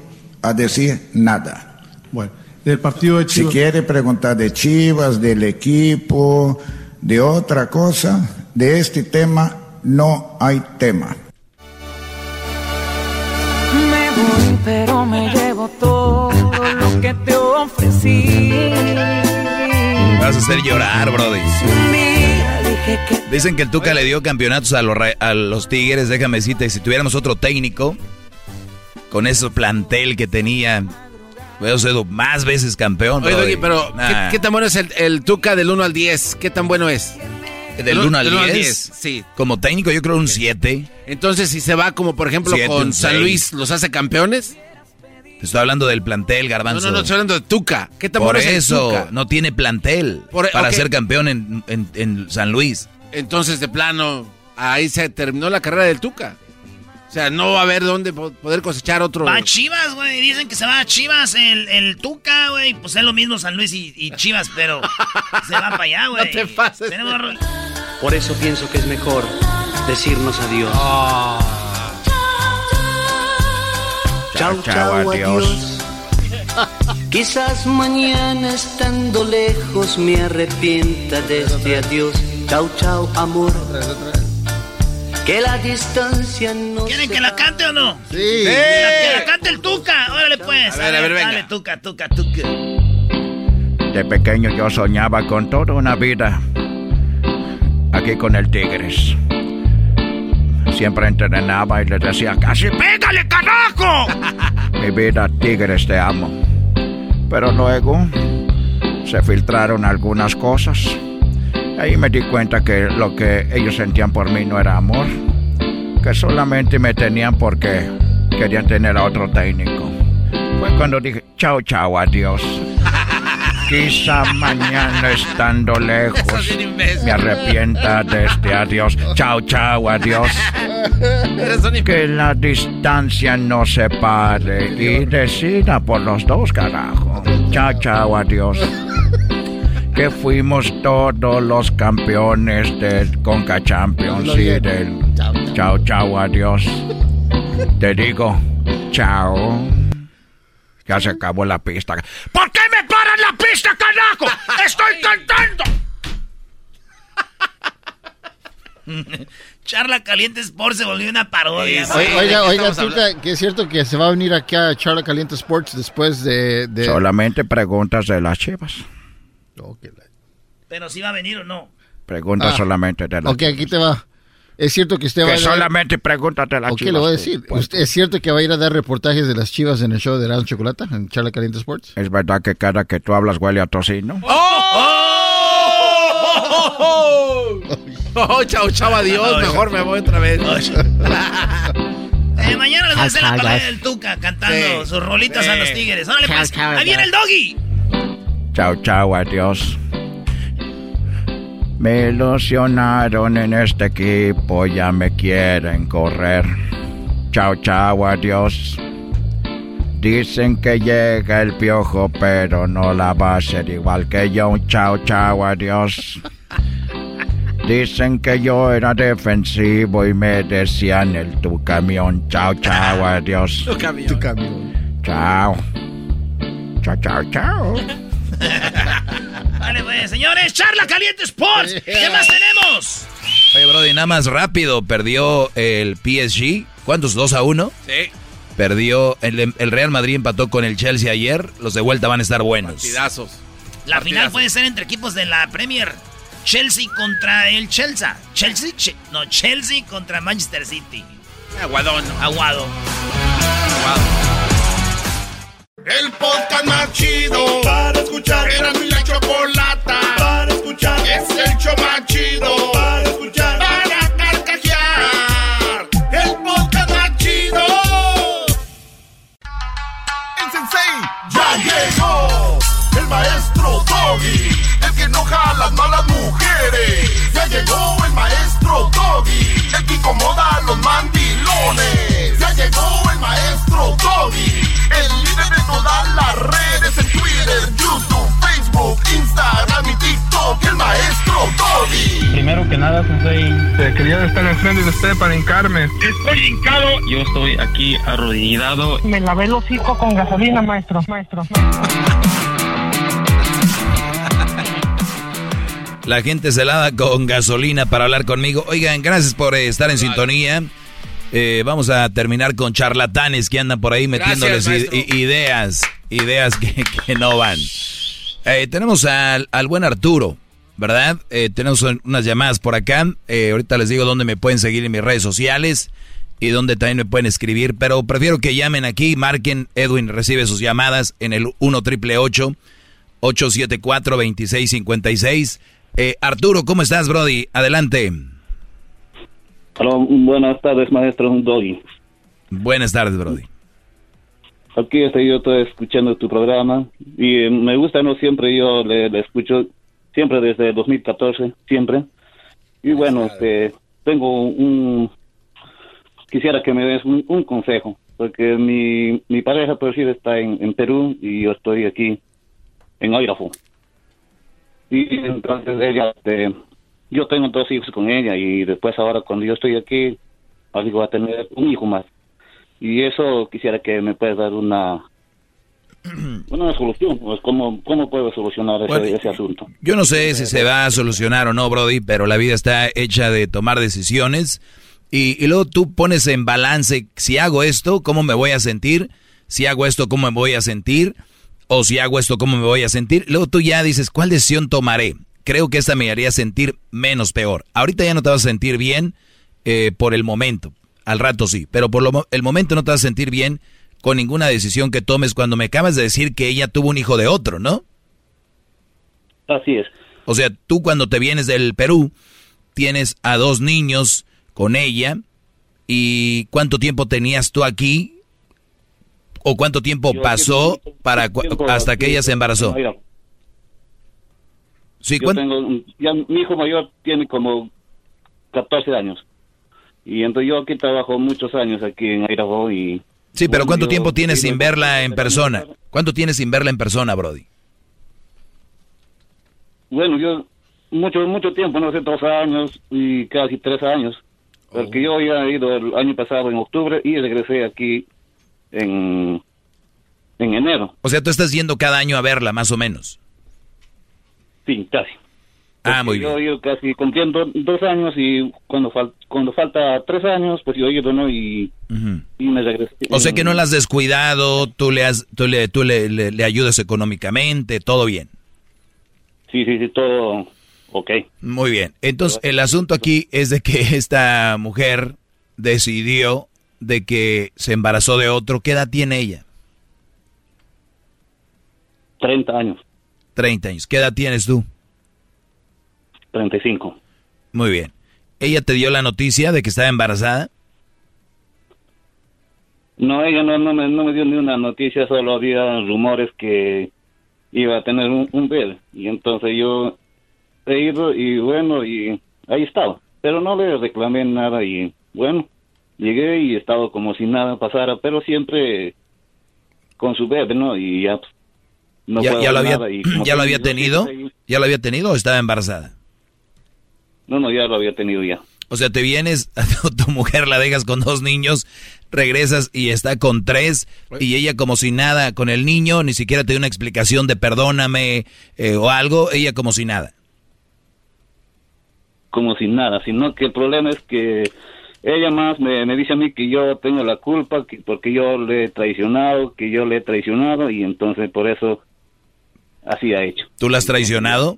a decir nada. Bueno, del partido de Chivas. Si quiere preguntar de Chivas, del equipo, de otra cosa, de este tema, no hay tema. Me voy, pero me llevo todo ofrecí. Vas a hacer llorar, Brody. Dicen que el Tuca le dio campeonatos a los, a los Tigres, déjame decirte, si tuviéramos otro técnico, con ese plantel que tenía, hubiera sido más veces campeón. Oye, pero ¿qué, tan bueno es el, Tuca del 1 al 10? ¿Qué tan bueno es? ¿Del 1 al 10? Sí. Como técnico yo creo un 7. Entonces, si se va como por ejemplo con San Luis, ¿los hace campeones? Te estoy hablando del plantel, Garbanzo. No, no, no, estoy hablando de Tuca. ¿Qué tan Por bueno eso, es el Tuca? no tiene plantel para ser campeón en, en, San Luis. Entonces, de plano, ahí se terminó la carrera del Tuca. O sea, no va a haber dónde poder cosechar otro. Va a Chivas, güey. Dicen que se va a Chivas el, el Tuca, güey. Pues es lo mismo San Luis y, Chivas, pero se va para allá, güey. No te pases. Por eso pienso que es mejor decirnos adiós. Oh. Chao, chao, adiós. Quizás mañana estando lejos me arrepienta de este adiós. Chao, chao, amor. Que la distancia no. ¿Quieren que la cante o no? Sí. Que la, cante el Tuca. Órale, pues. A ver, a ver, venga. Dale, Tuca, Tuca, Tuca. De pequeño yo soñaba con toda una vida aquí con el Tigres siempre entrenaba y les decía, casi pégale, carajo. Mi vida, Tigres, te amo. Pero luego se filtraron algunas cosas. Ahí me di cuenta que lo que ellos sentían por mí no era amor, que solamente me tenían porque querían tener a otro técnico. Fue cuando dije, chao, chao, adiós. Quizá mañana estando lejos me arrepienta de este adiós. Chao, chao, adiós. Que la distancia no se pare y decida por los dos, carajo. Chao, chao, adiós. Que fuimos todos los campeones del Conca Champions y del chao, chao, adiós. Te digo, chao. Ya se acabó la pista. ¿Por qué la pista, carajo? ¡Estoy cantando! Charla Caliente Sports se volvió una parodia. oiga, oiga, que es cierto que se va a venir aquí a Charla Caliente Sports después de... Solamente preguntas de las chivas. Pero si va a venir o no. Preguntas ah. solamente de las Ok, aquí te va. Es cierto que usted va a... Que solamente preguntas de las chivas. ¿Qué le voy a decir? ¿Es cierto que va a ir a dar reportajes de las chivas en el show de Erasmo Chocolata, en Charla Caliente Sports? Es verdad que cada que tú hablas huele a tocino. ¡Oh! ¡Oh! oh chao, chao, adiós. Mejor me voy otra vez. eh, mañana les voy a hacer la palabra del Tuca cantando sus rolitas a los tigres. Órale, pues. Ahí viene el doggy. Chao, chao, adiós. Me ilusionaron en este equipo, ya me quieren correr. Chao, chao, adiós. Dicen que llega el piojo, pero no la va a ser igual que yo. Chao, chao, adiós. Dicen que yo era defensivo y me decían el tu camión. Chao, chao, adiós. Tu camión. Tu camión. Chao. Chao, chao, chao. vale, pues, señores, charla caliente Sports. ¿Qué más tenemos? Oye, Brody, nada más rápido. Perdió el PSG. ¿Cuántos? ¿2 a 1? Sí. Perdió. El, Real Madrid empató con el Chelsea ayer. Los de vuelta van a estar buenos. Partidazos. La final puede ser entre equipos de la Premier. Chelsea contra el Chelsea. Chelsea, no, Chelsea contra Manchester City. Aguadón. Aguado. Aguado. El podcast más chido para escuchar. Era mi la chocolata para escuchar. Es el show más chido para escuchar. Para carcajear. El podcast más chido. El sensei ya llegó. El maestro Doggy que enoja a las malas mujeres. Ya llegó el maestro Doggy, el que incomoda a los Ya llegó el maestro Doggy, el líder de todas las redes en Twitter, YouTube, Facebook, Instagram y TikTok, el maestro Doggy. Primero que nada, Sensei, quería estar enfrente de usted para hincarme. Estoy hincado. Yo estoy aquí arrodillado. Me lavé el hocico con gasolina, maestro, maestro. La gente se lava con gasolina para hablar conmigo. Oigan, gracias por eh, estar en sintonía. Eh, vamos a terminar con charlatanes que andan por ahí metiéndoles ideas, ideas que, no van. Eh, tenemos al, buen Arturo, ¿verdad? tenemos unas llamadas por acá. ahorita les digo dónde me pueden seguir en mis redes sociales y dónde también me pueden escribir. Pero prefiero que llamen aquí, marquen. Edwin recibe sus llamadas en el 1 triple 874 2656 eh, Arturo, ¿cómo estás, Brody? Adelante. Hola, buenas tardes, maestro Doggy. Buenas tardes, Brody. Aquí estoy yo estoy escuchando tu programa y eh, me gusta, ¿no? Siempre yo le, escucho, siempre desde 2014, siempre. Y bueno, este, tengo un, quisiera que me des un, consejo, porque mi, mi pareja, por decir, está en, en Perú y yo estoy aquí en Airafo. Y entonces ella, este, yo tengo dos hijos con ella y después ahora cuando yo estoy aquí, voy a tener un hijo más. Y eso quisiera que me puedas dar una una solución, pues cómo, cómo puedo solucionar ese, asunto. Yo no sé si se va a solucionar o no, Brody, pero la vida está hecha de tomar decisiones y, y luego tú pones en balance, si hago esto, ¿cómo me voy a sentir? Si hago esto, ¿cómo me voy a sentir? o si hago esto, ¿cómo me voy a sentir? Luego tú ya dices, ¿cuál decisión tomaré? Creo que esta me haría sentir menos peor. Ahorita ya no te vas a sentir bien eh, por el momento. Al rato sí, pero por el momento no te vas a sentir bien con ninguna decisión que tomes cuando me acabas de decir que ella tuvo un hijo de otro, ¿no? Así es. O sea, tú cuando te vienes del Perú, tienes a dos niños con ella. ¿Y cuánto tiempo tenías tú aquí? ¿O cuánto tiempo pasó para hasta que ella se embarazó? Sí, tengo, ya, mi hijo mayor tiene como 14 años. Y entonces yo aquí trabajo muchos años aquí en Idaho y... Sí, pero ¿cuánto tiempo tienes sin verla en persona? ¿Cuánto tienes sin verla en persona, Brody? Bueno, yo mucho mucho tiempo, no sé, dos años y casi tres años. Porque oh. yo ya he ido el año pasado en octubre y regresé aquí en, en enero. O sea, tú estás yendo cada año a verla, más o menos. Sí, casi. Ah, muy yo, bien. Yo casi cumpliendo dos años y cuando, fal- cuando falta tres años, pues yo ¿no? Y, y me regresé. O sea que no la has descuidado, tú le has, tú le, tú le, le- le ayudas económicamente, todo bien. Sí, sí, sí, todo ok. Muy bien. Entonces, el asunto aquí es de que esta mujer decidió de que se embarazó de otro. ¿Qué edad tiene ella? 30 años, 30 años. ¿Qué edad tienes tú? 35. Muy bien. ¿Ella te dio la noticia de que estaba embarazada? No, ella no, no, me, no me dio ni una noticia, solo había rumores que iba a tener un, un bebé. Y entonces yo he ido y bueno, y ahí estaba. Pero no le reclamé nada y bueno, llegué y he estado como si nada pasara, pero siempre con su bebé, ¿no? Y ya, pues, no ¿Ya, ya lo había, nada y como ¿Ya lo había tenido? ¿Ya lo había tenido o estaba embarazada? No, no, ya lo había tenido ya. O sea, te vienes, a tu, mujer la dejas con dos niños, regresas y está con tres, y ella como si nada con el niño, ni siquiera te dio una explicación de perdóname eh, o algo, ella como si nada. como sin nada, sino que el problema es que ella más me, me dice a mí que yo tengo la culpa, que porque yo le he traicionado, que yo le he traicionado y entonces por eso así ha hecho. ¿Tú la has traicionado?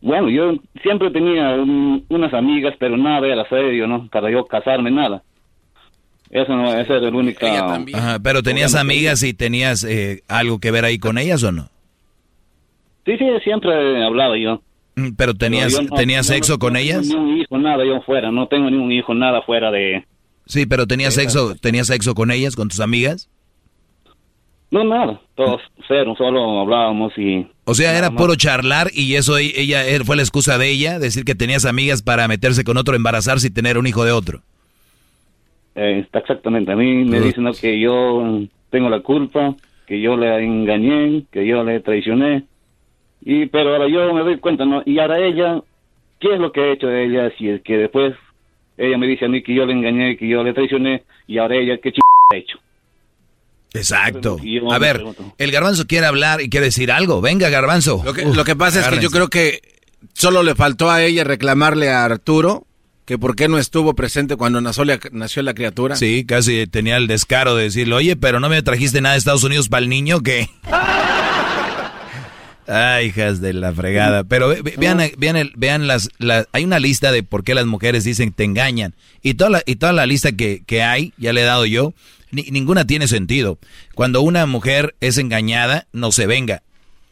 Bueno, yo siempre tenía un- unas amigas, pero nada era serio, ¿no? Para yo casarme, nada. Eso no, esa era el único... Ajá, pero tenías amigas y tenías eh, algo que ver ahí con ellas o no? Sí, sí, siempre he hablado yo. Mm, Pero tenías, Yo no- ¿tenías no- sexo con no ellas? tengo Ni un hijo, nada yo fuera, no tengo ni un hijo, nada fuera de... Sí, pero tenías sexo, tenías sexo con ellas, con tus amigas. No, nada, todos cero, solo hablábamos y... O sea, era puro charlar y eso e- ella eh, fue la excusa de ella, decir que tenías amigas para meterse con otro, embarazarse y tener un hijo de otro. Eh, está exactamente, a mí me dicen que yo tengo la culpa, que yo le engañé, que yo le traicioné, y pero ahora yo me doy cuenta, ¿no? Y ahora ella, ¿qué es lo que ha hecho ella? Si es que después ella me dice a mí que yo le engañé, que yo le traicioné, y ahora ella, ¿qué ch ha hecho? Exacto. A ver, el garbanzo quiere hablar y quiere decir algo. Venga, garbanzo. Lo que, lo que pasa es que yo creo que solo le faltó a ella reclamarle a Arturo que por qué no estuvo presente cuando nació la, nació la criatura. Sí, casi tenía el descaro de decirle, oye, pero no me trajiste nada de Estados Unidos para el niño que... Ay, hijas de la fregada. Pero ve- ve- vean, vean, el- vean las, la- hay una lista de por qué las mujeres dicen te engañan. Y toda la, y toda la lista que, que hay, ya le he dado yo, ni- ninguna tiene sentido. Cuando una mujer es engañada, no se venga.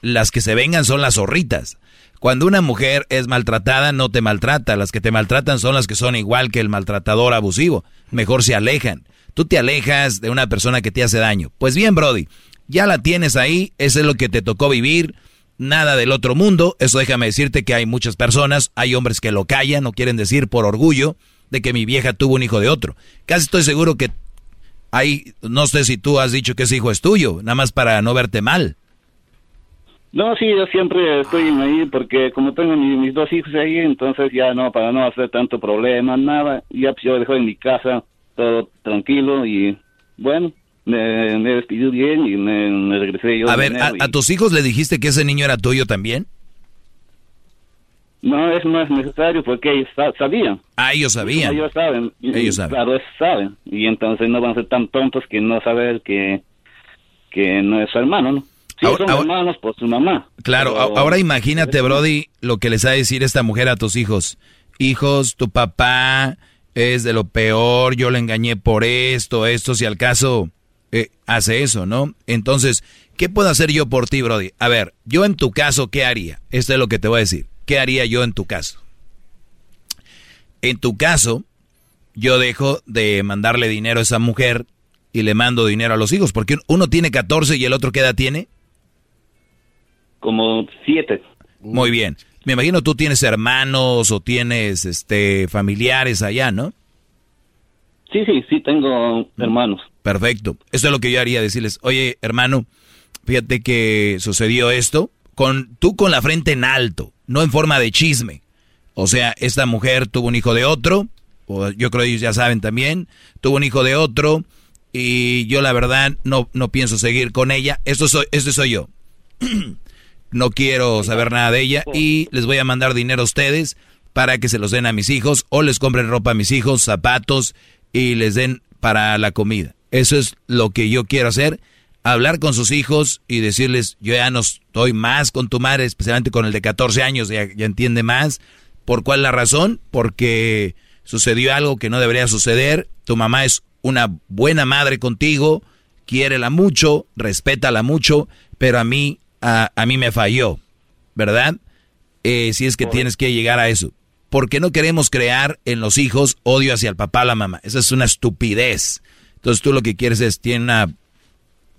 Las que se vengan son las zorritas. Cuando una mujer es maltratada, no te maltrata. Las que te maltratan son las que son igual que el maltratador abusivo. Mejor se alejan. Tú te alejas de una persona que te hace daño. Pues bien, Brody, ya la tienes ahí, eso es lo que te tocó vivir. Nada del otro mundo. Eso déjame decirte que hay muchas personas, hay hombres que lo callan, no quieren decir por orgullo de que mi vieja tuvo un hijo de otro. Casi estoy seguro que hay, no sé si tú has dicho que ese hijo es tuyo, nada más para no verte mal. No, sí, yo siempre estoy ahí porque como tengo mi- mis dos hijos ahí, entonces ya no, para no hacer tanto problema, nada, ya pues yo dejo en mi casa todo tranquilo y bueno, me, me despidió bien y me, me regresé yo. A ver, a, enero y- a tus hijos le dijiste que ese niño era tuyo también? No, eso no es necesario porque ellos sa- sabían. Ah, ellos sabían. Ellos saben. Ellos saben. Claro, saben. Y entonces no van a ser tan tontos que no saber que, que no es su hermano, ¿no? Sí, Ahora- son ahora- hermanos por su mamá. Claro, Pero- ahora imagínate, Brody, lo que les va a decir esta mujer a tus hijos. Hijos, tu papá es de lo peor, yo le engañé por esto, esto, si al caso eh, hace eso, ¿no? Entonces, ¿qué puedo hacer yo por ti, Brody? A ver, yo en tu caso, ¿qué haría? Esto es lo que te voy a decir. ¿Qué haría yo en tu caso? En tu caso, yo dejo de mandarle dinero a esa mujer y le mando dinero a los hijos, porque uno tiene 14 y el otro, ¿qué edad tiene? Como siete. Muy bien. Me imagino tú tienes hermanos o tienes este familiares allá, ¿no? Sí, sí, sí, tengo hermanos. Perfecto. Esto es lo que yo haría, decirles, oye, hermano, fíjate que sucedió esto, con tú con la frente en alto, no en forma de chisme. O sea, esta mujer tuvo un hijo de otro, o yo creo que ellos ya saben también, tuvo un hijo de otro, y yo la verdad no, no pienso seguir con ella. Esto soy, esto soy yo. no quiero saber nada de ella y les voy a mandar dinero a ustedes para que se los den a mis hijos o les compren ropa a mis hijos, zapatos y les den para la comida. Eso es lo que yo quiero hacer, hablar con sus hijos y decirles, yo ya no estoy más con tu madre, especialmente con el de 14 años, ya, ya entiende más. ¿Por cuál la razón? Porque sucedió algo que no debería suceder, tu mamá es una buena madre contigo, quiérela mucho, respétala mucho, pero a mí, a, mí me falló, ¿verdad? Eh, si es que tienes que llegar a eso. Porque no queremos crear en los hijos odio hacia el papá, la mamá. Esa es una estupidez. Entonces tú lo que quieres es, tiene una,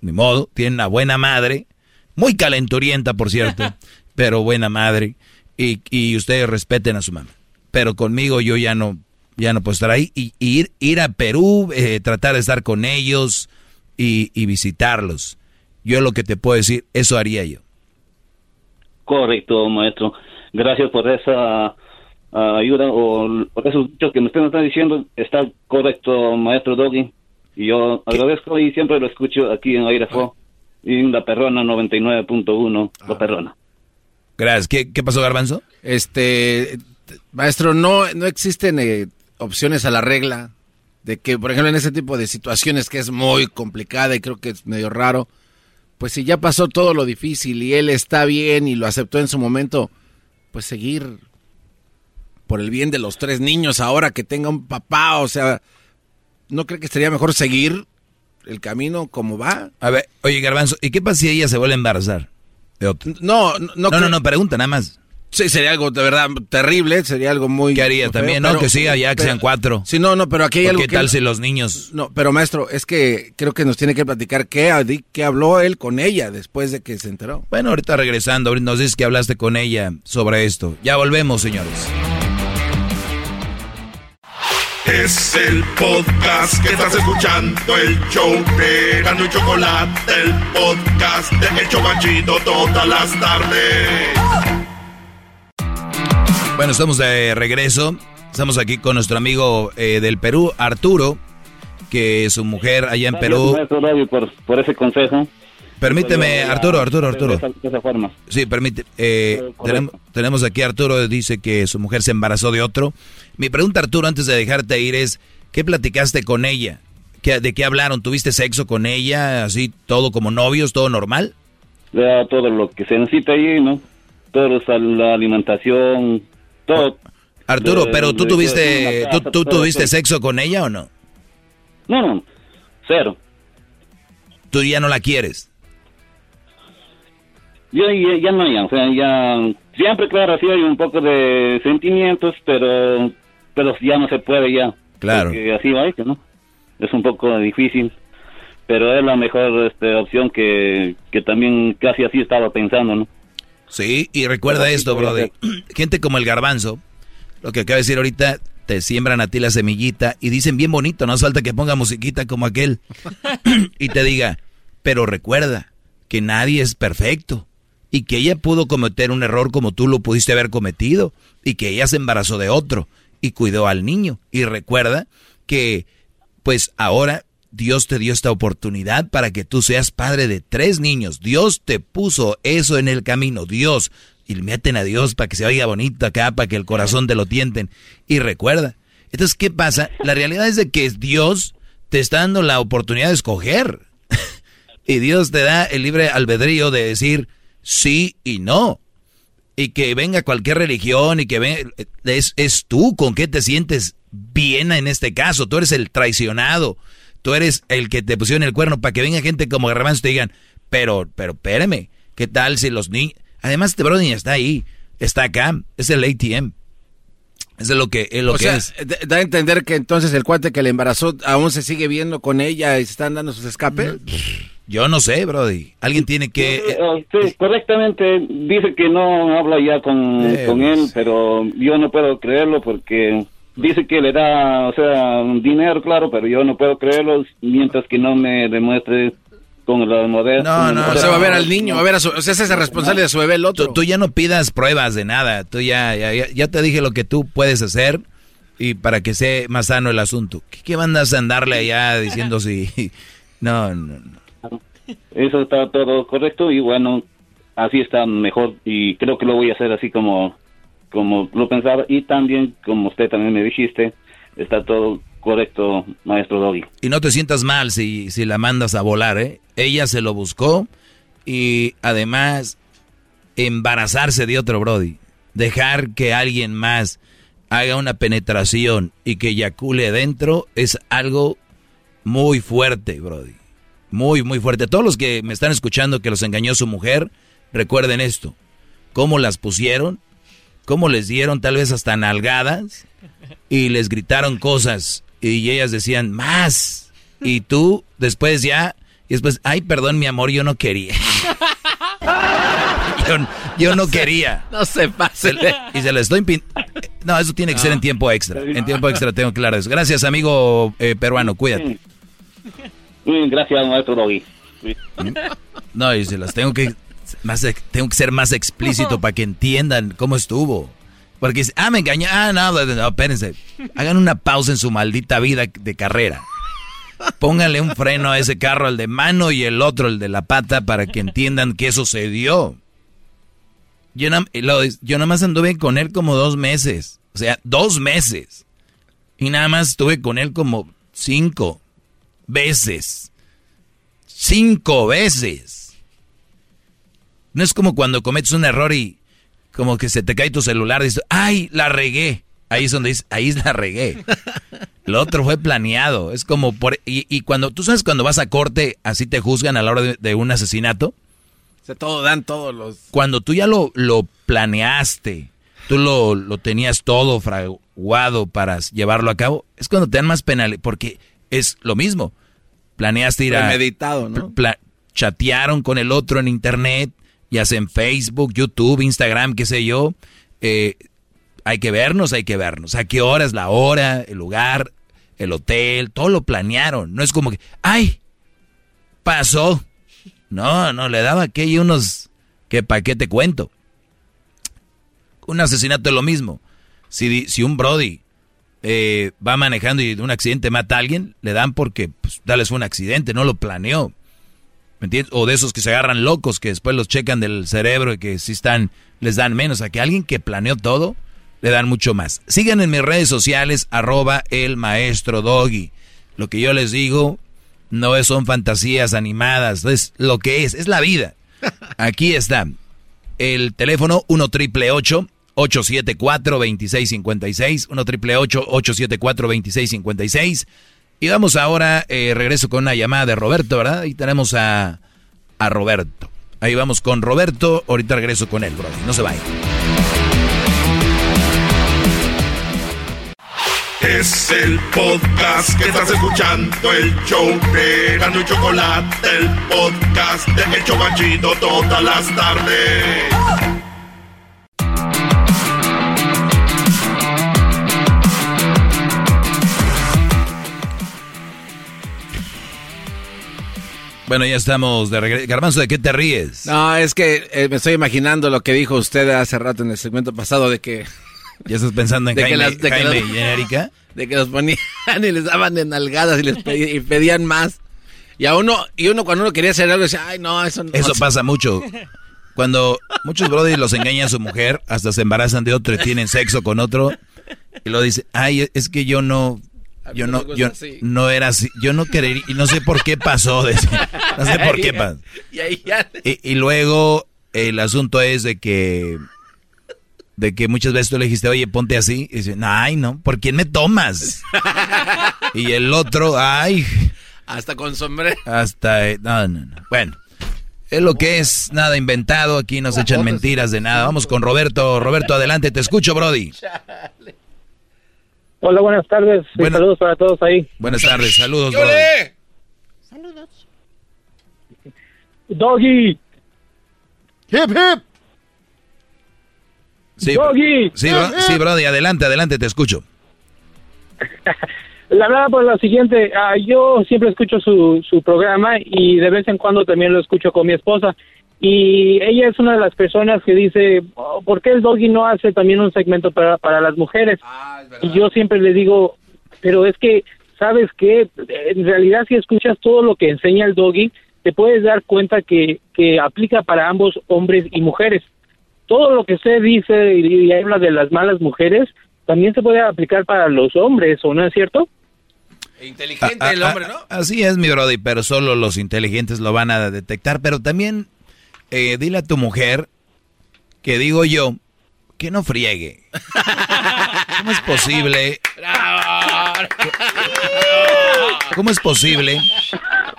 ni modo, tiene una buena madre, muy calenturienta, por cierto, pero buena madre, y, y ustedes respeten a su mamá. Pero conmigo yo ya no, ya no puedo estar ahí. Y, ir, ir a Perú, eh, tratar de estar con ellos y, visitarlos. Yo lo que te puedo decir, eso haría yo. Correcto, maestro. Gracias por esa ah, ayuda o por eso que me están diciendo. Está correcto, maestro Doggy. Y yo agradezco y siempre lo escucho aquí en Airefo y en La Perrona 99.1, La Perrona. Gracias. ¿Qué, ¿Qué pasó, Garbanzo? Este, maestro, no, no existen eh, opciones a la regla, de que, por ejemplo, en ese tipo de situaciones que es muy complicada y creo que es medio raro, pues si ya pasó todo lo difícil y él está bien y lo aceptó en su momento, pues seguir por el bien de los tres niños ahora que tenga un papá, o sea, ¿no cree que sería mejor seguir el camino como va? A ver, oye Garbanzo, ¿y qué pasa si ella se vuelve a embarazar? De otro? No, no, no, no, no, no, pregunta nada más. Sí, sería algo de verdad terrible, sería algo muy... ¿Qué haría también, no? que sí, ya que sean cuatro. Sí, no, no, pero aquí hay algo ¿Qué tal si los niños...? No, pero maestro, es que creo que nos tiene que platicar qué, qué habló él con ella después de que se enteró. Bueno, ahorita regresando, nos dices que hablaste con ella sobre esto. Ya volvemos, señores. Es el podcast que estás escuchando, el show de Gano y Chocolate, el podcast de El Chocachito todas las tardes. Bueno, estamos de regreso. Estamos aquí con nuestro amigo eh, del Perú, Arturo, que su mujer allá en Perú. Por, por ese consejo. Permíteme, Arturo, Arturo, Arturo. Sí, permite. Eh, tenemos, aquí Arturo, dice que su mujer se embarazó de otro. Mi pregunta, Arturo, antes de dejarte ir es, ¿qué platicaste con ella? ¿De qué hablaron? ¿Tuviste sexo con ella? ¿Así, todo como novios, todo normal? todo lo que se necesita ahí, ¿no? Todo, la alimentación, Arturo, pero tú tuviste, tú, tuviste sexo con ella o no? No, no, cero. ¿Tú ya no la quieres? Yo ya, no, ya, o sea, ya, siempre, claro, sí hay un poco de sentimientos, pero, pero ya no se puede ya. Claro. así va, ¿no? Es un poco difícil, pero es la mejor este, opción que, que también casi así estaba pensando, ¿no? Sí, y recuerda esto, brother. Gente como el garbanzo, lo que acaba de decir ahorita, te siembran a ti la semillita y dicen bien bonito, no hace falta que ponga musiquita como aquel y te diga, pero recuerda que nadie es perfecto y que ella pudo cometer un error como tú lo pudiste haber cometido y que ella se embarazó de otro y cuidó al niño y recuerda que pues ahora Dios te dio esta oportunidad para que tú seas padre de tres niños. Dios te puso eso en el camino. Dios. Y meten a Dios para que se oiga bonito acá, para que el corazón te lo tienten. Y recuerda. Entonces, ¿qué pasa? La realidad es de que Dios te está dando la oportunidad de escoger. y Dios te da el libre albedrío de decir sí y no. Y que venga cualquier religión y que venga... Es, es tú con qué te sientes bien en este caso. Tú eres el traicionado tú eres el que te pusieron el cuerno para que venga gente como Garbanzo y te digan, pero, pero espérame, ¿qué tal si los niños... Además, este brother está ahí, está acá, es el ATM. Eso es lo que, es lo que es. Da a entender que entonces el cuate que le embarazó aún se sigue viendo con ella y se están dando sus escapes. Yo no sé, Brody. Alguien tiene que... Eh, sí, correctamente dice que no habla ya con, con él, pero yo no puedo creerlo porque dice que le da, o sea, dinero, claro, pero yo no puedo creerlo mientras que no me demuestre con la modelo. No, no, o sea, va a ver al niño, va a ver a su, o sea, ese es el responsable de su bebé, el otro. Tú, ya no pidas pruebas de nada, tú ya, ya, ya, te dije lo que tú puedes hacer y para que sea más sano el asunto. ¿Qué, qué mandas a andarle allá diciendo si... No, no, no. Eso está todo correcto y bueno, así está mejor y creo que lo voy a hacer así como, como lo pensaba y también, como usted también me dijiste, está todo correcto, maestro Doggy. Y no te sientas mal si, si la mandas a volar, ¿eh? Ella se lo buscó y además embarazarse de otro Brody. Dejar que alguien más haga una penetración y que eyacule dentro es algo muy fuerte, Brody. Muy, muy fuerte. Todos los que me están escuchando que los engañó su mujer, recuerden esto. Cómo las pusieron, cómo les dieron tal vez hasta nalgadas y les gritaron cosas y ellas decían, más. Y tú después ya, y después, ay, perdón, mi amor, yo no quería. yo, no, quería. No se pase. y se le estoy No, eso tiene que ser en tiempo extra. En tiempo extra tengo claro eso. Gracias, amigo eh, peruano, cuídate. Gracias, maestro Doggy. No, y se las tengo que más tengo que ser más explícito para que entiendan cómo estuvo. Porque, ah, me engañó. Ah, no, no, espérense. Hagan una pausa en su maldita vida de carrera. Pónganle un freno a ese carro, al de mano y el otro, el de la pata, para que entiendan qué sucedió. Yo, yo nada más anduve con él como dos meses. O sea, dos meses. Y nada más estuve con él como cinco veces. Cinco veces. No es como cuando cometes un error y como que se te cae tu celular y dices, ay, la regué. Ahí es donde dices, ahí la regué. Lo otro fue planeado. Es como por... Y, cuando, ¿tú sabes cuando vas a corte, así te juzgan a la hora de, un asesinato? Se todo dan todos los... Cuando tú ya lo, lo planeaste, tú lo, lo tenías todo fraguado para llevarlo a cabo, es cuando te dan más penal, porque es lo mismo. Planeaste ir a... Meditado, ¿no? chatearon con el otro en internet, ya sea en Facebook, YouTube, Instagram, qué sé yo. Eh, hay que vernos, hay que vernos. ¿A qué hora es la hora, el lugar, el hotel? Todo lo planearon. No es como que, ay, pasó. No, no, le daba que unos, que para qué te cuento. Un asesinato es lo mismo. Si, si un Brody eh, va manejando y un accidente mata a alguien, le dan porque, pues, fue un accidente, no lo planeó. ¿Me entiendes? O de esos que se agarran locos, que después los checan del cerebro y que si están, les dan menos. A que alguien que planeó todo, le dan mucho más. Sigan en mis redes sociales, arroba el maestro Doggy. Lo que yo les digo no son fantasías animadas, es lo que es, es la vida. Aquí está. El teléfono 1 triple 874 2656 1 triple 874 2656 y vamos ahora, eh, regreso con una llamada de Roberto, ¿verdad? Ahí tenemos a, a Roberto. Ahí vamos con Roberto, ahorita regreso con él, bro. No se vayan. Es el podcast que estás escuchando, el show de Gano y Chocolate, el podcast de El Chocachito todas las tardes. Bueno, ya estamos de regreso. Garbanzo, ¿de qué te ríes? No, es que eh, me estoy imaginando lo que dijo usted hace rato en el segmento pasado de que ¿Ya estás pensando en Jaime, y Erika? De que los ponían y les daban de nalgadas y les pedían, más. Y a uno, y uno cuando uno quería hacer algo decía, ay no, eso no. Eso pasa mucho. Cuando muchos brothers los engañan a su mujer, hasta se embarazan de otro y tienen sexo con otro, y lo dice, ay, es que yo no, yo no, yo no era así, yo no quería, y no sé por qué pasó, no sé por qué pasó. y luego el asunto es de que de que muchas veces tú le dijiste, oye, ponte así. Y dice, ay, no, ¿por quién me tomas? y el otro, ay. Hasta con sombrero. Hasta, eh, no, no, no. Bueno, es lo que es, nada inventado, aquí nos echan mentiras de nada. Vamos con Roberto. Roberto, adelante, te escucho, Brody. Hola, buenas tardes. Saludos para todos ahí. Buenas tardes, saludos. Saludos. Doggy. Hip, hip. Sí, sí, sí, Brody, adelante, adelante, te escucho. La verdad, pues lo siguiente, ah, yo siempre escucho su, su programa y de vez en cuando también lo escucho con mi esposa. Y ella es una de las personas que dice, oh, ¿por qué el doggy no hace también un segmento para, para las mujeres? Ah, y yo siempre le digo, pero es que, ¿sabes qué? En realidad si escuchas todo lo que enseña el doggy, te puedes dar cuenta que, que aplica para ambos hombres y mujeres. Todo lo que usted dice y, y habla de las malas mujeres también se puede aplicar para los hombres, ¿o no es cierto? Inteligente el hombre, ¿no? Así es, mi brody, pero solo los inteligentes lo van a detectar. Pero también eh, dile a tu mujer que digo yo que no friegue. ¿Cómo es posible? ¿Cómo es posible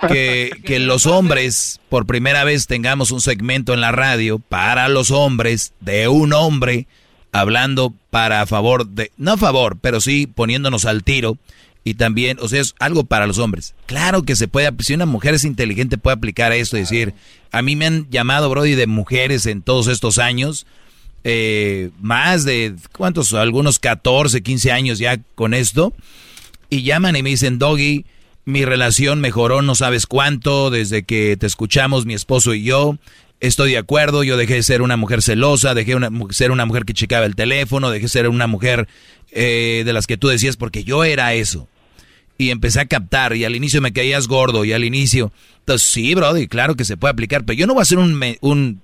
que, que, los hombres por primera vez tengamos un segmento en la radio para los hombres de un hombre hablando para a favor de, no a favor, pero sí poniéndonos al tiro y también, o sea, es algo para los hombres. Claro que se puede, si una mujer es inteligente puede aplicar esto y decir, a mí me han llamado, Brody, de mujeres en todos estos años, eh, más de, ¿cuántos? Algunos 14, 15 años ya con esto, y llaman y me dicen, Doggy, mi relación mejoró no sabes cuánto desde que te escuchamos mi esposo y yo. Estoy de acuerdo, yo dejé de ser una mujer celosa, dejé de ser una mujer que checaba el teléfono, dejé de ser una mujer eh, de las que tú decías porque yo era eso y empecé a captar y al inicio me caías gordo y al inicio, entonces sí, brody, claro que se puede aplicar, pero yo no voy a hacer un, un,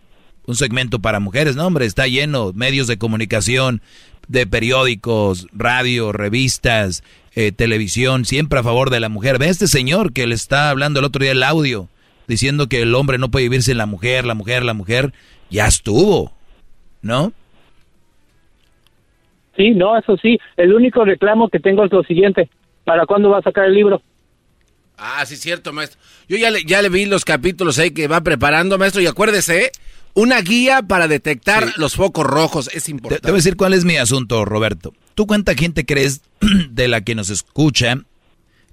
un segmento para mujeres, no, hombre, está lleno, medios de comunicación, de periódicos, radio, revistas, eh, televisión, siempre a favor de la mujer. Ve a este señor que le está hablando el otro día el audio, diciendo que el hombre no puede vivir sin la mujer, la mujer, la mujer, ya estuvo, ¿no? Sí, no, eso sí. El único reclamo que tengo es lo siguiente. ¿Para cuándo va a sacar el libro? Ah, sí, cierto, maestro. Yo ya le, ya le vi los capítulos ahí que va preparando, maestro, y acuérdese, ¿eh? una guía para detectar los focos rojos es importante. Te, voy a decir cuál es mi asunto, Roberto. ¿Tú cuánta gente crees de la que nos escucha?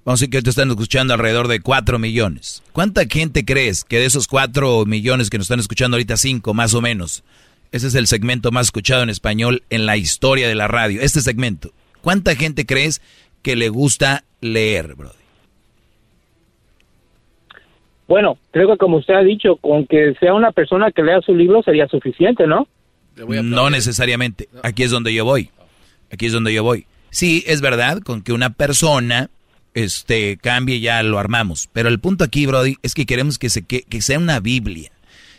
Vamos a decir que te están escuchando alrededor de 4 millones. ¿Cuánta gente crees que de esos 4 millones que nos están escuchando ahorita, 5 más o menos? Ese es el segmento más escuchado en español en la historia de la radio. Este segmento. ¿Cuánta gente crees que le gusta leer, Brody? Bueno, creo que como usted ha dicho, con que sea una persona que lea su libro sería suficiente, ¿no? No necesariamente. Aquí es donde yo voy. Aquí es donde yo voy. Sí, es verdad, con que una persona este, cambie ya lo armamos. Pero el punto aquí, Brody, es que queremos que, se, que, que sea una Biblia,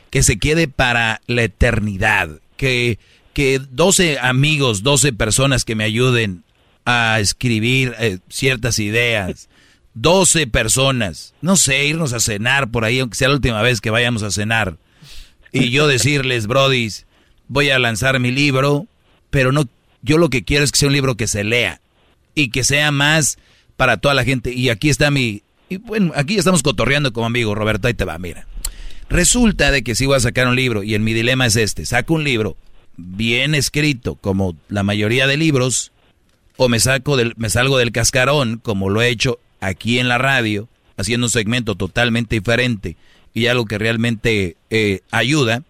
que se quede para la eternidad, que, que 12 amigos, 12 personas que me ayuden a escribir eh, ciertas ideas. 12 personas, no sé, irnos a cenar por ahí, aunque sea la última vez que vayamos a cenar. Y yo decirles, brodis, voy a lanzar mi libro, pero no, yo lo que quiero es que sea un libro que se lea y que sea más para toda la gente. Y aquí está mi, y bueno, aquí estamos cotorreando como amigo, Roberto, ahí te va, mira. Resulta de que si voy a sacar un libro y en mi dilema es este, saco un libro bien escrito, como la mayoría de libros, o me, saco del, me salgo del cascarón, como lo he hecho aquí en la radio, haciendo un segmento totalmente diferente y algo que realmente eh, ayuda.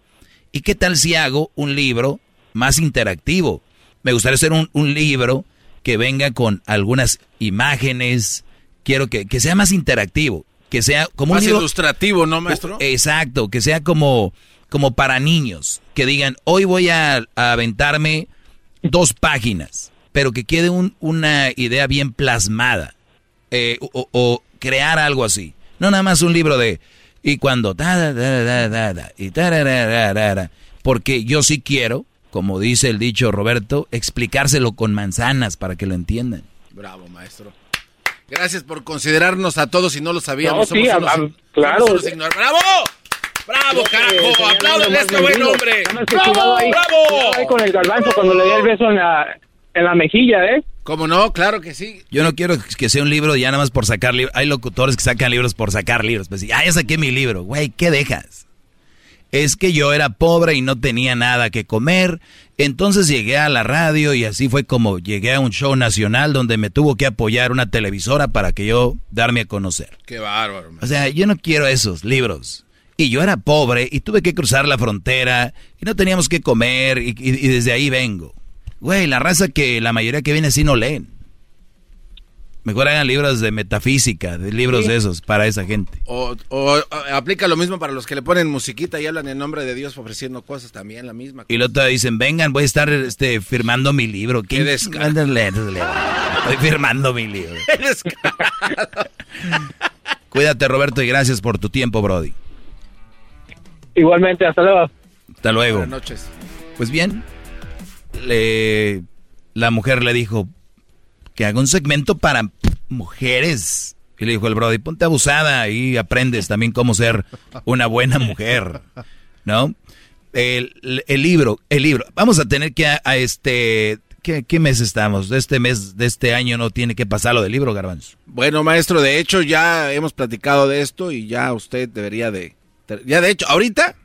¿Y qué tal si hago un libro más interactivo? Me gustaría hacer un, un libro que venga con algunas imágenes, quiero que, que sea más interactivo, que sea como más un libro, ilustrativo, ¿no, maestro? Exacto, que sea como, como para niños, que digan, hoy voy a, a aventarme dos páginas pero que quede un, una idea bien plasmada eh, o, o, crear algo así. No nada más un libro de y cuando y porque yo sí quiero, como dice el dicho Roberto, explicárselo con manzanas para que lo entiendan. Bravo, maestro. Gracias por considerarnos a todos y no lo sabíamos. No, sí, somos a, unos, claro. somos unos ¡Bravo! ¡Bravo, carajo! ¡Apláudale a este buen hombre! ¡Bravo! Ahí, ¡Bravo! Ahí con el garbanzo cuando le di el beso en la, en la mejilla, ¿eh? ¿Cómo no? Claro que sí. Yo no quiero que sea un libro ya nada más por sacar libros. Hay locutores que sacan libros por sacar libros. Pues, ah, ya saqué mi libro. Güey, ¿qué dejas? Es que yo era pobre y no tenía nada que comer. Entonces llegué a la radio y así fue como llegué a un show nacional donde me tuvo que apoyar una televisora para que yo darme a conocer. Qué bárbaro. Man. O sea, yo no quiero esos libros. Y yo era pobre y tuve que cruzar la frontera y no teníamos que comer y, y, y desde ahí vengo. Güey, la raza que la mayoría que viene así no leen. Mejor hagan libros de metafísica, de libros Sí. de esos para esa gente. O, o, o, aplica lo mismo para los que le ponen musiquita y hablan en nombre de Dios ofreciendo cosas también, la misma. Y luego te dicen, vengan, voy a estar este, firmando mi libro. Qué ándale. Estoy firmando mi libro. Cuídate, Roberto, y gracias por tu tiempo, Brody. Igualmente, hasta luego. Hasta luego. Buenas noches. Pues bien, le, la mujer le dijo que haga un segmento para mujeres. Y le dijo el Brody, ponte abusada y aprendes también cómo ser una buena mujer. ¿No? El, el libro, el libro. Vamos a tener que a, este ¿Qué, ¿Qué, mes estamos? De este mes, de este año no tiene que pasar lo del libro, Garbanzo. Bueno, maestro, de hecho ya hemos platicado de esto y ya usted debería de... Ya de hecho, ahorita,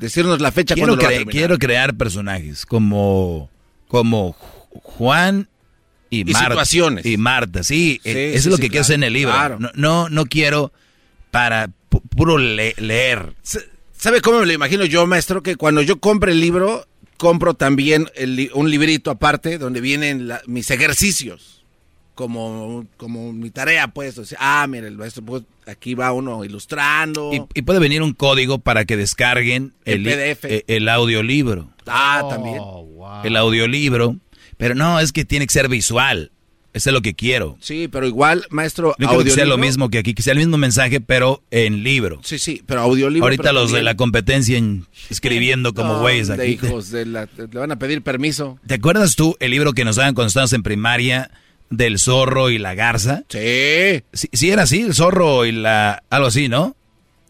decirnos la fecha quiero cuando lo va a Quiero crear personajes como, como Juan y, Y Marta. situaciones. Y Marta, sí. Sí, eh, sí, eso es lo sí, que quiero claro, hacer en el libro. claro. No, no, no quiero para pu- puro le- leer. ¿Sabe cómo me lo imagino yo, maestro? Que cuando yo compre el libro, compro también el li- un librito aparte donde vienen la- mis ejercicios. Como, como mi tarea, pues. O sea, ah, mire, el maestro, pues, aquí va uno ilustrando. Y, y puede venir un código para que descarguen El PDF. eh, el audiolibro. ah, también. El audiolibro. Pero no, es que tiene que ser visual. Eso es lo que quiero. Sí, pero igual, maestro, No quiero que sea lo mismo que aquí, que sea el mismo mensaje, pero en libro. Sí, sí, pero audiolibro. Ahorita pero los de la competencia en- escribiendo como güeyes de aquí. hijos de la- le van a pedir permiso. ¿Te acuerdas tú el libro que nos daban cuando estábamos en primaria del zorro y la garza? Sí. Sí, sí era así, el zorro y la... algo así, ¿no?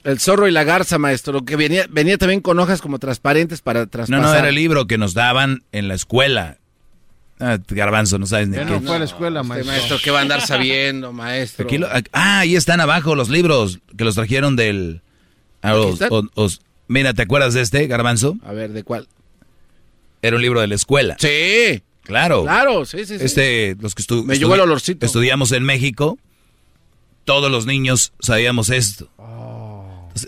El zorro y la garza, maestro, que venía, venía también con hojas como transparentes para traspasar. No, no, era el libro que nos daban en la escuela. Ah, garbanzo, no sabes ni qué. no fue a la escuela, Este maestro. maestro, ¿qué va a andar sabiendo, maestro? Aquí lo- ah, ahí están abajo los libros que los trajeron del... a los- están? os- os- mira, ¿te acuerdas de este, garbanzo? A ver, ¿de cuál? Era un libro de la escuela. Sí. Claro. Claro, sí, sí, sí. Este, los que estu- Me el olorcito. Estudiamos en México, todos los niños sabíamos esto.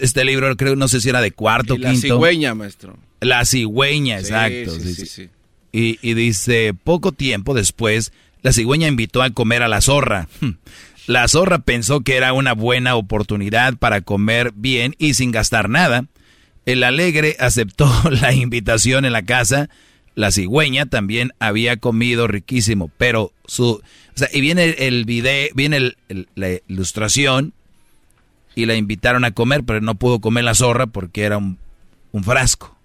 Este libro creo, no sé si era de cuarto, Y la quinto. cigüeña, maestro. La cigüeña, Sí, exacto. sí, sí, sí, sí. sí. Y, y dice, poco tiempo después, la cigüeña invitó a comer a la zorra. La zorra pensó que era una buena oportunidad para comer bien y sin gastar nada. El alegre aceptó la invitación en la casa. La cigüeña también había comido riquísimo, pero su... O sea, y viene el video, viene el- el- la ilustración y la invitaron a comer, pero no pudo comer la zorra porque era un, un frasco.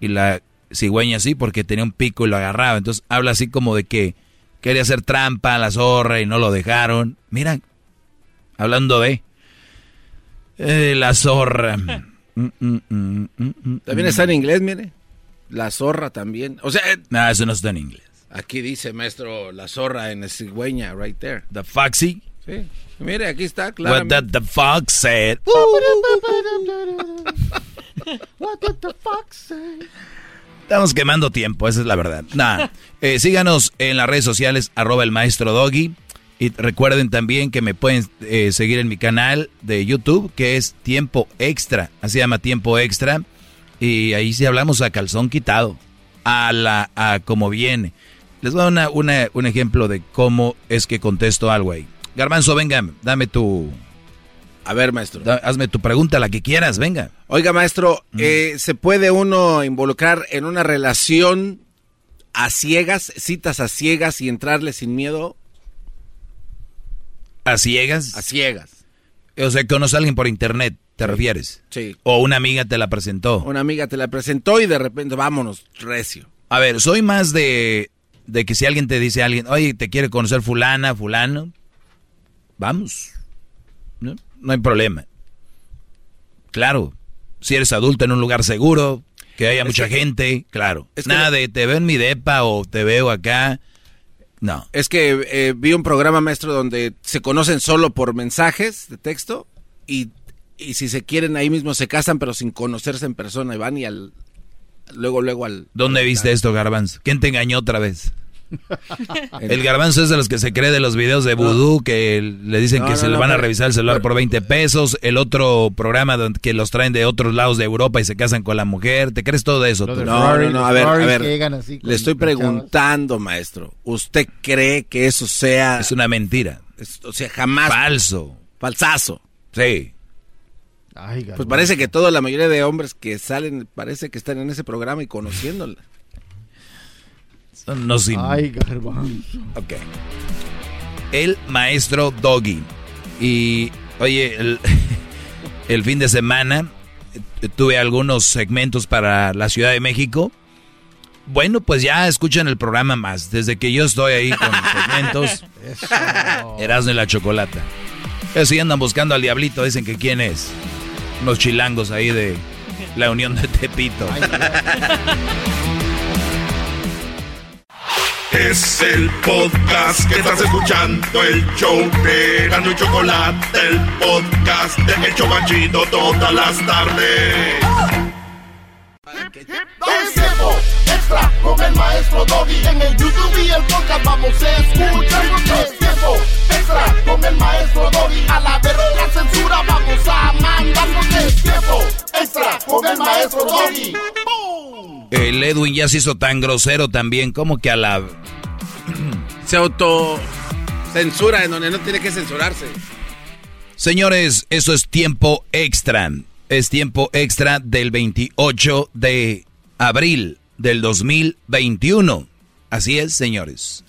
Y la cigüeña sí, porque tenía un pico y lo agarraba. Entonces habla así como de que quería hacer trampa a la zorra y no lo dejaron. Mira, hablando de eh, la zorra. Mm, mm, mm, También está en inglés, mire. La zorra también. O sea, eh, No, eso no está en inglés. aquí dice, maestro, la zorra en cigüeña, right there. The Foxy. Sí. Mire, aquí está, What claro. that the fox said. What did the fox say? Estamos quemando tiempo, esa es la verdad. Nada. Eh, síganos en las redes sociales, arroba el maestro Doggy. Y recuerden también que me pueden eh, seguir en mi canal de YouTube, que es Tiempo Extra. Así se llama Tiempo Extra. Y ahí sí hablamos a calzón quitado. A la, a como viene. Les voy a dar una, una- un ejemplo de cómo es que contesto algo ahí. Garbanzo, venga, dame tu... A ver, maestro. da- hazme tu pregunta, la que quieras, venga. Oiga, maestro, eh, ¿se puede uno involucrar en una relación a ciegas, citas a ciegas y entrarle sin miedo? ¿A ciegas? A ciegas. O sea, conoce a alguien por internet, ¿te refieres? Sí. O una amiga te la presentó. Una amiga te la presentó y de repente, vámonos, recio. A ver, soy más de, de que si alguien te dice a alguien, oye, te quiere conocer fulana, fulano, vamos. No, no hay problema. Claro, si eres adulto en un lugar seguro, que haya Es mucha que- gente, claro. es que Nada de te veo en mi depa o te veo acá. No. Es que eh, vi un programa, maestro, donde se conocen solo por mensajes de texto y, y si se quieren ahí mismo se casan, pero sin conocerse en persona y van y al... Luego, luego al... ¿Dónde viste esto, Garbanzo? ¿Quién te engañó otra vez? El garbanzo es de los que se cree de los videos de vudú que le dicen No, que no, se le no, van a revisar el celular por 20 pesos. El otro programa donde, que los traen de otros lados de Europa y se casan con la mujer. ¿Te crees todo eso? Tú? No, no, a ver, a ver. Le estoy preguntando, maestro. ¿Usted cree que eso sea... Es una mentira. es- o sea, jamás... Falso. Falsazo. Sí. Ay, Pues parece que toda la mayoría de hombres que salen, parece que están en ese programa y conociéndola. No sin... Ay, garbanzo. Ok. El maestro Doggy. Y, oye, el, el fin de semana tuve algunos segmentos para la Ciudad de México. Bueno, pues ya escuchan el programa más. Desde que yo estoy ahí con segmentos. Erasmo y la chocolata. Si andan buscando al diablito, dicen que quién es. Unos chilangos ahí de la Unión de Tepito. Es el podcast que estás escuchando, el show de Gano y Chocolate, el podcast de El Chobachito todas las tardes. Es tiempo extra con el maestro Doggy. En el YouTube y el podcast vamos a escuchar. Es tiempo extra con el maestro Doggy. A la verga la censura vamos a mandar. Es tiempo extra con el maestro Doggy. El Edwin ya se hizo tan grosero también, como que a la... Se auto censura en donde no tiene que censurarse. Señores, eso es tiempo extra. Es tiempo extra del 28 de abril del 2021. Así es, señores.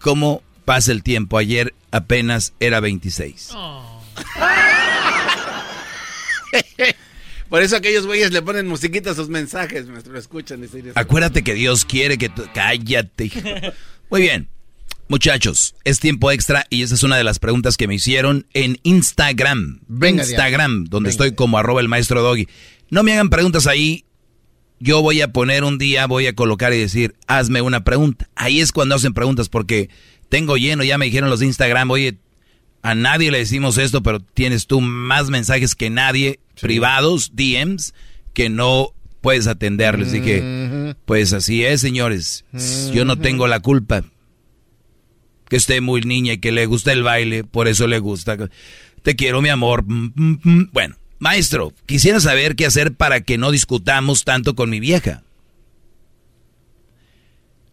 ¿Cómo pasa el tiempo? Ayer apenas era 26. Por eso aquellos güeyes le ponen musiquita a sus mensajes, maestro. Escuchan y Acuérdate que Dios quiere que tú... Cállate. hijo. Muy bien. Muchachos, es tiempo extra y esa es una de las preguntas que me hicieron en Instagram. Venga, Instagram, donde Venga. estoy como arroba el maestro Doggy. No me hagan preguntas ahí. Yo voy a poner un día, voy a colocar y decir, hazme una pregunta. Ahí es cuando hacen preguntas porque tengo lleno, ya me dijeron los de Instagram, oye, a nadie le decimos esto, pero tienes tú más mensajes que nadie, privados, DMs, que no puedes atenderles. Dije, pues así es, señores. Yo no tengo la culpa. Que esté muy niña y que le gusta el baile, por eso le gusta. Te quiero, mi amor. Mm, mm, mm. Bueno, maestro, quisiera saber qué hacer para que no discutamos tanto con mi vieja.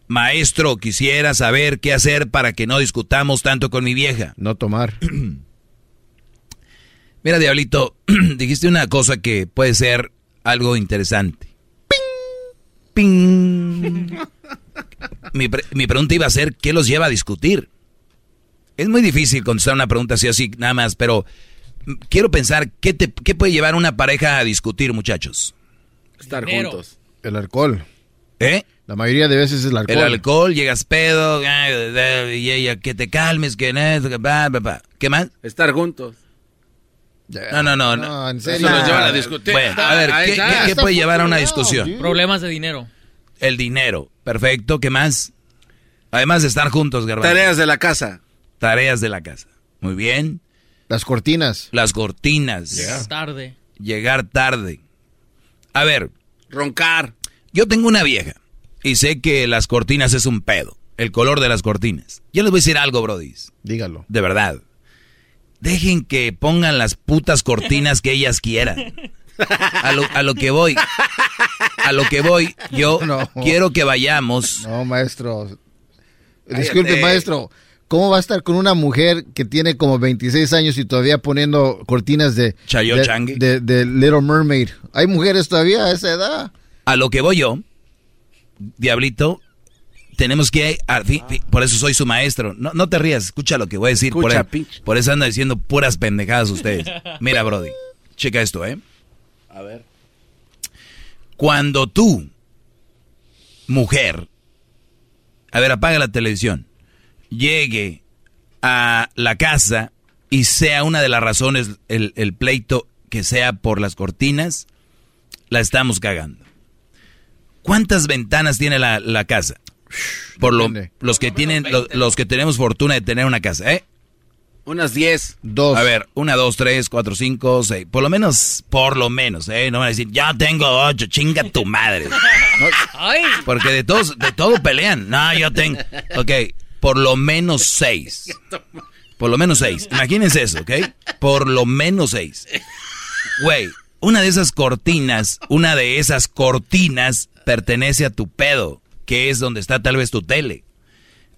Maestro, quisiera saber qué hacer para que no discutamos tanto con mi vieja. No tomar. Mira, Diablito, dijiste una cosa que puede ser algo interesante. ¡Ping! ¡Ping! Mi, pre- mi pregunta iba a ser, ¿qué los lleva a discutir? Es muy difícil contestar una pregunta así, así, nada más, pero mm, quiero pensar, ¿qué, te, qué puede llevar una pareja a discutir, muchachos? Estar Dinero. juntos. El alcohol. ¿Eh? La mayoría de veces es el alcohol. El alcohol, llegas pedo, y ella, que te calmes, que no. ¿Qué más? Estar juntos. No, no, no. No, en serio. Eso nos lleva a discutir. Bueno, a ver, ¿qué, qué- qué puede llevar a una discusión? Problemas de dinero. El dinero. Perfecto, ¿qué más? Además de estar juntos, Garbanzo. Tareas de la casa. Tareas de la casa. Muy bien. Las cortinas. Las cortinas. Tarde. Llegar tarde. A ver. Roncar. Yo tengo una vieja y sé que las cortinas es un pedo. El color de las cortinas. Yo les voy a decir algo, brodis. Dígalo. De verdad. Dejen que pongan las putas cortinas que ellas quieran. A lo, a lo que voy. A lo que voy, yo quiero que vayamos. No, maestro. Disculpe, Cállate. maestro. ¿Cómo va a estar con una mujer que tiene como 26 años y todavía poniendo cortinas de, Chayo de, Changi. de- de Little Mermaid? Hay mujeres todavía a esa edad. A lo que voy yo, Diablito, tenemos que... a- fi- fi- por eso soy su maestro. No, no te rías, escucha lo que voy a decir. Por, por eso andan diciendo puras pendejadas ustedes. Mira, Brody, checa esto, ¿eh? A ver. Cuando tú, mujer, a ver, apaga la televisión, llegue a la casa y sea una de las razones el, el pleito que sea por las cortinas, la estamos cagando. ¿Cuántas ventanas tiene la, la casa? Por lo, los que tienen, lo- los, que tenemos fortuna de tener una casa, ¿eh? Unas 10. Dos. A ver, una, dos, tres, cuatro, cinco, seis. Por lo menos, por lo menos, ¿eh? No van a decir, ya tengo ocho, chinga tu madre. Porque de todos, de todo pelean. No, yo tengo. Ok, por lo menos seis. Por lo menos seis. Imagínense eso, ¿ok? Por lo menos seis. Güey, una de esas cortinas, una de esas cortinas pertenece a tu pedo, que es donde está tal vez tu tele.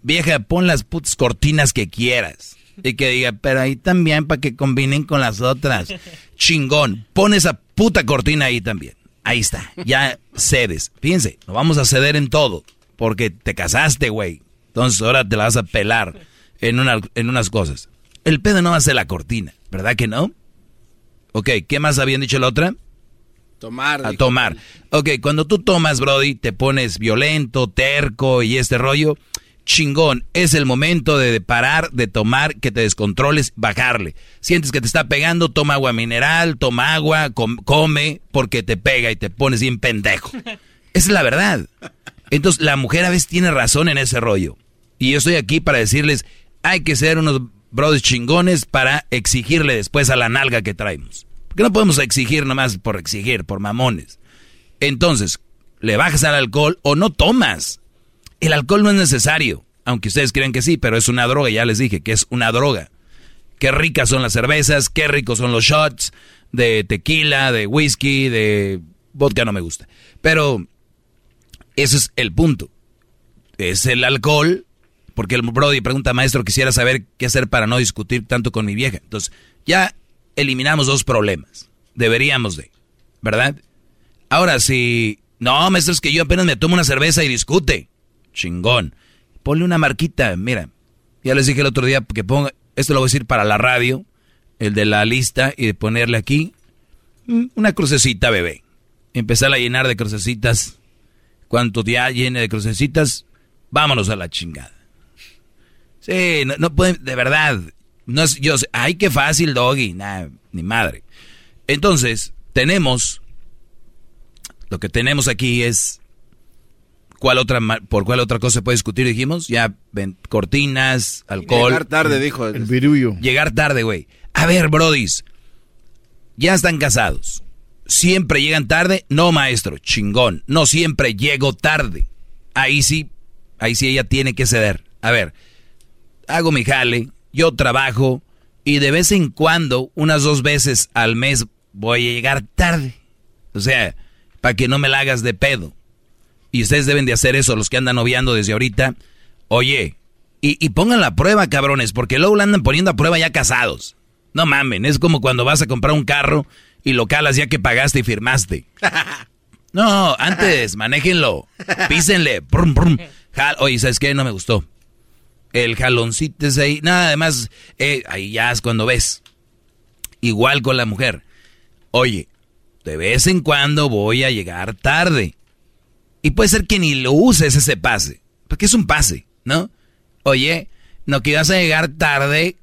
Vieja, pon las putas cortinas que quieras. Y que diga, pero ahí también para que combinen con las otras. Chingón, pon esa puta cortina ahí también. Ahí está, ya cedes. Fíjense, no vamos a ceder en todo, porque te casaste, güey. Entonces ahora te la vas a pelar en, una- en unas cosas. El pedo no va a ser la cortina, ¿verdad que no? Ok, ¿qué más habían dicho la otra? Tomar. A tomar. Ok, cuando tú tomas, Brody, te pones violento, terco y este rollo. Chingón, es el momento de parar, de tomar, que te descontroles, bajarle. Sientes que te está pegando, toma agua mineral, toma agua, come, porque te pega y te pones bien pendejo. Esa es la verdad. Entonces, la mujer a veces tiene razón en ese rollo. Y yo estoy aquí para decirles, hay que ser unos brothers chingones para exigirle después a la nalga que traemos. Porque no podemos exigir nomás por exigir, por mamones. Entonces, le bajas al alcohol o no tomas. El alcohol no es necesario, aunque ustedes crean que sí, pero es una droga, ya les dije que es una droga. Qué ricas son las cervezas, qué ricos son los shots de tequila, de whisky, de vodka no me gusta. Pero ese es el punto. Es el alcohol, porque el Brody pregunta, maestro, quisiera saber qué hacer para no discutir tanto con mi vieja. Entonces, ya eliminamos dos problemas. Deberíamos de, ¿verdad? Ahora, si... No, maestro, es que yo apenas me tomo una cerveza y discute. Chingón. Ponle una marquita, mira. Ya les dije el otro día que ponga... Esto lo voy a decir para la radio, el de la lista, y de ponerle aquí una crucecita, bebé. Empezar a llenar de crucecitas. Cuanto ya llene de crucecitas, vámonos a la chingada. Sí, no, pueden, de verdad, no es, yo ay, qué fácil, doggy. Ni madre. Entonces, tenemos, lo que tenemos aquí es, ¿cuál otra, por cuál otra cosa se puede discutir? Dijimos, ya, ven, cortinas, alcohol. Llegar tarde, dijo. El virullo. Llegar tarde, güey. A ver, brodis, ya están casados. ¿Siempre llegan tarde? No, maestro, chingón. No siempre llego tarde. Ahí sí, ahí sí ella tiene que ceder. A ver, hago mi jale, yo trabajo y de vez en cuando, unas dos veces al mes, voy a llegar tarde. O sea, para que no me la hagas de pedo. Y ustedes deben de hacer eso, los que andan noviando desde ahorita. Oye, y, pongan la prueba, cabrones, porque luego la andan poniendo a prueba ya casados. No mamen, es como cuando vas a comprar un carro y lo calas ya que pagaste y firmaste. No, antes, manéjenlo, písenle, brum, brum. Oye, ¿sabes qué? No me gustó el jaloncito es ahí. Nada, además, eh, ahí ya es cuando ves. Igual con la mujer. Oye, de vez en cuando voy a llegar tarde. Y puede ser que ni lo uses ese pase. Porque es un pase, ¿no? Oye, no que vas a llegar tarde.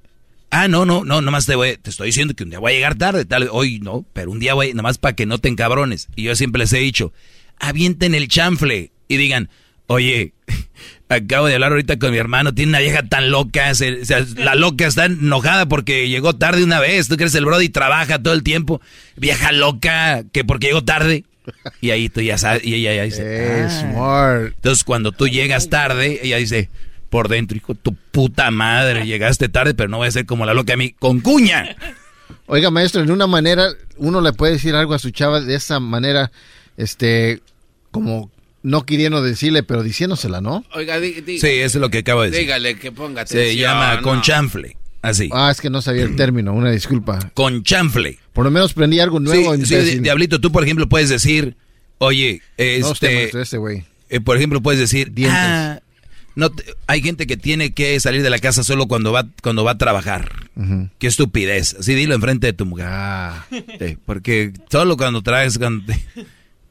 Ah, no, no, no, nomás te, voy, te estoy diciendo que un día voy a llegar tarde. Tal, hoy no, pero un día voy, nomás para que no te encabrones. Y yo siempre les he dicho, avienten el chanfle y digan, oye, Acabo de hablar ahorita con mi hermano, tiene una vieja tan loca, la loca está enojada porque llegó tarde una vez, tú crees el Brody trabaja todo el tiempo, vieja loca, que porque llegó tarde. Y ahí tú ya sabes, y ella ya dice, eh, ah". smart. Entonces cuando tú llegas tarde, ella dice, por dentro, hijo, tu puta madre, llegaste tarde, pero no voy a ser como la loca a mí, con cuña. Oiga, maestro, en una manera, uno le puede decir algo a su chava de esa manera, este, como no queriendo decirle, pero diciéndosela, ¿no? Oiga, Sí, eso es lo que acabo de decir. Dígale que ponga atención. Se llama conchanfle, así. Ah, es que no sabía el término, una disculpa. Conchanfle. Por lo menos aprendí algo nuevo. Sí, sí Diablito, tú por ejemplo puedes decir, oye, este... No, este güey. Eh, por ejemplo puedes decir, ah, no hay gente que tiene que salir de la casa solo cuando va cuando va a trabajar. Qué estupidez. Así dilo enfrente de tu mujer. Ah. porque solo cuando traes... Cuando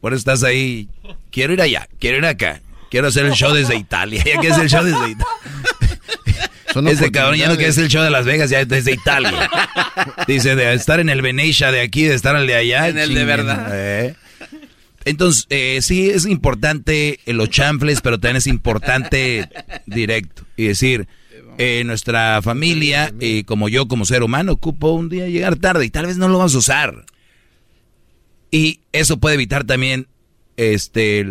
por eso estás ahí. Quiero ir allá, quiero ir acá. Quiero hacer el show desde Italia. ¿Ya qué es el show desde Italia? Ese cabrón ya no que es el show de Las Vegas, ya desde Italia. Dice, de estar en el Venecia de aquí, de estar al de allá. En el de verdad. Eh. Entonces, eh, sí, es importante los chanfles, pero también es importante directo. Y decir, eh, nuestra familia, y como yo como ser humano, ocupo un día llegar tarde y tal vez no lo vamos a usar. Y eso puede evitar también este,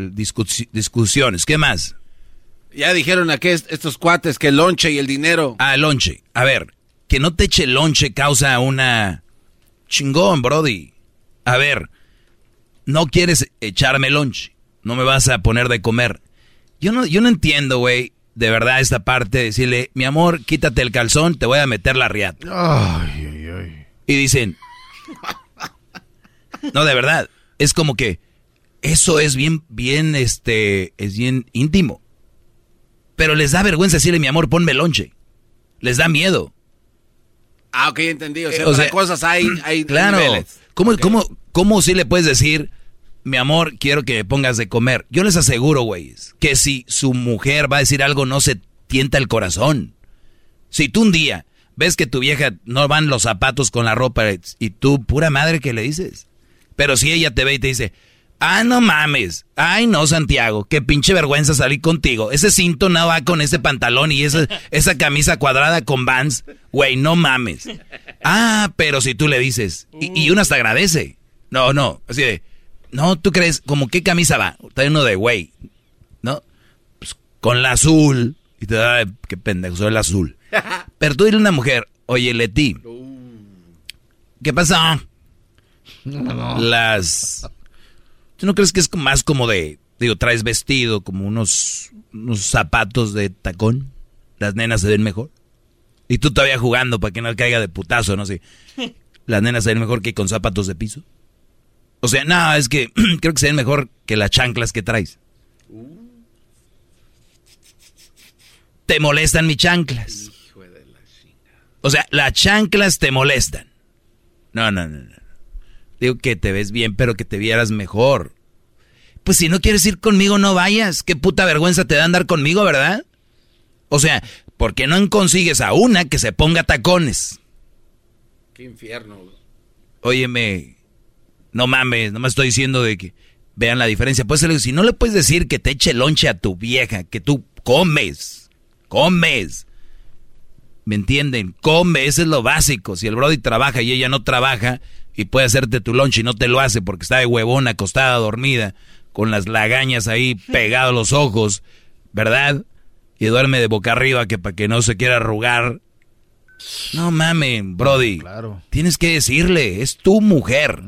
discusiones. ¿Qué más? Ya dijeron aquí estos cuates que el lonche y el dinero. Ah, el lonche. A ver, que no te eche el lonche causa una chingón, Brody. A ver, no quieres echarme lonche. No me vas a poner de comer. Yo no, yo no entiendo, güey, de verdad esta parte de decirle, mi amor, quítate el calzón, te voy a meter la riata. Ay, ay, ay. Y dicen, no, de verdad. Es como que eso es bien, bien, este, es bien íntimo. Pero les da vergüenza decirle, mi amor, ponme lonche. Les da miedo. Ah, ok, entendí. O sea, cosas hay, hay Claro. ¿Cómo, cómo, ¿Cómo si le puedes decir, mi amor, quiero que me pongas de comer. Yo les aseguro, güey, que si su mujer va a decir algo, no se tienta el corazón. Si tú un día ves que tu vieja no van los zapatos con la ropa y tú, pura madre, que le dices? Pero si ella te ve y te dice, ah, no mames, ay no, Santiago, qué pinche vergüenza salir contigo. Ese cinto no va con ese pantalón y esa, esa camisa cuadrada con vans, güey, no mames. Ah, pero si tú le dices, y, y uno hasta agradece. No, no, así de, no, tú crees, como qué camisa va? Está uno de güey, ¿no? Pues con la azul. Y te da, qué pendejo, soy el azul. Pero tú dile a una mujer, oye, Leti, ¿qué pasa? Las... ¿Tú no crees que es más como de, digo, traes vestido, como unos, unos zapatos de tacón? Las nenas se ven mejor. Y tú todavía jugando para que no caiga de putazo, no sé. Las nenas se ven mejor que con zapatos de piso. O sea, no, es que creo que se ven mejor que las chanclas que traes. Te molestan mis chanclas. O sea, las chanclas te molestan. No, no, no, no. Digo que te ves bien, pero que te vieras mejor. Pues si no quieres ir conmigo, no vayas. Qué puta vergüenza te da andar conmigo, ¿verdad? O sea, ¿por qué no consigues a una que se ponga tacones? Qué infierno. Óyeme, no mames, no me estoy diciendo de que vean la diferencia. Pues si no le puedes decir que te eche lonche a tu vieja, que tú comes, comes. ¿Me entienden? Come, eso es lo básico. Si el Brody trabaja y ella no trabaja y puede hacerte tu lunch y no te lo hace porque está de huevón, acostada, dormida, con las lagañas ahí pegados los ojos, ¿verdad? Y duerme de boca arriba que para que no se quiera arrugar. No mames, Brody. Claro. Tienes que decirle, es tu mujer.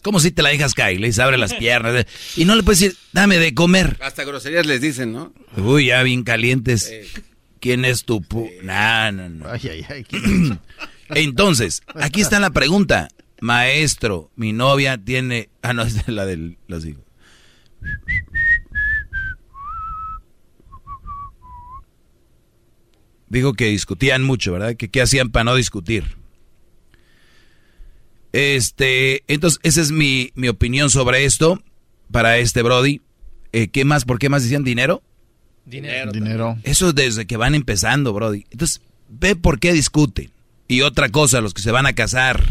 Como si te la dejas caer, le abre las piernas y no le puedes decir, dame de comer. Hasta groserías les dicen, ¿no? Uy, ya bien calientes. ¿Quién es tu pu no, no, no. Ay, ay, ay. Entonces, aquí está la pregunta. Maestro, mi novia tiene... Ah, no, es la del... Los hijos. Dijo que discutían mucho, ¿verdad? Que qué hacían para no discutir. Este, entonces, esa es mi, mi opinión sobre esto para este Brody. Eh, ¿Qué más? ¿Por qué más decían dinero? Dinero. Dinero. Eso desde que van empezando, Brody. Entonces, ve por qué discuten. Y otra cosa, los que se van a casar,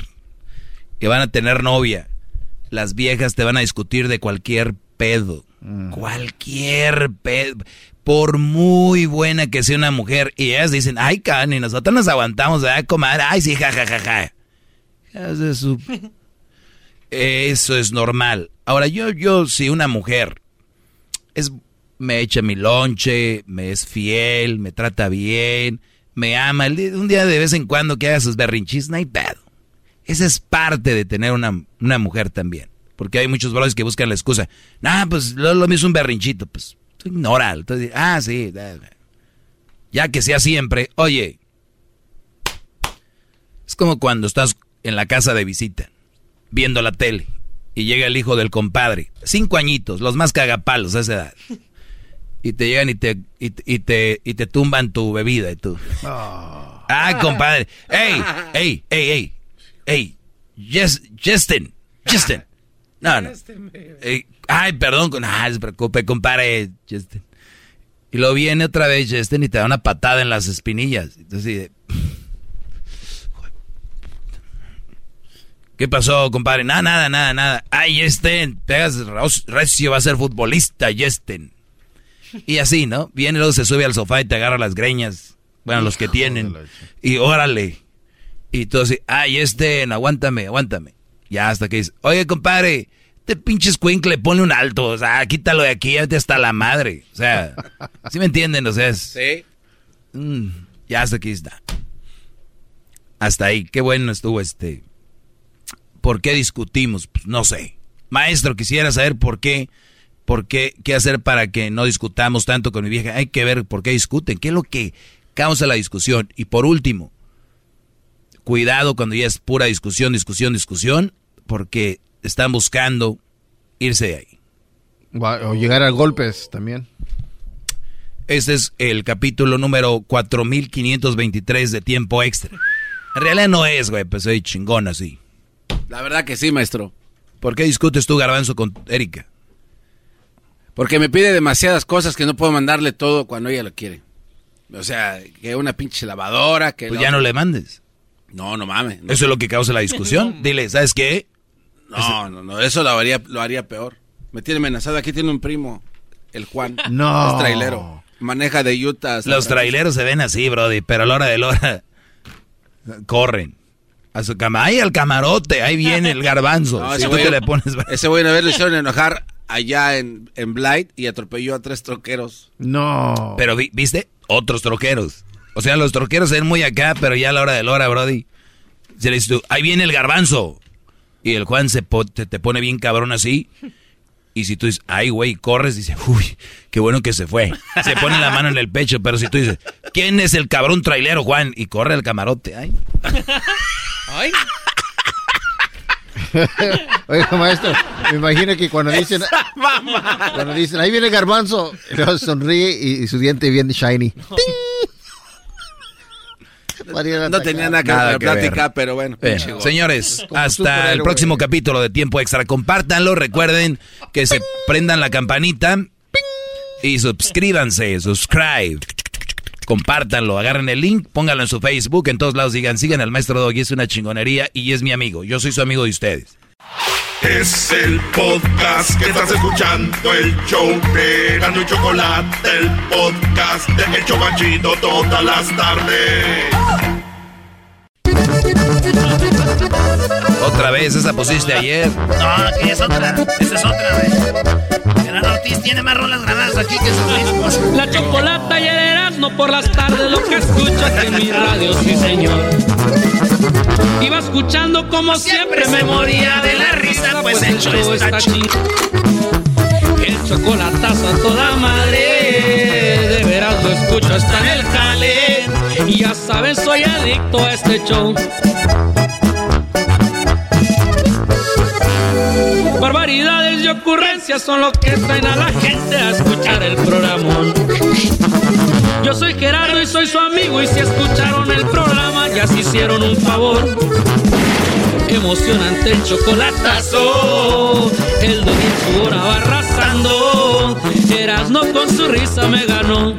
que van a tener novia, las viejas te van a discutir de cualquier pedo. Mm. Cualquier pedo. Por muy buena que sea una mujer. Y ellas dicen, ay, Cani, nosotros nos aguantamos, ¿verdad, comadre? Ay, sí, jajajaja. Ja, ja, ja. Eso es normal. Ahora, yo, yo, si una mujer es me echa mi lonche, me es fiel, me trata bien, me ama. Un día de vez en cuando que haga sus berrinchis, no hay pedo. Esa es parte de tener una, una mujer también. Porque hay muchos brothers que buscan la excusa. Nah, pues lo, lo mismo un berrinchito. Pues tú ignora. ah, sí. Ya que sea siempre. Oye, es como cuando estás en la casa de visita, viendo la tele, y llega el hijo del compadre. Cinco añitos, los más cagapalos a esa edad y te llegan y te, y, te, y te tumban tu bebida y tú. Ah, compadre. Ey, ey, ey, ey, ey. Justin, Justin. No, no. ay, perdón. Ah, se preocupe, compadre. Justin. Y luego viene otra vez Justin y te da una patada en las espinillas. Entonces, ¿Qué pasó, compadre? Nada, nada, nada, nada. Ay, Justin, pegas recio, va a ser futbolista, Justin. Y así, ¿no? Viene, luego se sube al sofá y te agarra las greñas. Bueno, los que tienen. Y órale. Y tú así, ay, este, aguántame, aguántame. Ya hasta que dice, oye, compadre, este pinche le pone un alto. O sea, quítalo de aquí, ya te está la madre. O sea, ¿sí me entienden? O sea, es... Sí. Mm, ya hasta aquí está. Hasta ahí, qué bueno estuvo este. ¿Por qué discutimos? Pues no sé. Maestro, quisiera saber por qué por qué, qué hacer para que no discutamos tanto con mi vieja. Hay que ver por qué discuten, qué es lo que causa la discusión. Y por último, cuidado cuando ya es pura discusión, discusión, discusión, porque están buscando irse de ahí. O llegar a golpes también. Este es el capítulo número 4523 de Tiempo Extra. En realidad no es, güey, pues soy chingón así. La verdad que sí, maestro. ¿Por qué discutes tú, Garbanzo, con Erika? Porque me pide demasiadas cosas que no puedo mandarle todo cuando ella lo quiere. O sea, que una pinche lavadora, que... Pues ya no le mandes. No, no mames. no. Eso es lo que causa la discusión. Dile, ¿sabes qué? No, no, no, eso lo haría, lo haría peor. Me tiene amenazado. Aquí tiene un primo, el Juan. No. Es trailero. Maneja de Utah. Los traileros se ven así, Brody, pero a la hora de la hora corren. A su cama. ¡Ay, al camarote! Ahí viene el garbanzo. No, si ese tú te le pones... Ese güey una vez le hicieron enojar allá en, en Blight y atropelló a tres troqueros. No. Pero, vi- ¿viste? Otros troqueros. O sea, los troqueros se ven muy acá, pero ya a la hora de la hora, Brody. Se le dice tú, ahí viene el garbanzo. Y el Juan se po- te, te pone bien cabrón así. Y si tú dices, ay, güey, corres, dice, uy, qué bueno que se fue. Se pone la mano en el pecho, pero si tú dices, ¿quién es el cabrón trailero, Juan? Y corre el camarote, ay. Ay. Oiga, maestro, me imagino que cuando dicen, cuando dicen, ahí viene el garbanzo, y luego sonríe y, y su diente viene shiny. No tenía nada que ver con la plática, pero bueno. Señores, hasta el próximo capítulo de Tiempo Extra. Compártanlo, recuerden que se prendan la campanita y suscríbanse, subscribe. Compártanlo, agarren el link, pónganlo en su Facebook, en todos lados digan, sigan al maestro Doggy, es una chingonería y es mi amigo. Yo soy su amigo de ustedes. Es el podcast que estás escuchando, el show de Gano y Chocolate, el podcast de El Chobachito todas las tardes. Otra vez, esa pusiste ayer. No, que es otra. Esa es otra, güey. Gerardo Ortiz tiene más rolas grabadas aquí que sus discos. La chocolata y el Erasmo por las tardes lo que escucho aquí en mi radio, sí señor. Iba escuchando como siempre, me moría de la risa, pues el show está chido. El chocolatazo a toda madre, de veras lo escucho hasta en el jale. Y ya sabes, soy adicto a este show. Barbaridades y ocurrencias son lo que traen a la gente a escuchar el programón. Yo soy Gerardo y soy su amigo y si escucharon el programa ya se hicieron un favor. Emocionante el chocolatazo, el don en su hora va arrasando. Erasno con su risa me ganó.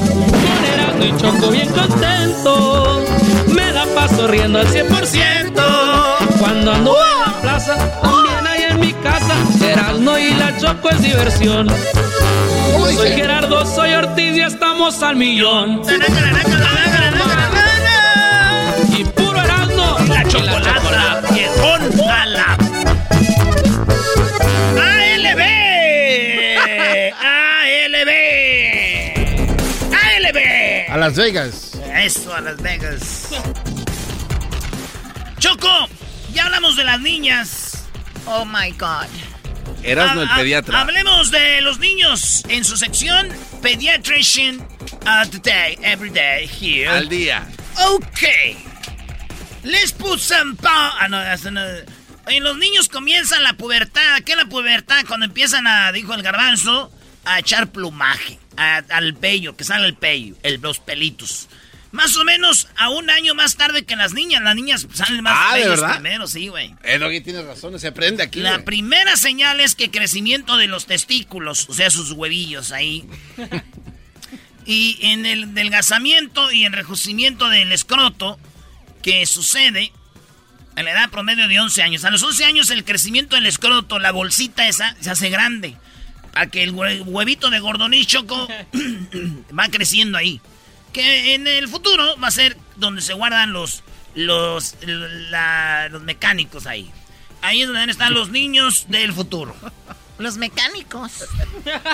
Con Erasno y Choco bien contento, me da paso riendo al 100%. Cuando ando en la plaza, también hay en mi casa, Erasno y la Choco es diversión. Soy Gerardo, soy Ortiz y estamos al millón. Y puro Erasmo, La chocolata, Las Vegas. Eso, a Las Vegas. Choco, ya hablamos de las niñas. Oh my God. Erasmo el pediatra. Hablemos de los niños en su sección Pediatrician uh, Today, every day here. Al día. Ok. Let's put some pa- Ah, no. Oye, los niños comienzan la pubertad. ¿Qué es la pubertad? Cuando empiezan a, dijo el garbanzo, a echar plumaje. a- al pello, que sale el pello, el, los pelitos. Más o menos a un año más tarde que las niñas. Las niñas salen más Ah, ¿de verdad? primero, sí, güey. Eh, no, que tienes razón, se aprende aquí. La primera señal es que crecimiento de los testículos, o sea, sus huevillos ahí. y en el delgazamiento y enrejecimiento del escroto, que sucede a la edad promedio de 11 años. A los 11 años el crecimiento del escroto, la bolsita esa, se hace grande. Para que el hue- huevito de gordoniz choco va creciendo ahí. Que en el futuro va a ser donde se guardan los, los, la- los mecánicos ahí. Ahí es donde están los niños del futuro. Los mecánicos.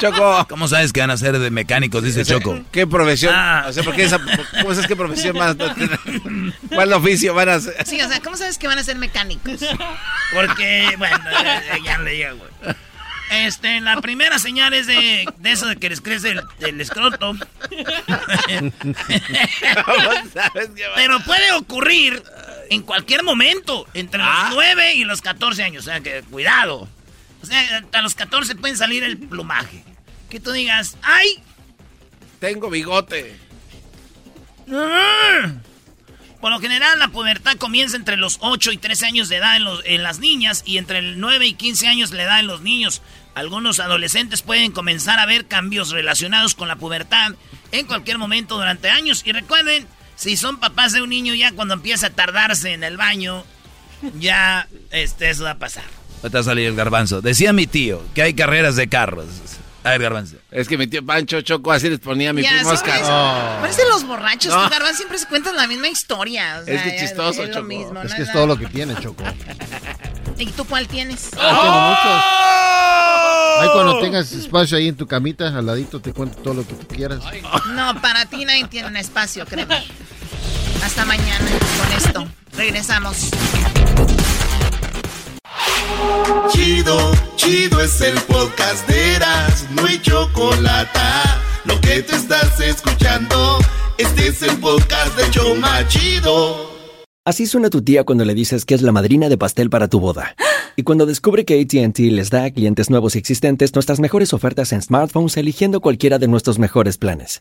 Choco. ¿Cómo sabes que van a ser de mecánicos? Dice Choco. ¿Qué profesión? Ah. O sea, ¿por qué esa, ¿cómo sabes qué profesión más? ¿Cuál oficio van a hacer? Sí, o sea, ¿cómo sabes que van a ser mecánicos? Porque, bueno, ya, ya le digo, güey. Este, la primera señal es de, de eso de que les crece el, el escroto. Pero puede ocurrir en cualquier momento, entre los 9 y los 14 años. O sea que, cuidado. O sea, a los 14 pueden salir el plumaje. Que tú digas, ¡ay! Tengo bigote. Por lo general, la pubertad comienza entre los 8 y 13 años de edad en, en las niñas y entre el 9 y 15 años de edad en los niños. Algunos adolescentes pueden comenzar a ver cambios relacionados con la pubertad en cualquier momento durante años. Y recuerden, si son papás de un niño ya cuando empieza a tardarse en el baño, ya este, eso va a pasar. Va a salir el garbanzo. Decía mi tío que hay carreras de carros. A ver, Garbanzo. Es que mi tío Pancho Choco así les ponía a mi primo Oscar. Oh. Parecen los borrachos. No. Garbanzo siempre se cuentan la misma historia. es que chistoso, es Choco. Mismo, es que es todo lo que tiene, Choco. ¿Y tú cuál tienes? Oh. tengo muchos. Ahí cuando tengas espacio ahí en tu camita, al ladito te cuento todo lo que tú quieras. No, para ti nadie tiene un espacio, créeme. Hasta mañana con esto. Regresamos. Chido, chido es el podcast de no hay chocolate. Lo que te estás escuchando, este es el podcast de Choma Chido. Así suena tu tía cuando le dices que es la madrina de pastel para tu boda. Y cuando descubre que ATT les da a clientes nuevos y existentes nuestras mejores ofertas en smartphones eligiendo cualquiera de nuestros mejores planes.